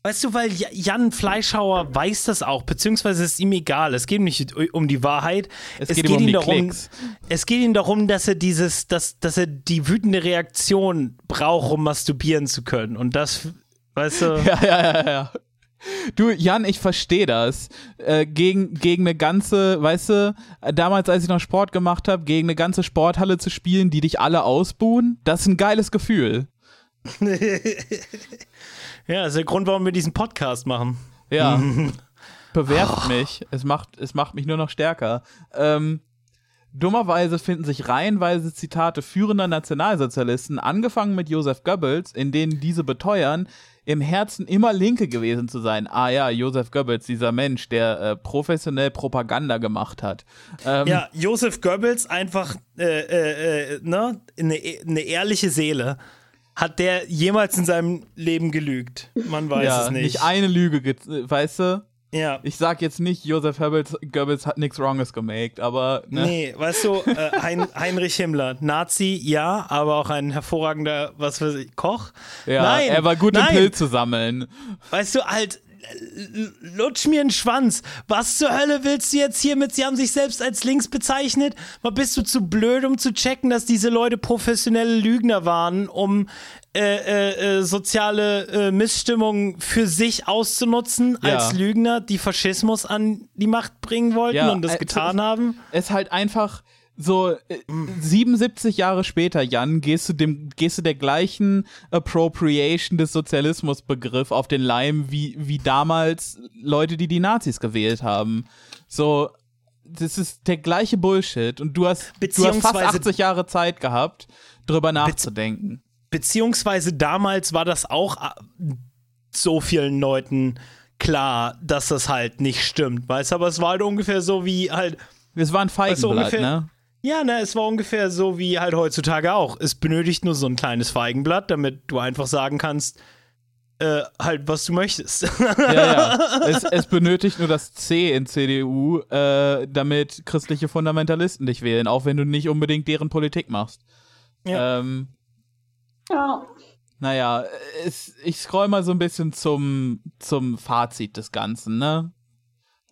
Weißt du, weil Jan Fleischhauer weiß das auch, beziehungsweise ist ihm egal. Es geht nicht um die Wahrheit. Es, es geht, ihm um darum, Klicks. es geht ihm darum, dass er dieses, dass, dass er die wütende Reaktion braucht, um masturbieren zu können. Und das, weißt du. *laughs* Ja, ja, ja, ja. Du, Jan, ich verstehe das. Äh, gegen, gegen eine ganze, weißt du, damals, als ich noch Sport gemacht habe, gegen eine ganze Sporthalle zu spielen, die dich alle ausbuhen, das ist ein geiles Gefühl. *laughs* Ja, das ist der Grund, warum wir diesen Podcast machen. Ja. *laughs* Bewerft oh. mich. Es macht, es macht mich nur noch stärker. Ähm, dummerweise finden sich reihenweise Zitate führender Nationalsozialisten, angefangen mit Joseph Goebbels, in denen diese beteuern, im Herzen immer Linke gewesen zu sein. Ah ja, Joseph Goebbels, dieser Mensch, der äh, professionell Propaganda gemacht hat. Ähm, ja, Joseph Goebbels einfach äh, äh, äh ne? eine, eine ehrliche Seele. Hat der jemals in seinem Leben gelügt? Man weiß ja, es nicht. Nicht eine Lüge, weißt du? Ja. Ich sag jetzt nicht, Josef Goebbels, Goebbels hat nichts Wronges gemacht, aber. Ne? Nee, weißt du, äh, hein, Heinrich Himmler, Nazi, ja, aber auch ein hervorragender, was weiß ich, Koch. Ja, nein, er war gut nein. im Pilz zu sammeln. Weißt du, halt, lutsch mir einen Schwanz. Was zur Hölle willst du jetzt hiermit? Sie haben sich selbst als links bezeichnet. Mal bist du zu blöd, um zu checken, dass diese Leute professionelle Lügner waren, um äh, äh, äh, soziale äh, Missstimmung für sich auszunutzen Ja. als Lügner, die Faschismus an die Macht bringen wollten Ja, und das äh, getan haben. es halt einfach so äh, 77 Jahre später, Jan, gehst du dem, gehst du der gleichen Appropriation des Sozialismusbegriff auf den Leim wie, wie damals Leute, die die Nazis gewählt haben. So, das ist der gleiche Bullshit und du hast, du hast fast Beziehungsweise- 80 Jahre Zeit gehabt, drüber nachzudenken. Beziehungsweise damals war das auch äh, so vielen Leuten klar, dass das halt nicht stimmt, weißt du, aber es war halt ungefähr so wie halt, Es war ein Feigenblatt, ungefähr- ne? Ja, ne, es war ungefähr so wie halt heutzutage auch. Es benötigt nur so ein kleines Feigenblatt, damit du einfach sagen kannst, äh, halt, was du möchtest. Ja, ja. Es, es benötigt nur das C in CDU, äh, damit christliche Fundamentalisten dich wählen, auch wenn du nicht unbedingt deren Politik machst. Ja. Ähm, Ja. naja, es, ich scroll mal so ein bisschen zum, zum Fazit des Ganzen, ne?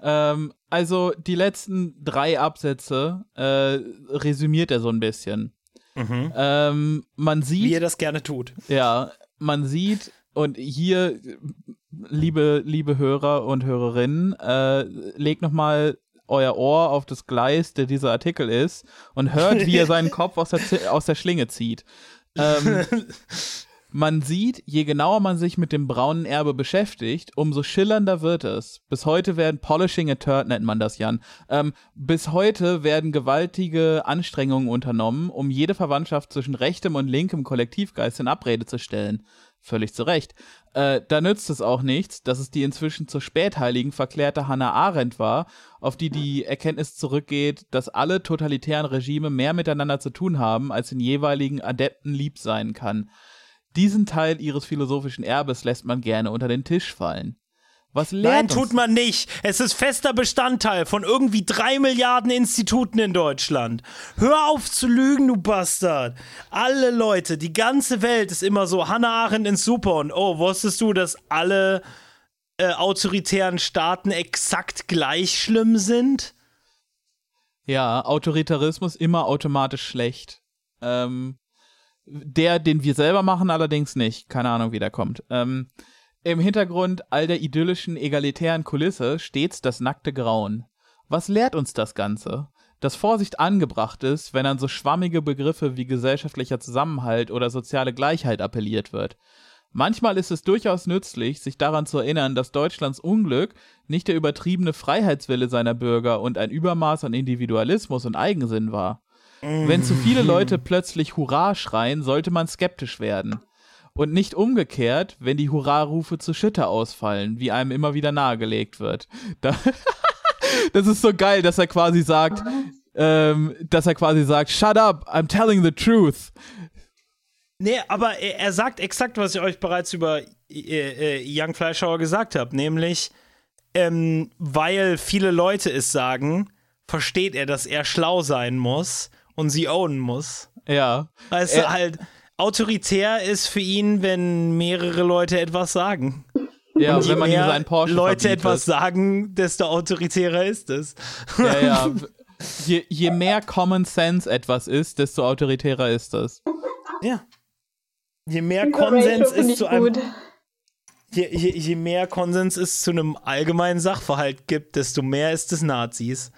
Ähm, also die letzten drei Absätze äh, resümiert er so ein bisschen. mhm. Ähm, man sieht. Wie er das gerne tut. Ja, man sieht und hier, liebe, liebe Hörer und Hörerinnen, äh, legt noch mal euer Ohr auf das Gleis, der dieser Artikel ist, und hört, wie er seinen *laughs* Kopf aus der, Z- aus der Schlinge zieht. Ähm, *laughs* man sieht, je genauer man sich mit dem braunen Erbe beschäftigt, umso schillernder wird es. Bis heute werden Polishing a Turd nennt man das, Jan. Ähm, bis heute werden gewaltige Anstrengungen unternommen, um jede Verwandtschaft zwischen rechtem und linkem Kollektivgeist in Abrede zu stellen. Völlig zu Recht. Äh, da nützt es auch nichts, dass es die inzwischen zur Spätheiligen verklärte Hannah Arendt war, auf die die Erkenntnis zurückgeht, dass alle totalitären Regime mehr miteinander zu tun haben, als den jeweiligen Adepten lieb sein kann. Diesen Teil ihres philosophischen Erbes lässt man gerne unter den Tisch fallen. Was Nein, lernt tut uns man nicht. Es ist fester Bestandteil von irgendwie drei Milliarden Instituten in Deutschland. Hör auf zu lügen, du Bastard. Alle Leute, die ganze Welt ist immer so, Hannah Arendt ist super und oh, wusstest du, dass alle äh, autoritären Staaten exakt gleich schlimm sind? Ja, Autoritarismus immer automatisch schlecht. Ähm, der, den wir selber machen, allerdings nicht. Keine Ahnung, wie der kommt. Ähm, Im Hintergrund all der idyllischen, egalitären Kulisse stets das nackte Grauen. Was lehrt uns das Ganze? Dass Vorsicht angebracht ist, wenn an so schwammige Begriffe wie gesellschaftlicher Zusammenhalt oder soziale Gleichheit appelliert wird. Manchmal ist es durchaus nützlich, sich daran zu erinnern, dass Deutschlands Unglück nicht der übertriebene Freiheitswille seiner Bürger und ein Übermaß an Individualismus und Eigensinn war. Wenn zu viele Leute plötzlich Hurra schreien, sollte man skeptisch werden. Und nicht umgekehrt, wenn die Hurra-Rufe zu Schütter ausfallen, wie einem immer wieder nahegelegt wird. *laughs* Da das ist so geil, dass er quasi sagt, ähm, dass er quasi sagt, shut up, I'm telling the truth. Nee, aber er, er sagt exakt, was ich euch bereits über äh, äh, Young Fleischhauer gesagt habe, nämlich, ähm, weil viele Leute es sagen, versteht er, dass er schlau sein muss und sie ownen muss. Ja. Weißt Er- du, halt, autoritär ist für ihn, wenn mehrere Leute etwas sagen. Ja, Je wenn man ihm seinen Porsche Leute verbietet. etwas sagen, desto autoritärer ist es. Ja, ja. *laughs* Je, je mehr Common Sense etwas ist, desto autoritärer ist das. Ja. Je mehr Diese Konsens ist zu einem. Je, je, je mehr Konsens es zu einem allgemeinen Sachverhalt gibt, desto mehr ist es Nazis.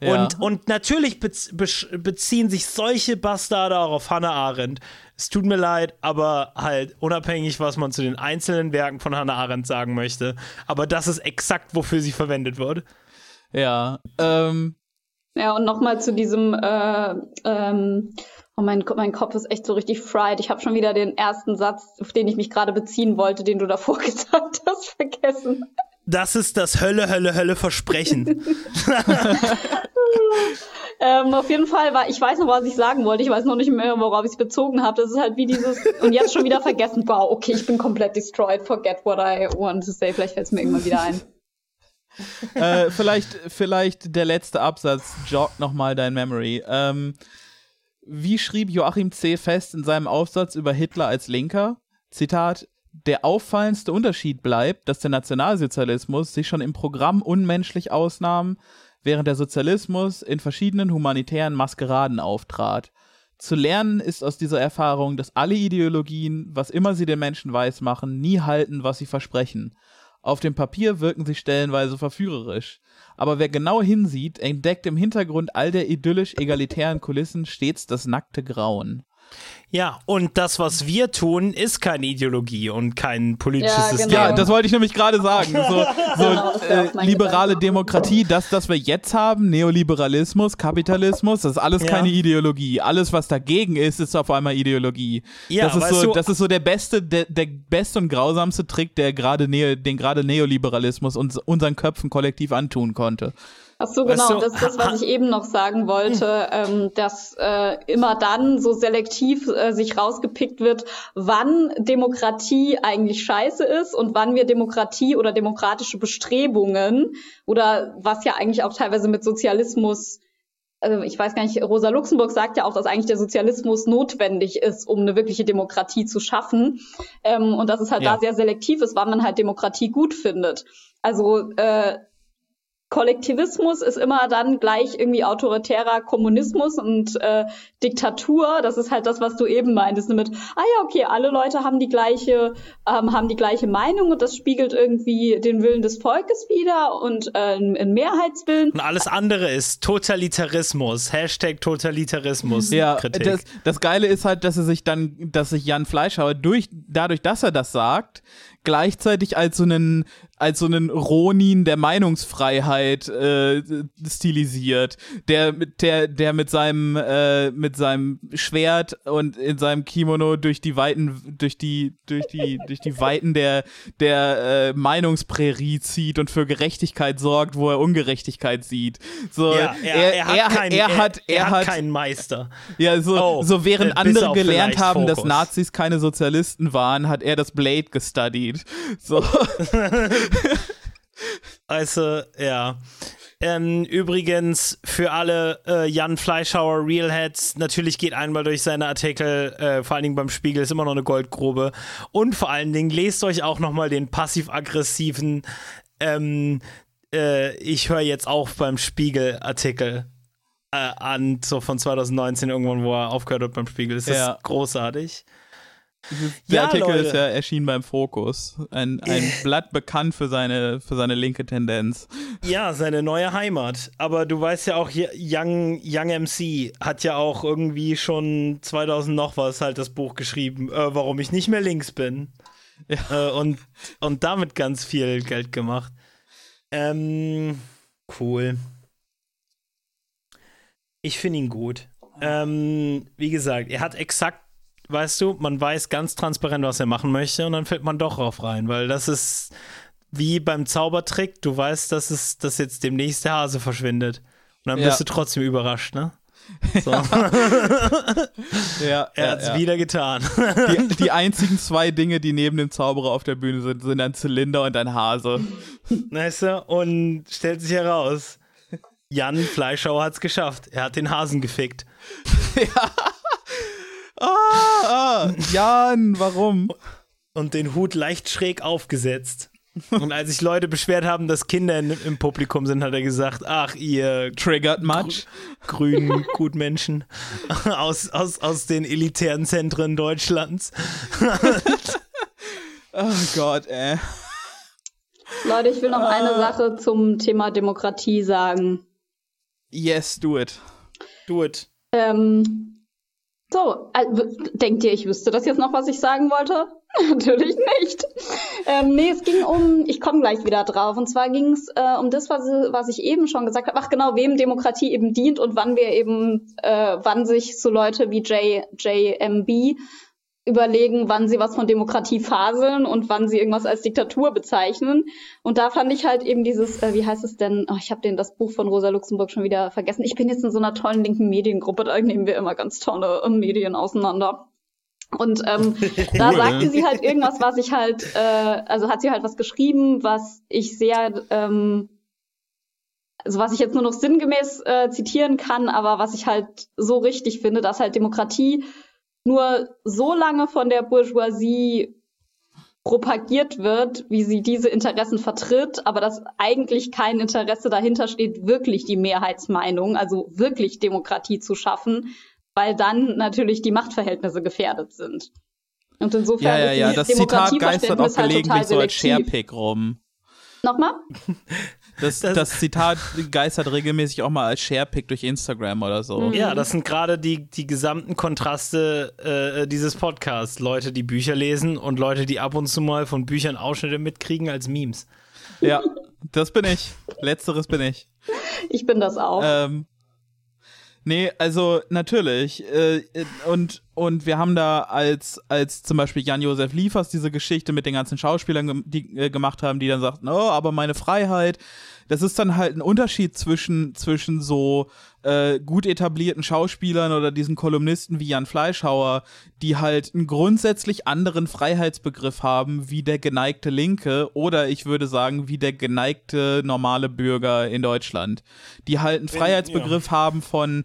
Ja. Und, und natürlich beziehen sich solche Bastarde auch auf Hannah Arendt. Es tut mir leid, aber halt unabhängig, was man zu den einzelnen Werken von Hannah Arendt sagen möchte. Aber das ist exakt, wofür sie verwendet wird. Ja. Ähm, Ja, und nochmal zu diesem, äh, ähm, oh mein, Ko- mein Kopf ist echt so richtig fried. Ich habe schon wieder den ersten Satz, auf den ich mich gerade beziehen wollte, den du davor *laughs* gesagt hast, vergessen. Das ist das Hölle, Hölle, Hölle Versprechen. *laughs* Ähm, auf jeden Fall war, ich weiß noch, was ich sagen wollte. Ich weiß noch nicht mehr, worauf ich es bezogen habe. Das ist halt wie dieses, und jetzt schon wieder vergessen. Wow, okay, ich bin komplett destroyed. Forget what I want to say. Vielleicht fällt es mir irgendwann wieder ein. äh, vielleicht, vielleicht der letzte Absatz joggt nochmal dein Memory. Ähm, wie schrieb Joachim C. Fest in seinem Aufsatz über Hitler als Linker? Zitat: der auffallendste Unterschied bleibt, dass der Nationalsozialismus sich schon im Programm unmenschlich ausnahm, während der Sozialismus in verschiedenen humanitären Maskeraden auftrat. Zu lernen ist aus dieser Erfahrung, dass alle Ideologien, was immer sie den Menschen weismachen, nie halten, was sie versprechen. Auf dem Papier wirken sie stellenweise verführerisch. Aber wer genau hinsieht, entdeckt im Hintergrund all der idyllisch-egalitären Kulissen stets das nackte Grauen. Ja, und das, was wir tun, ist keine Ideologie und kein politisches Ja, System. genau. Ja, das wollte ich nämlich gerade sagen. So, *laughs* so Genau, das äh, liberale Gedanke. Demokratie, das, was wir jetzt haben, Neoliberalismus, Kapitalismus, das ist alles Ja. keine Ideologie. Alles, was dagegen ist, ist auf einmal Ideologie. Ja, das ist so, du- das ist so der beste, der, der beste und grausamste Trick, der gerade Neo, den gerade Neoliberalismus uns unseren Köpfen kollektiv antun konnte. Ach so, Weißt genau, du, das ist das, was ich eben noch sagen wollte, ähm, dass äh, immer dann so selektiv äh, sich rausgepickt wird, wann Demokratie eigentlich scheiße ist und wann wir Demokratie oder demokratische Bestrebungen oder was ja eigentlich auch teilweise mit Sozialismus also ich weiß gar nicht, Rosa Luxemburg sagt ja auch, dass eigentlich der Sozialismus notwendig ist, um eine wirkliche Demokratie zu schaffen. Ähm, und dass es halt Ja. da sehr selektiv ist, wann man halt Demokratie gut findet. Also äh, Kollektivismus ist immer dann gleich irgendwie autoritärer Kommunismus und äh, Diktatur. Das ist halt das, was du eben meintest, mit, ah ja, okay, alle Leute haben die gleiche, ähm, haben die gleiche Meinung und das spiegelt irgendwie den Willen des Volkes wider und äh, einen Mehrheitswillen. Und alles andere ist Totalitarismus. Hashtag Totalitarismus. Ja, das, das Geile ist halt, dass er sich dann, dass sich Jan Fleischhauer durch, dadurch, dass er das sagt, gleichzeitig als so einen, als so einen Ronin der Meinungsfreiheit äh, stilisiert, der mit der, der mit seinem, äh, mit seinem Schwert und in seinem Kimono durch die Weiten, durch die, durch die, durch die Weiten der, der äh, Meinungsprärie zieht und für Gerechtigkeit sorgt, wo er Ungerechtigkeit sieht. So, ja, er, er, hat er, keinen, er hat, er, hat, keinen Meister. ja, so, Oh, so während äh, andere gelernt haben, dass Fokus. Nazis keine Sozialisten waren, hat er das Blade gestudied. So. *laughs* *laughs* Also, ja. Ähm, übrigens, für alle äh, Jan Fleischhauer Realheads, natürlich geht einmal durch seine Artikel, äh, vor allen Dingen beim Spiegel, ist immer noch eine Goldgrube. Und vor allen Dingen, lest euch auch nochmal den passiv-aggressiven ähm, äh, Ich höre jetzt auf beim Spiegel-Artikel äh, an, so von 2019 irgendwann, wo er aufgehört hat beim Spiegel. Das ist Ja. großartig. Der Ja, Artikel Leute. ist ja erschienen beim Fokus. Ein, ein Blatt bekannt für seine, für seine linke Tendenz. Ja, seine neue Heimat. Aber du weißt ja auch, Young, Young MC hat ja auch irgendwie schon 2000 noch was halt das Buch geschrieben, äh, warum ich nicht mehr links bin. Äh, und, und damit ganz viel Geld gemacht. Ähm, cool. Ich finde ihn gut. Ähm, wie gesagt, er hat exakt, weißt du, man weiß ganz transparent, was er machen möchte und dann fällt man doch drauf rein, weil das ist wie beim Zaubertrick, du weißt, dass es, dass jetzt demnächst der Hase verschwindet. Und dann Ja. bist du trotzdem überrascht, ne? *laughs* So. *laughs* Ja, er ja, hat es ja. wieder getan. Die, *laughs* die einzigen zwei Dinge, die neben dem Zauberer auf der Bühne sind, sind ein Zylinder und ein Hase. weißt du? Und stellt sich heraus, Jan Fleischhauer hat es geschafft. Er hat den Hasen gefickt. Ah, ah, Jan, warum? und den Hut leicht schräg aufgesetzt. Und als sich Leute beschwert haben, dass Kinder in, im Publikum sind, hat er gesagt, ach, ihr Triggered much? grünen Gutmenschen aus, aus, aus den elitären Zentren Deutschlands. *laughs* Oh Gott, ey. Leute, ich will noch eine Ah. Sache zum Thema Demokratie sagen. Yes, do it. Do it. Ähm, so, denkt ihr, ich wüsste das jetzt noch, was ich sagen wollte? *laughs* Natürlich nicht. Ähm, nee, es ging um, ich komme gleich wieder drauf, und zwar ging es äh, um das, was, was ich eben schon gesagt habe, ach genau, wem Demokratie eben dient und wann wir eben, äh, wann sich so Leute wie J, JMB überlegen, wann sie was von Demokratie faseln und wann sie irgendwas als Diktatur bezeichnen. Und da fand ich halt eben dieses, äh, wie heißt es denn, oh, ich habe den das Buch von Rosa Luxemburg schon wieder vergessen. Ich bin jetzt in so einer tollen linken Mediengruppe, da nehmen wir immer ganz tolle äh, Medien auseinander. Und ähm, *laughs* da sagte sie halt irgendwas, was ich halt, äh, also hat sie halt was geschrieben, was ich sehr, ähm, also was ich jetzt nur noch sinngemäß äh, zitieren kann, aber was ich halt so richtig finde, dass halt Demokratie nur so lange von der Bourgeoisie propagiert wird, wie sie diese Interessen vertritt, aber dass eigentlich kein Interesse dahinter steht, wirklich die Mehrheitsmeinung, also wirklich Demokratie zu schaffen, weil dann natürlich die Machtverhältnisse gefährdet sind. Und insofern Ja, ja, ist ja, das Zitat geistert auch halt gelegentlich total so als. Sharepick rum. Nochmal? *laughs* Das, Das- das, Zitat geistert regelmäßig auch mal als Sharepick durch Instagram oder so. Mhm. Ja, das sind gerade die, die gesamten Kontraste äh, dieses Podcasts. Leute, die Bücher lesen und Leute, die ab und zu mal von Büchern Ausschnitte mitkriegen als Memes. Ja, das bin ich. Letzteres bin ich. Ich bin das auch. Ähm, nee, also natürlich. Äh, und, und wir haben da als, als zum Beispiel Jan-Josef Liefers diese Geschichte mit den ganzen Schauspielern gem- die äh, gemacht haben, die dann sagten, oh, aber meine Freiheit. Das ist dann halt ein Unterschied zwischen, zwischen so äh, gut etablierten Schauspielern oder diesen Kolumnisten wie Jan Fleischhauer, die halt einen grundsätzlich anderen Freiheitsbegriff haben wie der geneigte Linke oder ich würde sagen wie der geneigte normale Bürger in Deutschland. Die halt einen Freiheitsbegriff haben von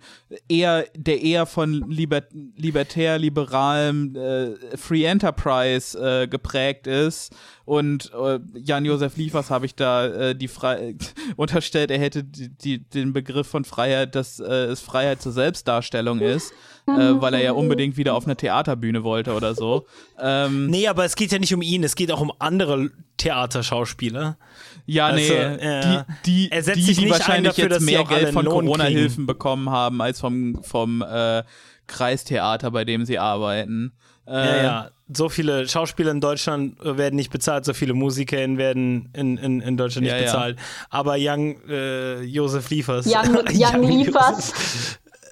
eher, der eher von liber, libertär, liberalem äh, Free Enterprise äh, geprägt ist. Und äh, Jan-Josef Liefers habe ich da äh, die Frei *laughs* unterstellt, er hätte die, die, den Begriff von Freiheit, dass äh, es Freiheit zur Selbstdarstellung ist, äh, weil er ja unbedingt wieder auf eine Theaterbühne wollte oder so. Ähm, Nee, aber es geht ja nicht um ihn, es geht auch um andere Theaterschauspieler. Ja, Also, nee, ja. die, die, die, sich die wahrscheinlich dafür, jetzt mehr Geld von Corona-Hilfen bekommen haben als vom, vom äh, Kreistheater, bei dem sie arbeiten. Äh, Ja, ja. So viele Schauspieler in Deutschland äh, werden nicht bezahlt, so viele MusikerInnen werden in, in, in Deutschland nicht Ja, ja. bezahlt. Aber Young äh, Josef Liefers. Young, *laughs* Young Liefers.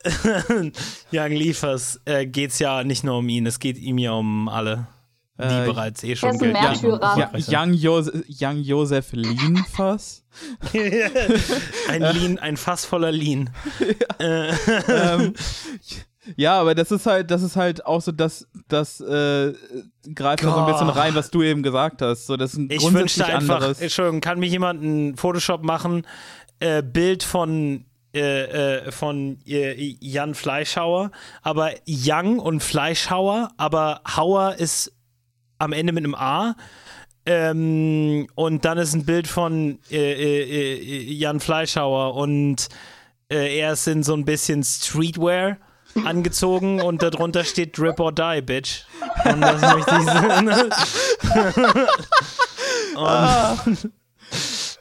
*laughs* Young Liefers äh, geht es ja nicht nur um ihn, es geht ihm ja um alle, die Äh, bereits eh schon Geld haben. Ja, Young, Josef, Young Josef Lienfass. *laughs* ein Lean, ein Fass voller Lean. ähm, ja, aber das ist halt, das ist halt auch so, dass das äh, greift da so ein bisschen rein, was du eben gesagt hast. So, das ist ein Ich wünschte einfach, anderes. Entschuldigung, kann mir jemand ein Photoshop machen, äh, Bild von äh, äh, von äh, Jan Fleischhauer, aber Young und Fleischhauer, aber Hauer ist am Ende mit einem A. Ähm, und dann ist ein Bild von äh, äh, äh, Jan Fleischhauer und er ist in so ein bisschen Streetwear angezogen und darunter steht Drip or Die, Bitch. Und das möchte ich sagen.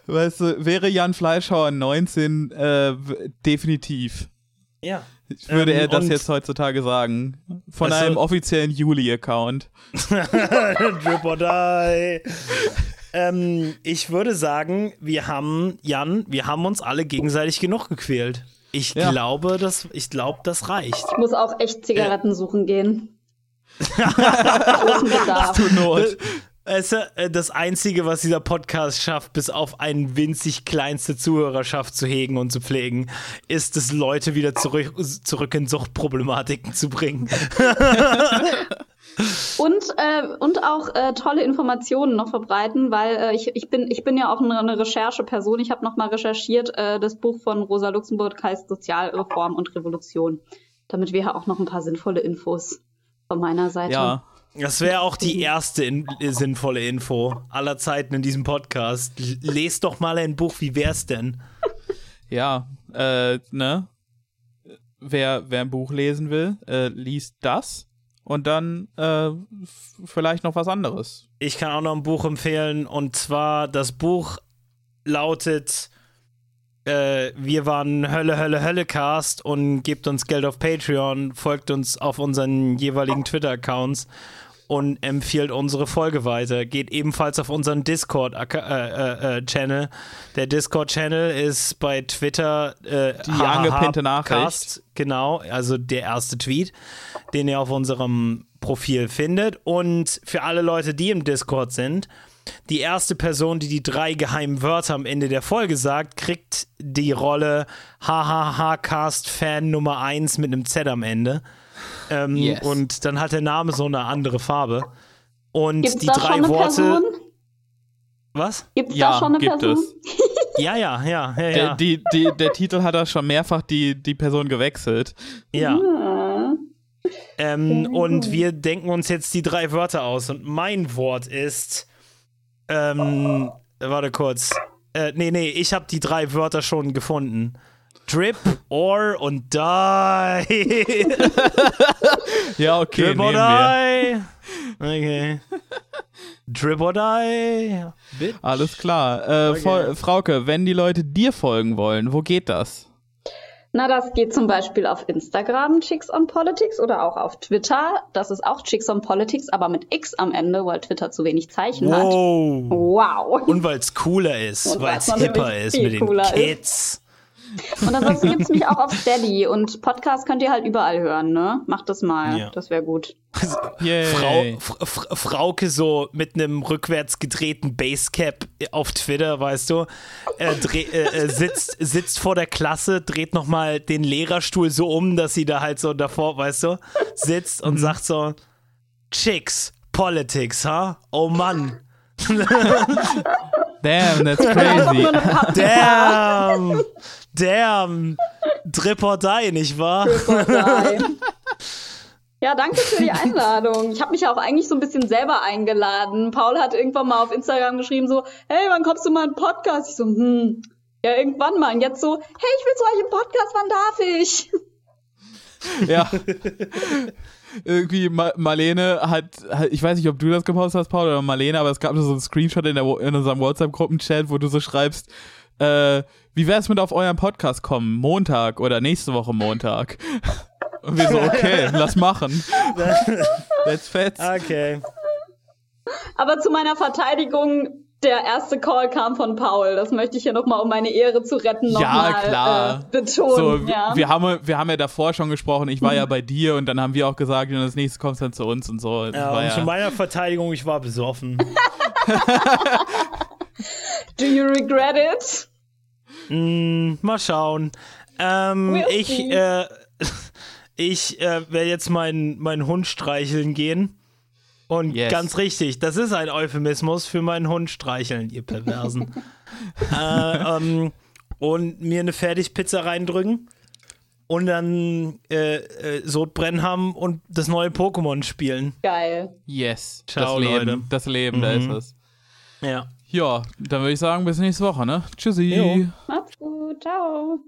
Weißt du, wäre Jan Fleischhauer 19, äh, definitiv. Ja. Würde Ähm, er das jetzt heutzutage sagen. Von du- einem offiziellen Juli-Account. *laughs* Drip or die. ähm, ich würde sagen, wir haben, Jan, wir haben uns alle gegenseitig genug gequält. Ich Ja. glaube, das, ich glaube, das reicht. Ich muss auch echt Zigaretten suchen gehen. Großen Bedarf. Zur Not. Es, äh, das Einzige, was dieser Podcast schafft, bis auf eine winzig kleinste Zuhörerschaft zu hegen und zu pflegen, ist es, Leute wieder zurück, zurück in Suchtproblematiken zu bringen. *laughs* *laughs* Und, äh, und auch äh, tolle Informationen noch verbreiten, weil äh, ich, ich, bin, ich bin ja auch eine, eine Rechercheperson. Ich habe nochmal recherchiert. Äh, das Buch von Rosa Luxemburg heißt Sozialreform und Revolution. Damit wäre auch noch ein paar sinnvolle Infos von meiner Seite. Ja. Das wäre auch die erste in, sinnvolle Info aller Zeiten in diesem Podcast. Lest doch mal ein Buch, wie wär's denn? Ja, äh, ne? Wer, wer ein Buch lesen will, äh, liest das und dann äh, vielleicht noch was anderes. Ich kann auch noch ein Buch empfehlen und zwar das Buch lautet äh, Wir waren Hölle, Hölle, Hölle Cast und gebt uns Geld auf Patreon, folgt uns auf unseren jeweiligen Twitter-Accounts und empfiehlt unsere Folge weiter. Geht ebenfalls auf unseren Discord-Channel. Äh, äh, Channel. Der Discord-Channel ist bei Twitter äh, Die angepinnte Nachricht. Genau, also der erste Tweet, den ihr auf unserem Profil findet. Und für alle Leute, die im Discord sind, die erste Person, die die drei geheimen Wörter am Ende der Folge sagt, kriegt die Rolle HHH-Cast-Fan Nummer 1 mit einem Z am Ende. Ähm, Yes. Und dann hat der Name so eine andere Farbe. Und Gibt's die da drei schon eine Worte. Person? Was? Gibt's Ja, da schon eine gibt Person? *laughs* es. Ja, ja, ja, ja. Der, ja. die, die, der Titel hat da schon mehrfach die, die Person gewechselt. ja. Ah. Ähm, und wir denken uns jetzt die drei Wörter aus. Und mein Wort ist. Ähm, warte kurz. Äh, nee, nee, ich habe die drei Wörter schon gefunden. Drip, Or und Die. *laughs* Ja, okay, Drip or. Die. Okay. Drip or Die. Bitch. Alles klar. Äh, Okay. Frau- Frauke, wenn die Leute dir folgen wollen, wo geht das? Na, das geht zum Beispiel auf Instagram, Chicks on Politics, oder auch auf Twitter. Das ist auch Chicks on Politics, aber mit X am Ende, weil Twitter zu wenig Zeichen hat. Wow. Wow. Und weil es cooler ist, weil es hipper ist mit den cooler ist. Und ansonsten *laughs* gibt's mich auch auf Steady. Und Podcast könnt ihr halt überall hören, ne? Macht das mal. Ja. Das wäre gut. Frau, Frauke so mit einem rückwärts gedrehten Basecap auf Twitter, weißt du, äh, dreh, äh, äh, sitzt, *laughs* sitzt vor der Klasse, dreht nochmal den Lehrerstuhl so um, dass sie da halt so davor, weißt du, sitzt und sagt so, Chicks, Politics, ha? Oh Mann. *laughs* Damn, that's crazy. Damn. Damn. Drip or die, nicht wahr? Partei. *laughs* Ja, danke für die Einladung. Ich habe mich ja auch eigentlich so ein bisschen selber eingeladen. Paul hat irgendwann mal auf Instagram geschrieben so, hey, wann kommst du mal in den Podcast? Ich so, hm, ja, irgendwann mal. Und jetzt so, hey, ich will zu euch im Podcast, wann darf ich? *laughs* Ja. Irgendwie Ma Marlene hat, hat- ich weiß nicht, ob du das gepostet hast, Paul, oder Marlene, aber es gab so einen Screenshot in, der, in unserem WhatsApp-Gruppenchat, wo du so schreibst, äh, wie wär's mit auf euren Podcast kommen? Montag oder nächste Woche Montag? Und wir so, okay, *laughs* lass machen. That's fett. Okay. Aber zu meiner Verteidigung, der erste Call kam von Paul. Das möchte ich hier nochmal, um meine Ehre zu retten, Ja, nochmal klar. äh, betonen. So, ja. wir, haben, wir haben ja davor schon gesprochen, ich war ja bei dir und dann haben wir auch gesagt, und das nächste kommt dann zu uns und so. Das Ja, war und ja, zu meiner Verteidigung, ich war besoffen. *laughs* Do you regret it? Mm, mal schauen. Ähm, We'll ich äh, *laughs* ich äh, werde jetzt meinen meinen Hund streicheln gehen. Und Yes. ganz richtig, das ist ein Euphemismus für meinen Hund streicheln, ihr Perversen. *laughs* äh, ähm, und mir eine Fertigpizza reindrücken und dann äh, äh, Sodbrennen haben und das neue Pokémon spielen. Geil. yes, Ciao, das Leben, Leute. das Leben, da ist Mhm. es. Ja. Ja, dann würde ich sagen, bis nächste Woche, ne? Tschüssi. Jo. Macht's gut. Ciao.